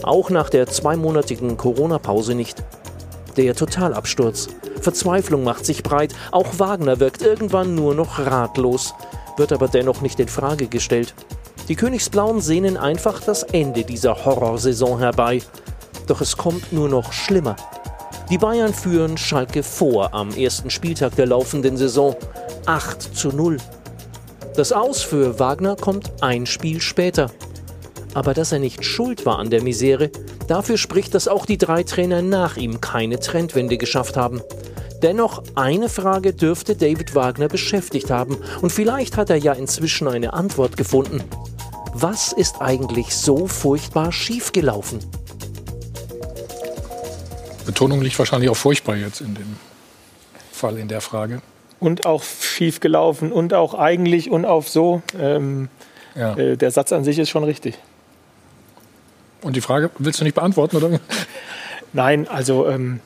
Auch nach der zweimonatigen Corona-Pause nicht. Der Totalabsturz. Verzweiflung macht sich breit. Auch Wagner wirkt irgendwann nur noch ratlos, wird aber dennoch nicht in Frage gestellt. Die Königsblauen sehnen einfach das Ende dieser Horrorsaison herbei. Doch es kommt nur noch schlimmer. Die Bayern führen Schalke vor am ersten Spieltag der laufenden Saison. 8 zu 0. Das Aus für Wagner kommt ein Spiel später. Aber dass er nicht schuld war an der Misere, dafür spricht, dass auch die drei Trainer nach ihm keine Trendwende geschafft haben. Dennoch, eine Frage dürfte David Wagner beschäftigt haben und vielleicht hat er ja inzwischen eine Antwort gefunden. Was ist eigentlich so furchtbar schiefgelaufen? Betonung liegt wahrscheinlich auch furchtbar jetzt in dem Fall, in der Frage. Und auch schief gelaufen und auch eigentlich und auf so. Ähm, Ja. äh, der Satz an sich ist schon richtig. Und die Frage willst du nicht beantworten, oder? Nein, also ähm,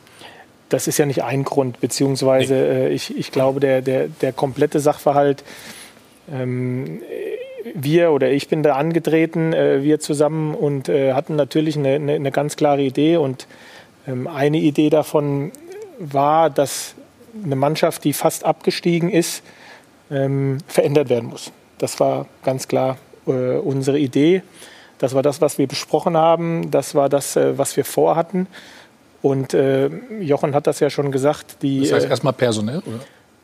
das ist ja nicht ein Grund, beziehungsweise äh, ich, ich glaube, der, der, der komplette Sachverhalt, ähm, wir oder ich bin da angetreten, äh, wir zusammen und äh, hatten natürlich eine, eine, eine ganz klare Idee und ähm, eine Idee davon war, dass eine Mannschaft, die fast abgestiegen ist, ähm, verändert werden muss. Das war ganz klar äh, unsere Idee. Das war das, was wir besprochen haben. Das war das, äh, was wir vorhatten. Und äh, Jochen hat das ja schon gesagt. Die, Das heißt äh, erstmal personell, oder?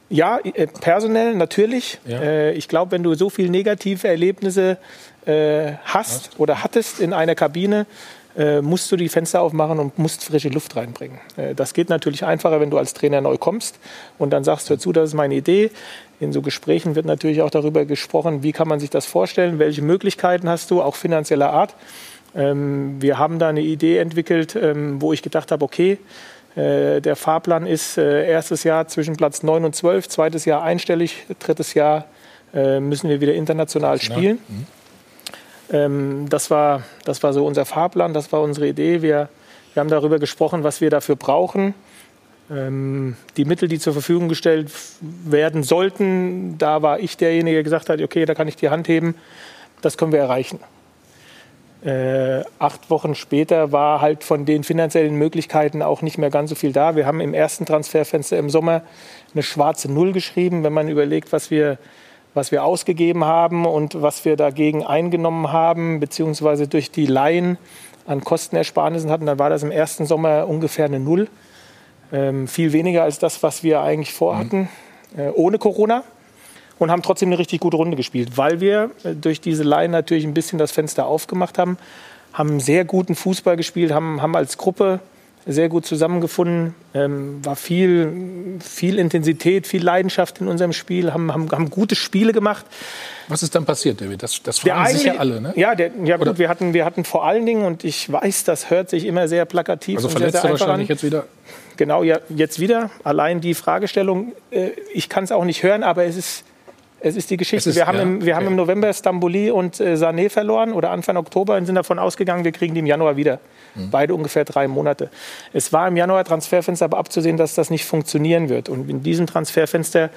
ja, äh, personell natürlich. Ja. Äh, ich glaube, wenn du so viele negative Erlebnisse äh, hast oder hattest in einer Kabine, musst du die Fenster aufmachen und musst frische Luft reinbringen. Das geht natürlich einfacher, wenn du als Trainer neu kommst und dann sagst, hör zu, das ist meine Idee. In so Gesprächen wird natürlich auch darüber gesprochen, wie kann man sich das vorstellen, welche Möglichkeiten hast du, auch finanzieller Art. Ähm, wir haben da eine Idee entwickelt, ähm, wo ich gedacht habe, okay, äh, der Fahrplan ist äh, erstes Jahr zwischen Platz 9 und 12, zweites Jahr einstellig, drittes Jahr äh, müssen wir wieder international spielen. Ähm, das, war, das war so unser Fahrplan, das war unsere Idee. Wir, wir haben darüber gesprochen, was wir dafür brauchen. Ähm, die Mittel, die zur Verfügung gestellt werden sollten, da war ich derjenige, der gesagt hat, okay, da kann ich die Hand heben, das können wir erreichen. Äh, acht Wochen später war halt von den finanziellen Möglichkeiten auch nicht mehr ganz so viel da. Wir haben im ersten Transferfenster im Sommer eine schwarze Null geschrieben, wenn man überlegt, was wir, was wir ausgegeben haben und was wir dagegen eingenommen haben, beziehungsweise durch die Laien an Kostenersparnissen hatten, dann war das im ersten Sommer ungefähr eine Null. Ähm, viel weniger als das, was wir eigentlich vorhatten, äh, ohne Corona und haben trotzdem eine richtig gute Runde gespielt, weil wir äh, durch diese Laien natürlich ein bisschen das Fenster aufgemacht haben, haben sehr guten Fußball gespielt, haben, haben als Gruppe sehr gut zusammengefunden. Ähm, war viel, viel Intensität, viel Leidenschaft in unserem Spiel, haben, haben, haben gute Spiele gemacht. Was ist dann passiert, David? Das, das fragen sich ja alle, ne? Ja, der, ja gut, wir hatten, wir hatten vor allen Dingen, und ich weiß, das hört sich immer sehr plakativ Also und sehr, sehr einfach wahrscheinlich an. jetzt wieder. Genau, ja, jetzt wieder. Allein die Fragestellung, äh, ich kann es auch nicht hören, aber es ist, es ist die Geschichte. Es ist- wir haben, ja, im, wir haben im November Stamboli und äh, Sané verloren oder Anfang Oktober und sind davon ausgegangen, wir kriegen die im Januar wieder. Beide ungefähr drei Monate. Es war im Januar Transferfenster aber abzusehen, dass das nicht funktionieren wird. Und in diesem Transferfenster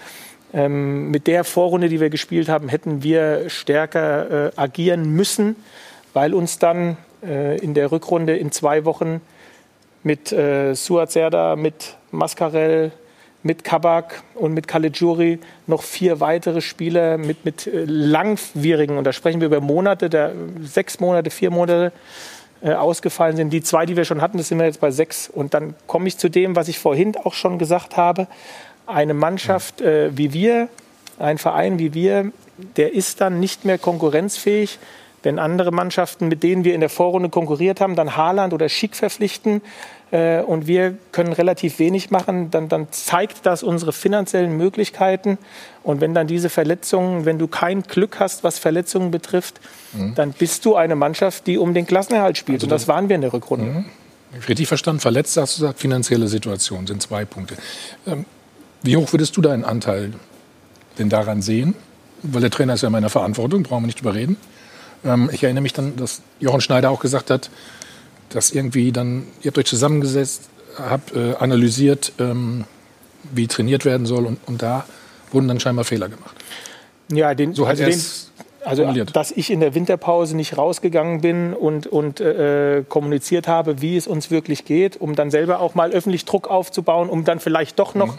ähm, mit der Vorrunde, die wir gespielt haben, hätten wir stärker äh, agieren müssen, weil uns dann äh, in der Rückrunde in zwei Wochen mit äh, Suat Serdar, mit Mascarell, mit Kabak und mit Caligiuri noch vier weitere Spieler mit, mit äh, langwierigen, und da sprechen wir über Monate, der, sechs Monate, vier Monate äh, ausgefallen sind. Die zwei, die wir schon hatten, das sind wir jetzt bei sechs. Und dann komme ich zu dem, was ich vorhin auch schon gesagt habe. Eine Mannschaft äh, wie wir, ein Verein wie wir, der ist dann nicht mehr konkurrenzfähig, wenn andere Mannschaften, mit denen wir in der Vorrunde konkurriert haben, dann Haaland oder Schick verpflichten äh, und wir können relativ wenig machen, dann, dann zeigt das unsere finanziellen Möglichkeiten. Und wenn dann diese Verletzungen, wenn du kein Glück hast, was Verletzungen betrifft, dann bist du eine Mannschaft, die um den Klassenerhalt spielt. und das waren wir in der Rückrunde. Richtig verstanden, verletzt hast du gesagt, finanzielle Situation sind zwei Punkte. Ähm, wie hoch würdest du deinen Anteil denn daran sehen? Weil der Trainer ist ja in meiner Verantwortung, brauchen wir nicht drüber reden. Ähm, ich erinnere mich dann, dass Jochen Schneider auch gesagt hat, dass irgendwie dann, ihr habt euch zusammengesetzt, habt äh, analysiert, ähm, wie trainiert werden soll und, und da wurden dann scheinbar Fehler gemacht. Ja, den, So hat also den, also, dass ich in der Winterpause nicht rausgegangen bin und, und äh, kommuniziert habe, wie es uns wirklich geht, um dann selber auch mal öffentlich Druck aufzubauen, um dann vielleicht doch noch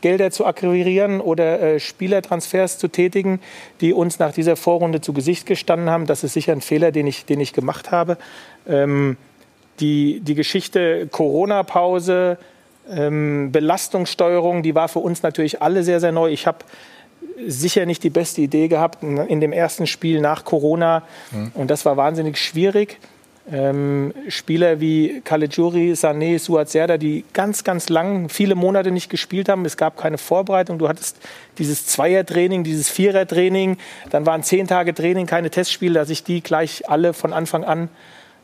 Gelder zu akquirieren oder äh, Spielertransfers zu tätigen, die uns nach dieser Vorrunde zu Gesicht gestanden haben. Das ist sicher ein Fehler, den ich, den ich gemacht habe. Ähm, die, die Geschichte Corona-Pause, ähm, Belastungssteuerung, die war für uns natürlich alle sehr, sehr neu. Ich habe sicher nicht die beste Idee gehabt in dem ersten Spiel nach Corona. Und das war wahnsinnig schwierig. Ähm, Spieler wie Caligiuri, Sané, Suat Serdar, die ganz, ganz lang, viele Monate nicht gespielt haben. Es gab keine Vorbereitung. Du hattest dieses Zweiertraining, dieses Vierertraining. Dann waren zehn Tage Training, keine Testspiele, dass ich die gleich alle von Anfang an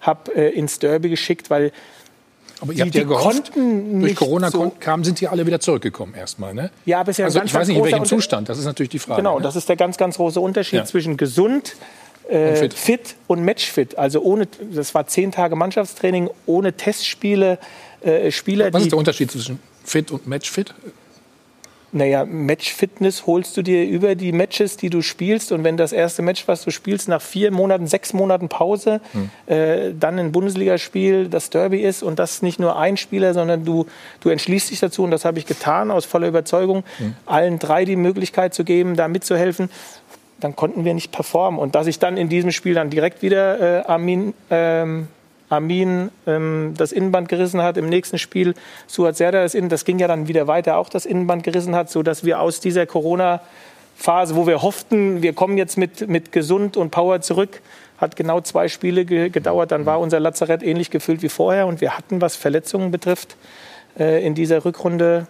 habe äh, ins Derby geschickt, weil Aber ihr die, habt ja gehofft, konnten durch Corona so kamen, sind die alle wieder zurückgekommen erstmal. Ne? Ja, aber es ist ja also ganz, ich weiß nicht, in welchem Zustand, das ist natürlich die Frage. Genau, ne? das ist der ganz, ganz große Unterschied Ja. zwischen gesund, äh, Und fit. fit. und matchfit. Also ohne, das war zehn Tage Mannschaftstraining, ohne Testspiele, äh, Spieler, Was ist der Unterschied zwischen fit und matchfit? Naja, Matchfitness holst du dir über die Matches, die du spielst. Und wenn das erste Match, was du spielst, nach vier Monaten, sechs Monaten Pause, äh, dann ein Bundesligaspiel, das Derby ist und das nicht nur ein Spieler, sondern du, du entschließt dich dazu, und das habe ich getan, aus voller Überzeugung, allen drei die Möglichkeit zu geben, da mitzuhelfen, dann konnten wir nicht performen. Und dass ich dann in diesem Spiel dann direkt wieder äh, Armin, ähm, Armin ähm, das Innenband gerissen hat, im nächsten Spiel. Suat Serdar das Innen, das ging ja dann wieder weiter, auch das Innenband gerissen hat, sodass wir aus dieser Corona-Phase, wo wir hofften, wir kommen jetzt mit, mit gesund und Power zurück, hat genau zwei Spiele ge gedauert, dann war unser Lazarett ähnlich gefüllt wie vorher und wir hatten, was Verletzungen betrifft, äh, in dieser Rückrunde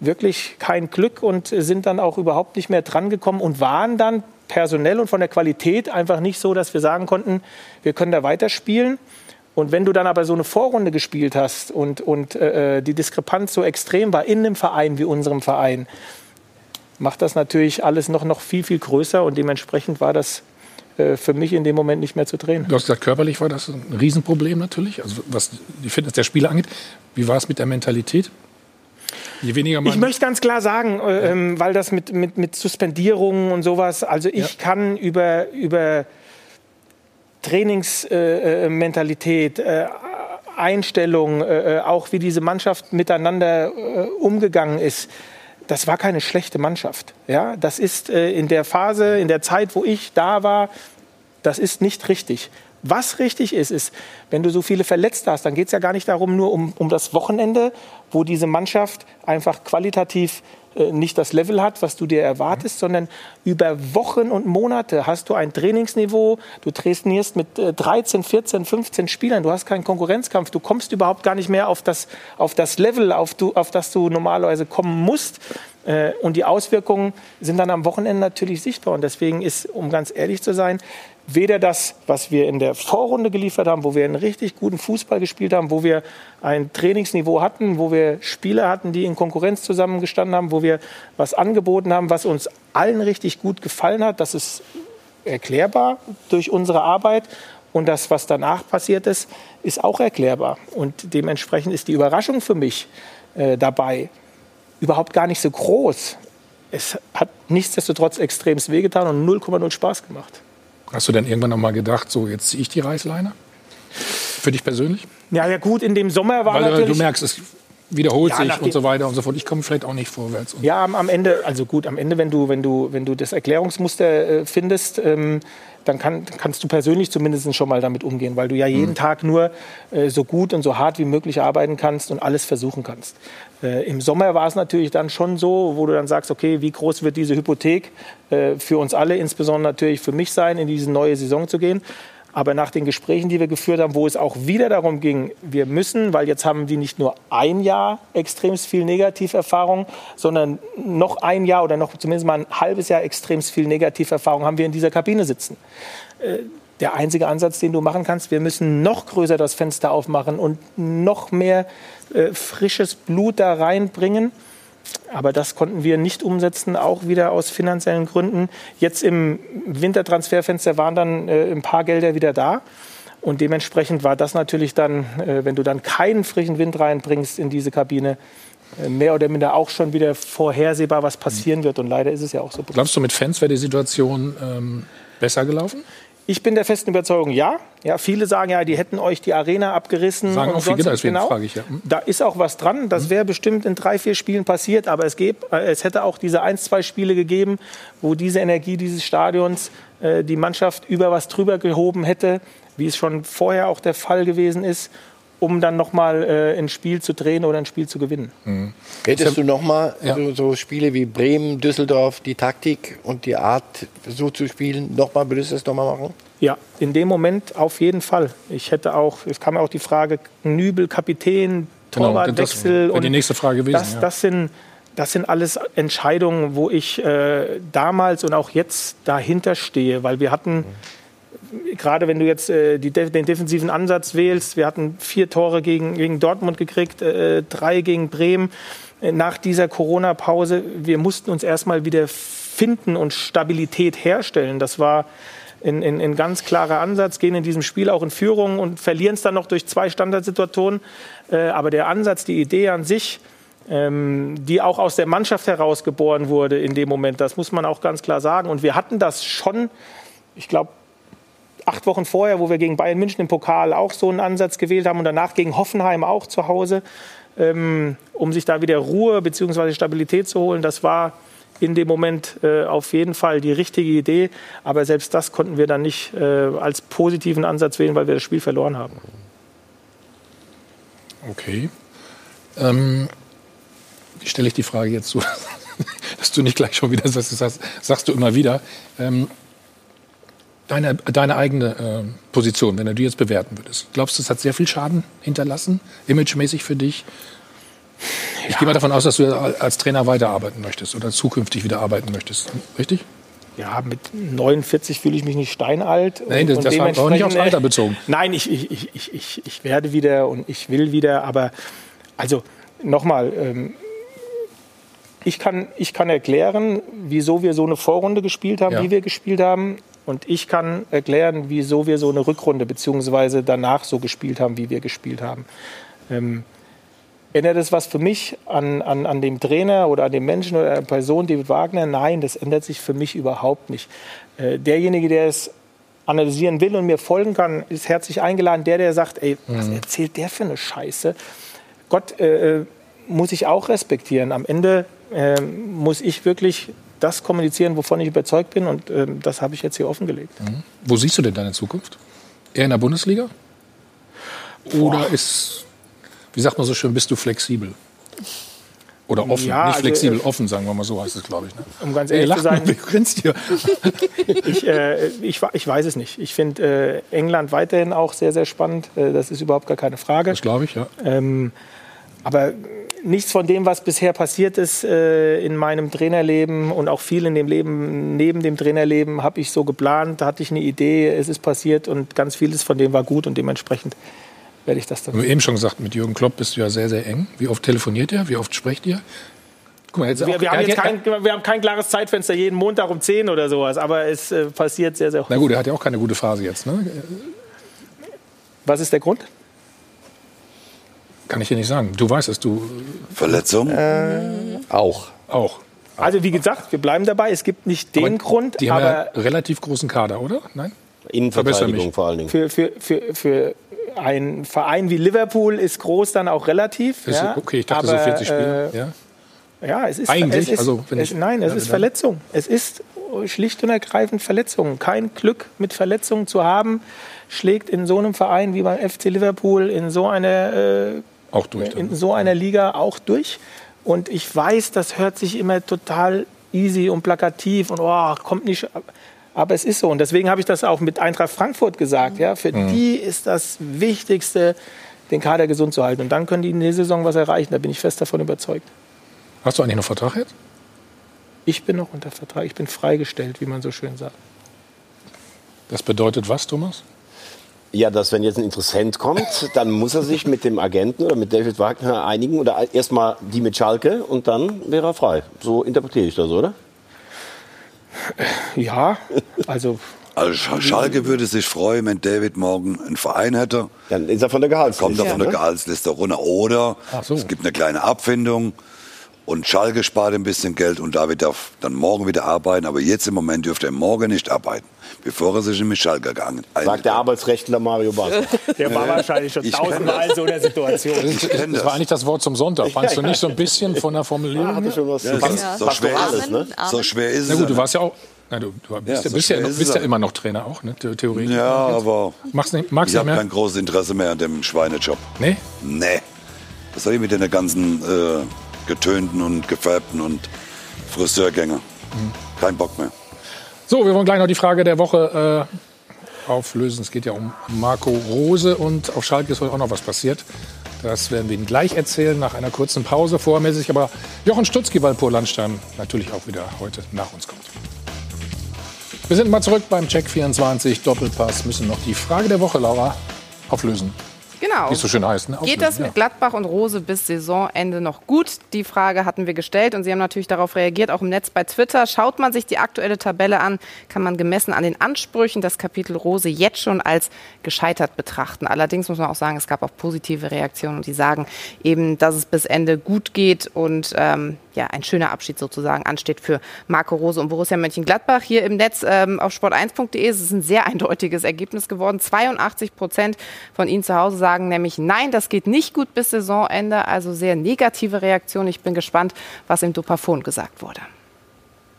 wirklich kein Glück und sind dann auch überhaupt nicht mehr drangekommen und waren dann personell und von der Qualität einfach nicht so, dass wir sagen konnten, wir können da weiterspielen. Und wenn du dann aber so eine Vorrunde gespielt hast und, und äh, die Diskrepanz so extrem war in einem Verein wie unserem Verein, macht das natürlich alles noch, noch viel, viel größer und dementsprechend war das äh, für mich in dem Moment nicht mehr zu drehen. Du hast gesagt, körperlich war das ein Riesenproblem natürlich, also was die Fitness der Spieler angeht. Wie war es mit der Mentalität? Je weniger man Ich möchte ganz klar sagen, äh, ähm, weil das mit, mit, mit Suspendierungen und sowas, also ich kann über, über Trainingsmentalität, äh, Einstellung, äh, auch wie diese Mannschaft miteinander äh, umgegangen ist, das war keine schlechte Mannschaft. Ja, das ist äh, in der Phase, in der Zeit, wo ich da war, das ist nicht richtig. Was richtig ist, ist, wenn du so viele Verletzte hast, dann geht es ja gar nicht darum, nur um, um das Wochenende, wo diese Mannschaft einfach qualitativ äh, nicht das Level hat, was du dir erwartest, sondern über Wochen und Monate hast du ein Trainingsniveau, du trainierst mit äh, 13, 14, 15 Spielern, du hast keinen Konkurrenzkampf, du kommst überhaupt gar nicht mehr auf das, auf das Level, auf, du, auf das du normalerweise kommen musst. Äh, Und die Auswirkungen sind dann am Wochenende natürlich sichtbar. Und deswegen ist, um ganz ehrlich zu sein, weder das, was wir in der Vorrunde geliefert haben, wo wir einen richtig guten Fußball gespielt haben, wo wir ein Trainingsniveau hatten, wo wir Spieler hatten, die in Konkurrenz zusammengestanden haben, wo wir was angeboten haben, was uns allen richtig gut gefallen hat. Das ist erklärbar durch unsere Arbeit. Und das, was danach passiert ist, ist auch erklärbar. Und dementsprechend ist die Überraschung für mich äh, dabei überhaupt gar nicht so groß. Es hat nichtsdestotrotz extremst wehgetan und 0,0 Spaß gemacht. Hast du denn irgendwann noch mal gedacht, so jetzt ziehe ich die Reißleine? Für dich persönlich? Ja, ja gut, in dem Sommer war Weil äh, natürlich... du merkst, es wiederholt Ja, sich und so weiter und so fort. Ich komme vielleicht auch nicht vorwärts. Und Ja, am, am Ende, also gut, am Ende, wenn du, wenn du, wenn du das Erklärungsmuster äh, findest, ähm, dann kann, kannst du persönlich zumindest schon mal damit umgehen, weil du ja jeden Mhm. Tag nur äh, so gut und so hart wie möglich arbeiten kannst und alles versuchen kannst. Äh, Im Sommer war es natürlich dann schon so, wo du dann sagst, okay, wie groß wird diese Hypothek äh, für uns alle, insbesondere natürlich für mich sein, in diese neue Saison zu gehen. Aber nach den Gesprächen, die wir geführt haben, wo es auch wieder darum ging, wir müssen, weil jetzt haben die nicht nur ein Jahr extremst viel Negativerfahrung, sondern noch ein Jahr oder noch zumindest mal ein halbes Jahr extremst viel Negativerfahrung haben wir in dieser Kabine sitzen. Äh, Der einzige Ansatz, den du machen kannst, wir müssen noch größer das Fenster aufmachen und noch mehr äh, frisches Blut da reinbringen. Aber das konnten wir nicht umsetzen, auch wieder aus finanziellen Gründen. Jetzt im Wintertransferfenster waren dann äh, ein paar Gelder wieder da. Und dementsprechend war das natürlich dann, äh, wenn du dann keinen frischen Wind reinbringst in diese Kabine, äh, mehr oder minder auch schon wieder vorhersehbar, was passieren wird. Und leider ist es ja auch so. Glaubst du, mit Fans wäre die Situation ähm, besser gelaufen? Ich bin der festen Überzeugung, ja. Ja, viele sagen ja, die hätten euch die Arena abgerissen. Sagen und auch viele, deswegen genau. frage ich ja. Hm? Da ist auch was dran. Das wäre bestimmt in drei, vier Spielen passiert. Aber es, gäb, äh, es hätte auch diese ein, zwei Spiele gegeben, wo diese Energie dieses Stadions äh, die Mannschaft über was drüber gehoben hätte, wie es schon vorher auch der Fall gewesen ist, um dann nochmal äh, ein Spiel zu drehen oder ein Spiel zu gewinnen. Hättest du noch mal Ja. so, so Spiele wie Bremen, Düsseldorf, die Taktik und die Art, so zu spielen, noch mal, würdest du das noch mal machen? Ja, in dem Moment auf jeden Fall. Ich hätte auch, es kam ja auch die Frage, Nübel, Kapitän, Genau, Torwartwechsel. das wäre die nächste Frage gewesen, Das, ja. das, sind, das sind alles Entscheidungen, wo ich äh, damals und auch jetzt dahinter stehe, weil wir hatten, gerade wenn du jetzt äh, die, den defensiven Ansatz wählst, wir hatten vier Tore gegen, gegen Dortmund gekriegt, äh, drei gegen Bremen. Äh, Nach dieser Corona-Pause, wir mussten uns erstmal wieder finden und Stabilität herstellen. Das war ein, ein, ein ganz klarer Ansatz, gehen in diesem Spiel auch in Führung und verlieren es dann noch durch zwei Standardsituationen. Äh, aber der Ansatz, die Idee an sich, ähm, die auch aus der Mannschaft heraus geboren wurde in dem Moment, das muss man auch ganz klar sagen. Und wir hatten das schon, ich glaube, acht Wochen vorher, wo wir gegen Bayern München im Pokal auch so einen Ansatz gewählt haben und danach gegen Hoffenheim auch zu Hause, ähm, um sich da wieder Ruhe bzw. Stabilität zu holen. Das war in dem Moment äh, auf jeden Fall die richtige Idee. Aber selbst das konnten wir dann nicht äh, als positiven Ansatz wählen, weil wir das Spiel verloren haben. Okay. Ähm, wie stelle ich die Frage jetzt so, dass du nicht gleich schon wieder sagst, sagst du immer wieder. Ähm, deine, deine eigene äh, Position, wenn du die jetzt bewerten würdest, glaubst du, es hat sehr viel Schaden hinterlassen, imagemäßig für dich? Ich gehe mal davon aus, dass du als Trainer weiterarbeiten möchtest oder zukünftig wieder arbeiten möchtest. Richtig? Ja, mit 49 fühle ich mich nicht steinalt. Nein, das- Und das war auch nicht aufs Alter bezogen. Nein, ich, ich, ich, ich, ich, ich werde wieder und ich will wieder. Aber also nochmal, ähm, ich, kann, ich kann erklären, wieso wir so eine Vorrunde gespielt haben, Ja. wie wir gespielt haben. Und ich kann erklären, wieso wir so eine Rückrunde beziehungsweise danach so gespielt haben, wie wir gespielt haben. Ähm, Ändert es was für mich an, an, an dem Trainer oder an dem Menschen oder der Person, David Wagner? Nein, das ändert sich für mich überhaupt nicht. Äh, derjenige, der es analysieren will und mir folgen kann, ist herzlich eingeladen. Der, der sagt, ey, was Mhm. erzählt der für eine Scheiße? Gott äh, äh, muss ich auch respektieren. Am Ende äh, muss ich wirklich das kommunizieren, wovon ich überzeugt bin. Und äh, das habe ich jetzt hier offengelegt. Wo siehst du denn deine Zukunft? Eher in der Bundesliga? Oder ist, wie sagt man so schön, bist du flexibel? Oder offen, Ja, nicht also, flexibel, äh, offen, sagen wir mal so heißt es, glaube ich. Ne? Um ganz Ey, ehrlich lach zu sein, mal, grinst hier? ich, äh, ich, ich weiß es nicht. Ich finde äh, England weiterhin auch sehr, sehr spannend. Äh, das ist überhaupt gar keine Frage. Das glaube ich, ja. Ähm, aber nichts von dem, was bisher passiert ist äh, in meinem Trainerleben und auch viel in dem Leben neben dem Trainerleben, habe ich so geplant. Da hatte ich eine Idee, es ist passiert und ganz vieles von dem war gut und dementsprechend werde ich das dann. Hast eben schon gesagt, mit Jürgen Klopp bist du ja sehr, sehr eng. Wie oft telefoniert ihr? Wie oft sprecht ihr? Mal, Wir, wir, haben ja- kein, wir haben kein klares Zeitfenster jeden Montag um 10 oder sowas, aber es äh, passiert sehr, sehr häufig. Na gut, er hat ja auch keine gute Phase jetzt. Ne? Was ist der Grund? Kann ich dir nicht sagen. Du weißt es, du. Verletzung? auch. Auch. Also wie gesagt, wir bleiben dabei. Es gibt nicht den Grund, Die haben aber ja relativ großen Kader, oder? Nein? Innenverteidigung vor allen Dingen. für, für, für, für einen Verein wie Liverpool ist groß dann auch relativ. Ist- ja. okay, ich dachte aber, so 40 Spieler. Äh, ja. ja, es ist Eigentlich, Es ist, also, wenn es, ich- nein, es ja, ist Verletzung. Es ist schlicht und ergreifend Verletzung. Kein Glück mit Verletzungen zu haben, schlägt in so einem Verein wie beim FC Liverpool in so einer äh, auch durch. in so einer Liga auch durch. Und ich weiß, das hört sich immer total easy und plakativ und oh, kommt nicht. Aber es ist so. Und deswegen habe ich das auch mit Eintracht Frankfurt gesagt. Ja, für Mhm. die ist das Wichtigste, den Kader gesund zu halten. Und dann können die in der Saison was erreichen. Da bin ich fest davon überzeugt. Hast du eigentlich noch Vertrag jetzt? Ich bin noch unter Vertrag. Ich bin freigestellt, wie man so schön sagt. Das bedeutet was, Thomas? Ja, dass wenn jetzt ein Interessent kommt, dann muss er sich mit dem Agenten oder mit David Wagner einigen oder erstmal die mit Schalke und dann wäre er frei. So interpretiere ich das, oder? Ja, also. Also Sch- Schalke würde sich freuen, wenn David morgen einen Verein hätte. Dann ist er von der Gehaltsliste. Kommt er von der ne? Gehaltsliste runter. Oder es gibt eine kleine Abfindung und Schalke spart ein bisschen Geld und David darf dann morgen wieder arbeiten. Aber jetzt im Moment dürfte er morgen nicht arbeiten, bevor er sich mit Schalke gegangen Sagt der Arbeitsrechtler Mario Barth. Der war wahrscheinlich schon Ich tausendmal in so einer Situation. Das, ist, das war eigentlich das Wort zum Sonntag. Fandst du Ja, nicht so ein bisschen von der Formulierung? hatte schon was Ja, zu so, so schwer ist es, ne? So schwer ist Na es. gut, du warst ja auch. Na, du, du bist, Ja, ja, so bist, ja, noch- ist bist ja immer noch Trainer auch, ne? The- Theoretisch. Ja, aber Magst nicht, magst ich habe kein großes Interesse mehr an dem Schweinejob. Nee? Nee. Was soll ich mit den ganzen äh, getönten und gefärbten und Friseurgänger? Kein Bock mehr. So, wir wollen gleich noch die Frage der Woche äh, auflösen. Es geht ja um Marco Rose und auf Schalke ist heute auch noch was passiert. Das werden wir Ihnen gleich erzählen nach einer kurzen Pause. Sich aber Jochen Stutzki, weil Pur Landstein natürlich auch wieder heute nach uns kommt. Wir sind mal zurück beim Check 24 Doppelpass. Müssen noch die Frage der Woche, Laura, auflösen. Genau. Wie es so schön heißt. Ne? Geht das mit Gladbach und Rose bis Saisonende noch gut? Die Frage hatten wir gestellt und Sie haben natürlich darauf reagiert, auch im Netz bei Twitter. Schaut man sich die aktuelle Tabelle an, kann man gemessen an den Ansprüchen das Kapitel Rose jetzt schon als gescheitert betrachten. Allerdings muss man auch sagen, es gab auch positive Reaktionen, die sagen eben, dass es bis Ende gut geht und ähm, ja, ein schöner Abschied sozusagen ansteht für Marco Rose und Borussia Mönchengladbach. Hier im Netz ähm, auf sport1.de ist es ein sehr eindeutiges Ergebnis geworden. 82 Prozent von Ihnen zu Hause sagen nämlich, nein, das geht nicht gut bis Saisonende. Also sehr negative Reaktion. Ich bin gespannt, was im Dopafon gesagt wurde.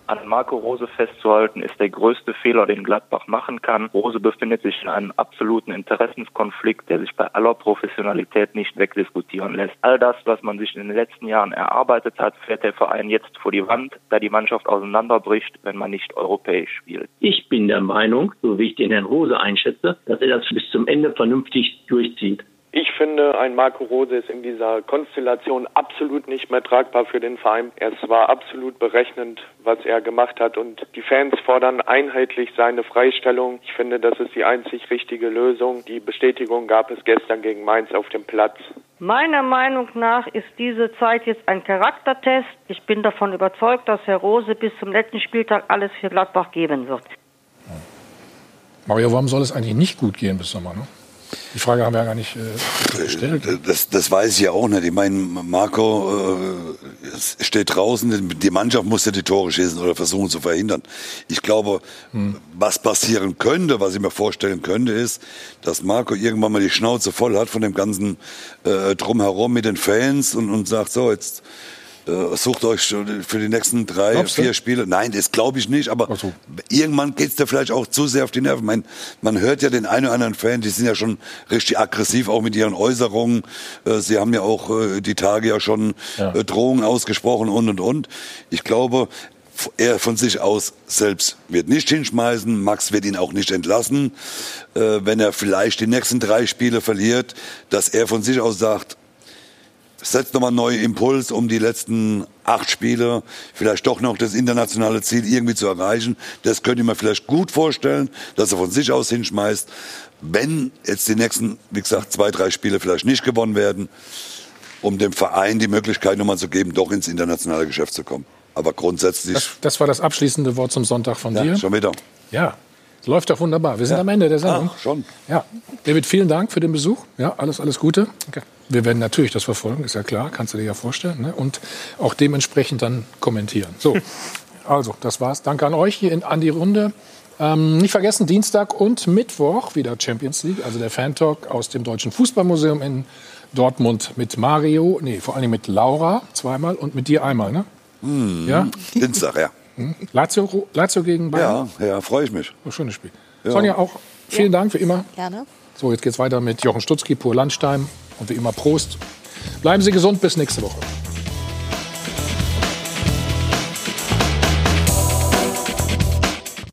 An Marco Rose festzuhalten, ist der größte Fehler, den Gladbach machen kann. Rose befindet sich in einem absoluten Interessenskonflikt, der sich bei aller Professionalität nicht wegdiskutieren lässt. All das, was man sich in den letzten Jahren erarbeitet hat, fährt der Verein jetzt vor die Wand, da die Mannschaft auseinanderbricht, wenn man nicht europäisch spielt. Ich bin der Meinung, so wie ich den Herrn Rose einschätze, dass er das bis zum Ende vernünftig durchzieht. Ich finde, ein Marco Rose ist in dieser Konstellation absolut nicht mehr tragbar für den Verein. Es war absolut berechnend, was er gemacht hat und die Fans fordern einheitlich seine Freistellung. Ich finde, das ist die einzig richtige Lösung. Die Bestätigung gab es gestern gegen Mainz auf dem Platz. Meiner Meinung nach ist diese Zeit jetzt ein Charaktertest. Ich bin davon überzeugt, dass Herr Rose bis zum letzten Spieltag alles für Gladbach geben wird. Mario, warum soll es eigentlich nicht gut gehen bis Sommer? Ne? Die Frage haben wir ja gar nicht äh, gestellt. Das, das weiß ich ja auch nicht. Ich meine, Marco äh, steht draußen, die Mannschaft muss ja die Tore schießen oder versuchen zu verhindern. Ich glaube, was passieren könnte, was ich mir vorstellen könnte, ist, dass Marco irgendwann mal die Schnauze voll hat von dem ganzen äh, Drumherum mit den Fans und, und sagt, so, jetzt äh, sucht euch für die nächsten drei, Glaubst du? vier Spiele. Nein, das glaube ich nicht, aber irgendwann geht's da vielleicht auch zu sehr auf die Nerven. Man, man hört ja den einen oder anderen Fan, die sind ja schon richtig aggressiv, auch mit ihren Äußerungen. Äh, Sie haben ja auch äh, die Tage ja schon äh, Drohungen ausgesprochen und und und. Ich glaube, er von sich aus selbst wird nicht hinschmeißen. Max wird ihn auch nicht entlassen, äh, wenn er vielleicht die nächsten drei Spiele verliert, dass er von sich aus sagt, setzt nochmal einen neuen Impuls, um die letzten acht Spiele vielleicht doch noch das internationale Ziel irgendwie zu erreichen. Das könnte ich mir vielleicht gut vorstellen, dass er von sich aus hinschmeißt. Wenn jetzt die nächsten, wie gesagt, zwei, drei Spiele vielleicht nicht gewonnen werden, um dem Verein die Möglichkeit nochmal zu geben, doch ins internationale Geschäft zu kommen. Aber grundsätzlich, Das, das war das abschließende Wort zum Sonntag von dir. ja, schon wieder. Ja, läuft doch wunderbar. Wir sind am Ende der Sendung. Ach, schon. Ja, David, vielen Dank für den Besuch. Ja, alles, alles Gute. Wir werden natürlich das verfolgen, ist ja klar, kannst du dir ja vorstellen. Ne? Und auch dementsprechend dann kommentieren. So, also, das war's. Danke an euch hier in, an die Runde. Ähm, nicht vergessen, Dienstag und Mittwoch wieder Champions League, also der Fan-Talk aus dem Deutschen Fußballmuseum in Dortmund mit Mario, nee, vor allem mit Laura zweimal und mit dir einmal, ne? Hm, Ja? Dienstag, ja. Hm? Lazio, Lazio gegen Bayern? Ja, ja, freue ich mich. Oh, schönes Spiel. Ja. Sonja, auch vielen Dank für immer. Gerne. So, jetzt geht's weiter mit Jochen Stutzki, Pur Landstein. Und wie immer Prost. Bleiben Sie gesund, bis nächste Woche.